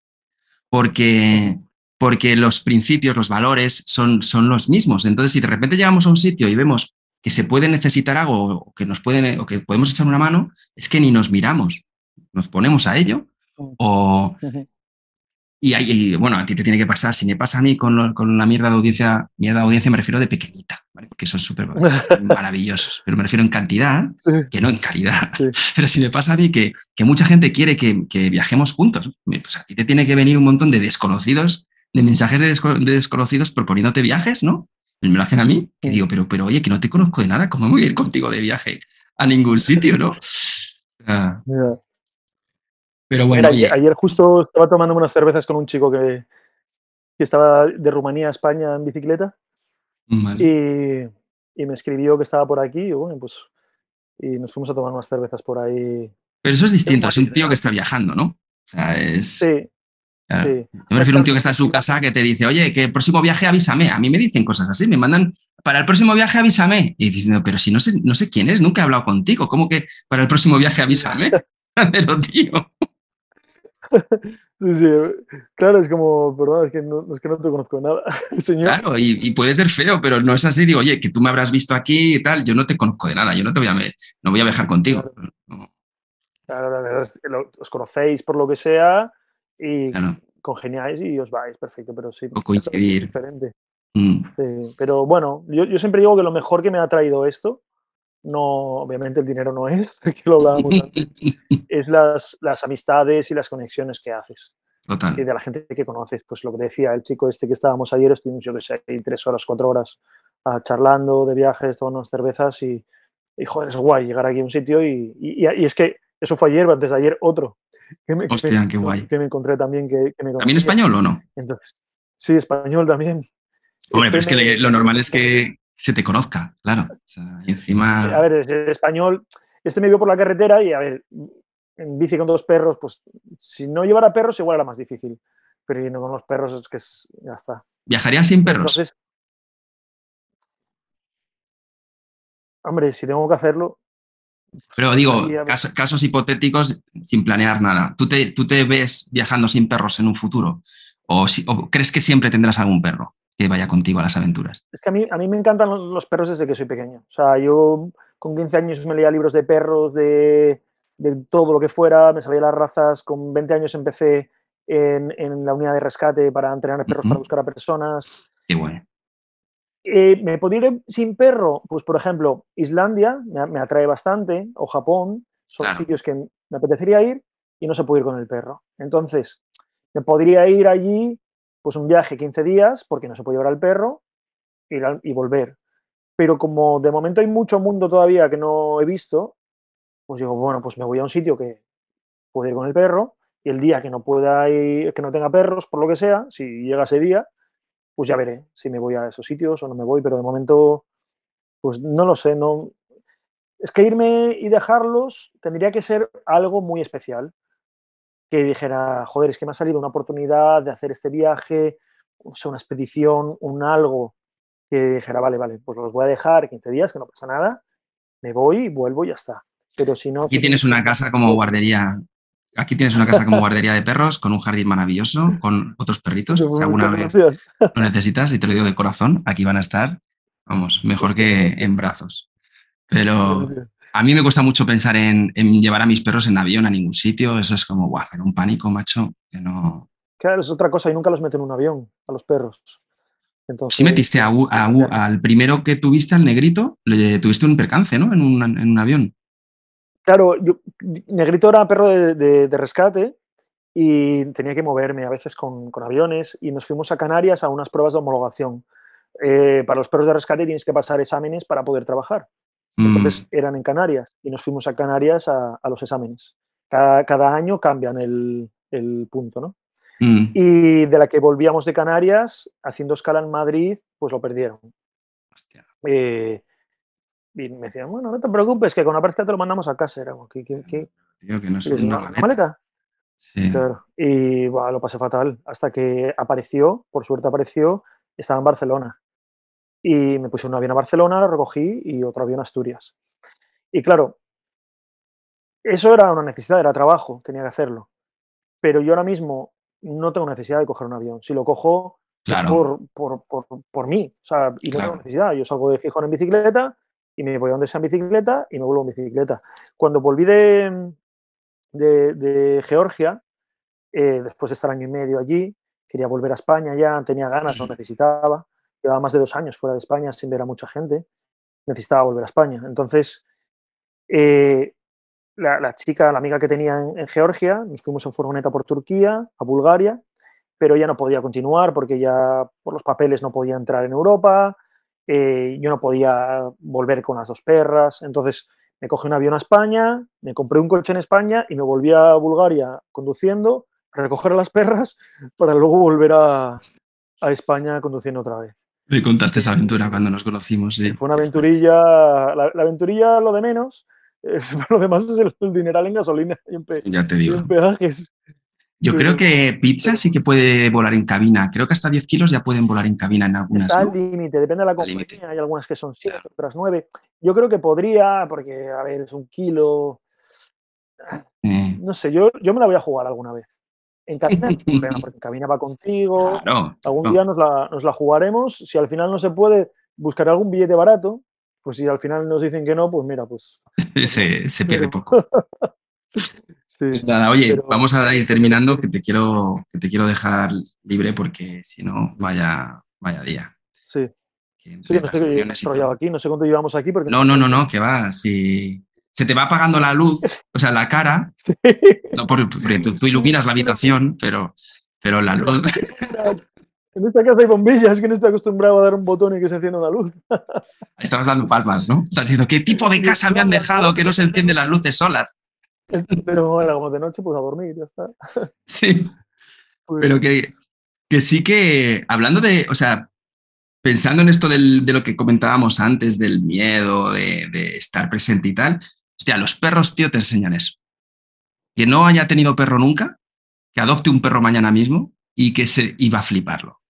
porque, porque los principios, los valores son, son los mismos. Entonces, si de repente llegamos a un sitio y vemos que se puede necesitar algo o que nos pueden o que podemos echar una mano, es que ni nos miramos, nos ponemos a ello o y ahí, bueno, a ti te tiene que pasar, si me pasa a mí con, con la mierda de audiencia, mierda de audiencia me refiero de pequeñita, ¿vale? porque son súper [LAUGHS] maravillosos, pero me refiero en cantidad, que no en calidad. Sí. [LAUGHS] Pero si me pasa a mí que, que mucha gente quiere que, que, viajemos juntos, pues a ti te tiene que venir un montón de desconocidos, de mensajes de, desco de desconocidos proponiéndote viajes, ¿no? me lo hacen a mí, que digo, pero, pero oye, que no te conozco de nada, ¿cómo voy a ir contigo de viaje a ningún sitio, no? [LAUGHS] Ah. Pero bueno. Mira, ayer justo estaba tomando unas cervezas con un chico que, que estaba de Rumanía a España en bicicleta vale. y, y, me escribió que estaba por aquí y bueno, pues y nos fuimos a tomar unas cervezas por ahí. Pero eso es distinto, es un tío que está viajando, ¿no? O sea, es... Sí, Claro. Sí. Yo me refiero a un tío que está en su casa que te dice, oye, que el próximo viaje avísame. A mí me dicen cosas así, me mandan, para el próximo viaje avísame. Y diciendo, pero si no sé, no sé quién es, nunca he hablado contigo, ¿cómo que para el próximo viaje avísame? [LAUGHS] pero tío. Sí, sí, claro, es como, perdón, es que no, es que no te conozco nada, [LAUGHS] señor. Claro, y, y, puede ser feo, pero no es así. Digo, oye, que tú me habrás visto aquí y tal, yo no te conozco de nada, yo no te voy a, no voy a viajar contigo. Claro. Claro, os conocéis por lo que sea, y claro. congeniáis y os vais, perfecto, pero sí. O coincidir. Es diferente. Mm. Sí, pero bueno, yo, yo, siempre digo que lo mejor que me ha traído esto, no, obviamente el dinero no es, [LAUGHS] que lo hablábamos antes, [LAUGHS] es las, las amistades y las conexiones que haces. Total. Y de la gente que conoces, pues lo que decía el chico este que estábamos ayer, estuvimos, yo que sé, tres horas, cuatro horas uh, charlando de viajes, tomando unas cervezas y, y, joder, es guay llegar aquí a un sitio y, y, y es que eso fue ayer, antes de ayer otro, que me, Hostia, que, qué guay. Que me encontré también. Que, que me ¿También español o no? Entonces, sí, español también. Hombre, pero es que lo normal es que se te conozca, claro. O sea, y encima... A ver, es español. Este me vio por la carretera y, a ver, en bici con dos perros, pues si no llevara perros igual era más difícil. Pero no con los perros es que es, ya está. ¿Viajarías sin perros? Entonces, hombre, si tengo que hacerlo, pero digo, casos, casos, hipotéticos sin planear nada. ¿Tú te, ¿Tú te ves viajando sin perros en un futuro? ¿O, si, ¿O, crees que siempre tendrás algún perro que vaya contigo a las aventuras? Es que a mí, a mí me encantan los perros desde que soy pequeño. O sea, yo con 15 años me leía libros de perros, de, de todo lo que fuera, me sabía las razas. Con 20 años empecé en, en la unidad de rescate para entrenar perros uh -huh. para buscar a personas. Qué bueno. Eh, ¿Me podría ir sin perro? Pues, por ejemplo, Islandia me, me atrae bastante, o Japón, son claro. sitios que me apetecería ir y no se puede ir con el perro. Entonces, me podría ir allí, pues un viaje 15 días, porque no se puede llevar al perro, ir al, y volver. Pero como de momento hay mucho mundo todavía que no he visto, pues digo, bueno, pues me voy a un sitio que puedo ir con el perro Y el día que no pueda ir, que no tenga perros, por lo que sea, si llega ese día, pues ya veré si me voy a esos sitios o no me voy, pero de momento, pues no lo sé, no. Es que irme y dejarlos tendría que ser algo muy especial. Que dijera, joder, es que me ha salido una oportunidad de hacer este viaje, una expedición, un algo, que dijera, vale, vale, pues los voy a dejar 15 días, que no pasa nada, me voy, vuelvo y ya está. Pero si no... Aquí tienes una casa como guardería Aquí tienes una casa como guardería de perros, con un jardín maravilloso, con otros perritos. Si alguna vez lo necesitas, y te lo digo de corazón, aquí van a estar, vamos, mejor que en brazos. Pero a mí me cuesta mucho pensar en, llevar a mis perros en avión a ningún sitio. Eso es como, guau, un pánico, macho, que no. Claro, es otra cosa, y nunca los meto en un avión, a los perros. Si metiste al primero que tuviste, al negrito, le tuviste un percance, ¿no? en un avión. Claro, yo, Negrito era perro de, rescate y tenía que moverme a veces con, aviones y nos fuimos a Canarias a unas pruebas de homologación. Eh, para los perros de rescate tienes que pasar exámenes para poder trabajar. Entonces mm. eran en Canarias y nos fuimos a Canarias a, los exámenes. Cada, año cambian el, punto, ¿no? Mm. Y de la que volvíamos de Canarias, haciendo escala en Madrid, pues lo perdieron. Hostia. Eh, y me decían, bueno, no te preocupes, que con la te lo mandamos a casa. Era como, ¿qué? qué, qué? Tío, que no es una, maleta. Sí. Claro. Y lo pasé fatal. Hasta que apareció, por suerte apareció, estaba en Barcelona. Y me puse un avión a Barcelona, lo recogí y otro avión a Asturias. Y claro, eso era una necesidad, era trabajo, tenía que hacerlo. Pero yo ahora mismo no tengo necesidad de coger un avión. Si lo cojo por, por, por, por, mí, o sea, y no tengo necesidad. Yo salgo de Gijón en bicicleta, y me voy a donde sea en bicicleta y me vuelvo en bicicleta. Cuando volví de, de, Georgia, eh, después de estar año y medio allí, quería volver a España ya, tenía ganas, no necesitaba. Llevaba más de dos años fuera de España sin ver a mucha gente. Necesitaba volver a España. Entonces, eh, la, chica, la amiga que tenía en, Georgia, nos fuimos en furgoneta por Turquía, a Bulgaria, pero ya no podía continuar porque ya por los papeles no podía entrar en Europa, eh, yo no podía volver con las dos perras, entonces me cogí un avión a España, me compré un coche en España y me volví a Bulgaria conduciendo a recoger a las perras [LAUGHS] para luego volver a, España conduciendo otra vez. Me contaste esa aventura cuando nos conocimos, sí. Fue una aventurilla, la, aventurilla lo de menos, [LAUGHS] lo demás es el, dineral en gasolina y en, ya te digo. en peajes. Yo creo que pizza sí que puede volar en cabina. Creo que hasta 10 kilos ya pueden volar en cabina en algunas. Está al límite, depende de la compañía. Hay algunas que son 7, otras 9. Yo creo que podría, porque, a ver, es un kilo. Eh. No sé, yo, yo me la voy a jugar alguna vez. En cabina [LAUGHS] porque en cabina va contigo. algún día nos la, nos la jugaremos. Si al final no se puede, buscar algún billete barato. Pues si al final nos dicen que no, pues mira, pues. [LAUGHS] se, se pierde poco. [LAUGHS] Pues nada, oye, vamos a ir terminando, que te quiero, que te quiero dejar libre porque si no, vaya, vaya día. Sí. sí, no sé qué enrollado aquí, no sé cuánto llevamos aquí. Porque no, no, no, no, que va, si se te va apagando la luz, o sea, la cara, [LAUGHS] no porque tú, iluminas la habitación, pero, pero la luz... [LAUGHS] En esta casa hay bombillas, que no estoy acostumbrado a dar un botón y que se encienda una luz. Estabas dando palmas, ¿no? Estás diciendo, ¿qué tipo de casa me han dejado que no se encienden las luces solas? [LAUGHS] Pero bueno, como de noche, pues a dormir, ya está. [LAUGHS] Sí. Pues Pero que, que sí que, hablando de, o sea, pensando en esto de lo que comentábamos antes, del miedo, de, estar presente y tal, hostia, los perros, tío, te enseñan eso. Que no haya tenido perro nunca, que adopte un perro mañana mismo y que se iba a fliparlo.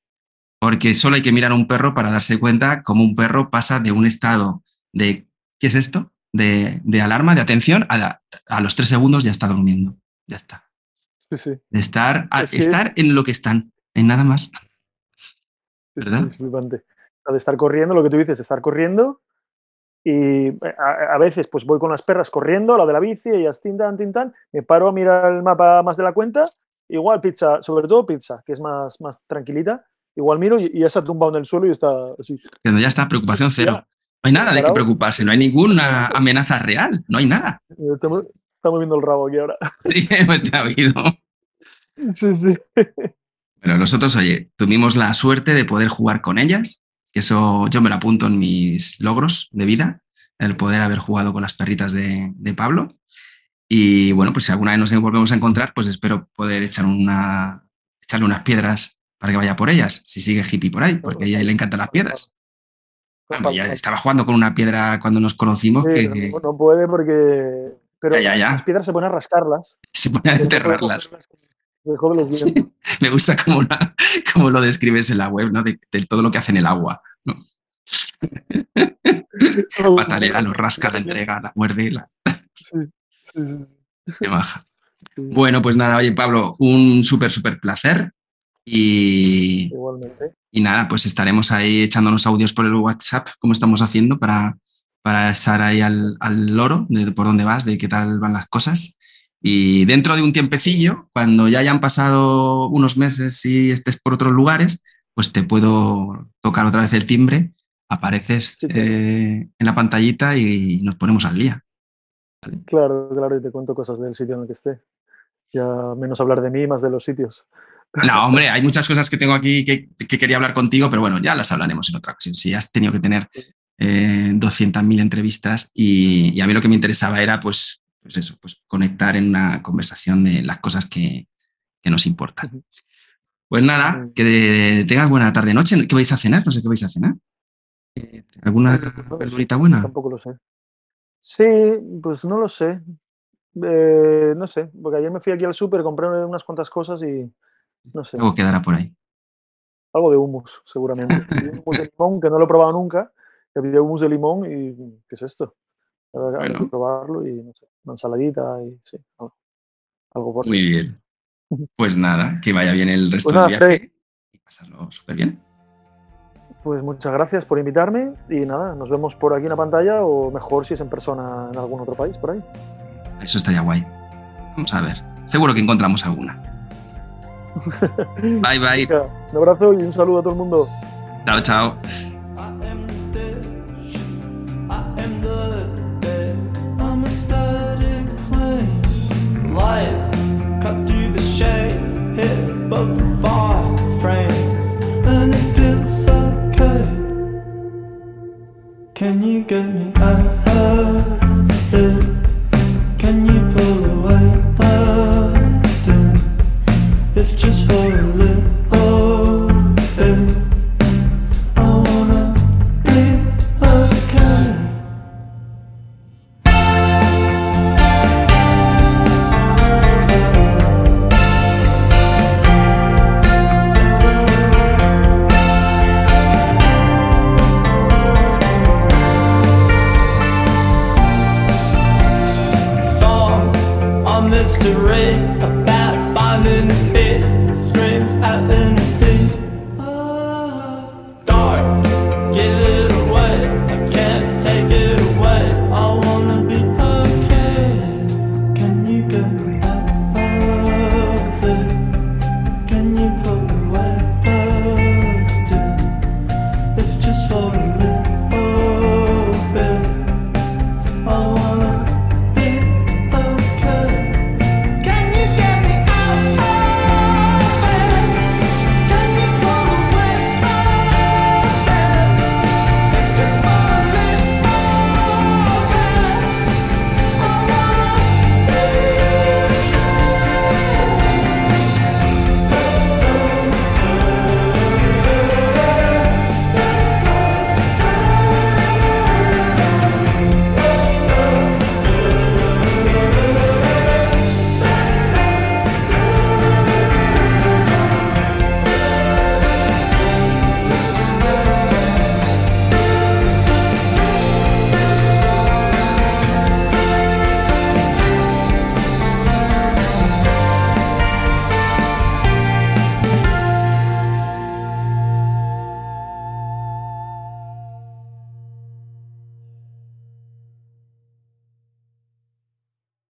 Porque solo hay que mirar a un perro para darse cuenta cómo un perro pasa de un estado de ¿qué es esto? De, alarma, de atención, a, los tres segundos ya está durmiendo. Ya está. Sí, sí. Estar, estar en lo que están, en nada más. ¿Verdad? de estar corriendo, lo que tú dices, de estar corriendo. Y a, veces pues voy con las perras corriendo, la de la bici, y tintan, tintan, me paro a mirar el mapa más de la cuenta, igual pizza, sobre todo pizza, que es más, más tranquilita, igual miro y, ya se ha tumbado en el suelo y está así. ya está, preocupación cero. No hay nada de qué preocuparse, no hay ninguna amenaza real, no hay nada. [LAUGHS] Estamos, viendo el rabo aquí ahora. [LAUGHS] Sí, te ha oído. Sí, sí. Bueno, nosotros, oye, tuvimos la suerte de poder jugar con ellas, que eso yo me lo apunto en mis logros de vida, el poder haber jugado con las perritas de, Pablo. Y bueno, pues si alguna vez nos volvemos a encontrar, pues espero poder echar una, echarle unas piedras para que vaya por ellas, si sigue hippie por ahí, porque a ella le encantan las piedras. Ya estaba jugando con una piedra cuando nos conocimos. que... No, puede porque. Pero las piedras se ponen a rascarlas. Se pone a enterrarlas. [LAUGHS] Me gusta cómo, lo describes en la web, ¿no? De, todo lo que hace en el agua. ¿no? [LAUGHS] Patalea, lo rasca, la entrega, la muerde. La... Qué baja. Bueno, pues nada, oye Pablo, un súper, súper placer. Y, Igualmente. Y nada, pues estaremos ahí echándonos audios por el WhatsApp, como estamos haciendo, para, para estar ahí al, al loro de por dónde vas, de qué tal van las cosas. Y dentro de un tiempecillo, cuando ya hayan pasado unos meses y estés por otros lugares, pues te puedo tocar otra vez el timbre, apareces eh, en la pantallita y nos ponemos al día. Claro, claro, y te cuento cosas del sitio en el que esté. Ya menos hablar de mí, más de los sitios. No, hombre, hay muchas cosas que tengo aquí que, quería hablar contigo, pero bueno, ya las hablaremos en otra ocasión. Si has tenido que tener eh, 200.000 entrevistas y, a mí lo que me interesaba era, pues, pues eso, pues conectar en una conversación de las cosas que, nos importan. Pues nada, que tengas buena tarde noche. ¿Qué vais a cenar? No sé qué vais a cenar. Eh, ¿Alguna pues, verdurita buena? Tampoco lo sé. Sí, pues no lo sé. Eh, no sé, porque ayer me fui aquí al súper, compré unas cuantas cosas y no sé. Algo quedará por ahí. Algo de humus, seguramente. [LAUGHS] humus de limón, que no lo he probado nunca. Había humus de limón y ¿qué es esto? Hay que probarlo y no sé, una ensaladita y sí, algo, por Muy bien. [LAUGHS] Pues nada, que vaya bien el resto pues del viaje y pasarlo súper bien. Pues muchas gracias por invitarme y nada, nos vemos por aquí en la pantalla o mejor si es en persona en algún otro país por ahí. Eso estaría guay. Vamos a ver. Seguro que encontramos alguna. Bye bye. Un abrazo y un saludo a todo el mundo. Chao, chao. Can you get me out of here?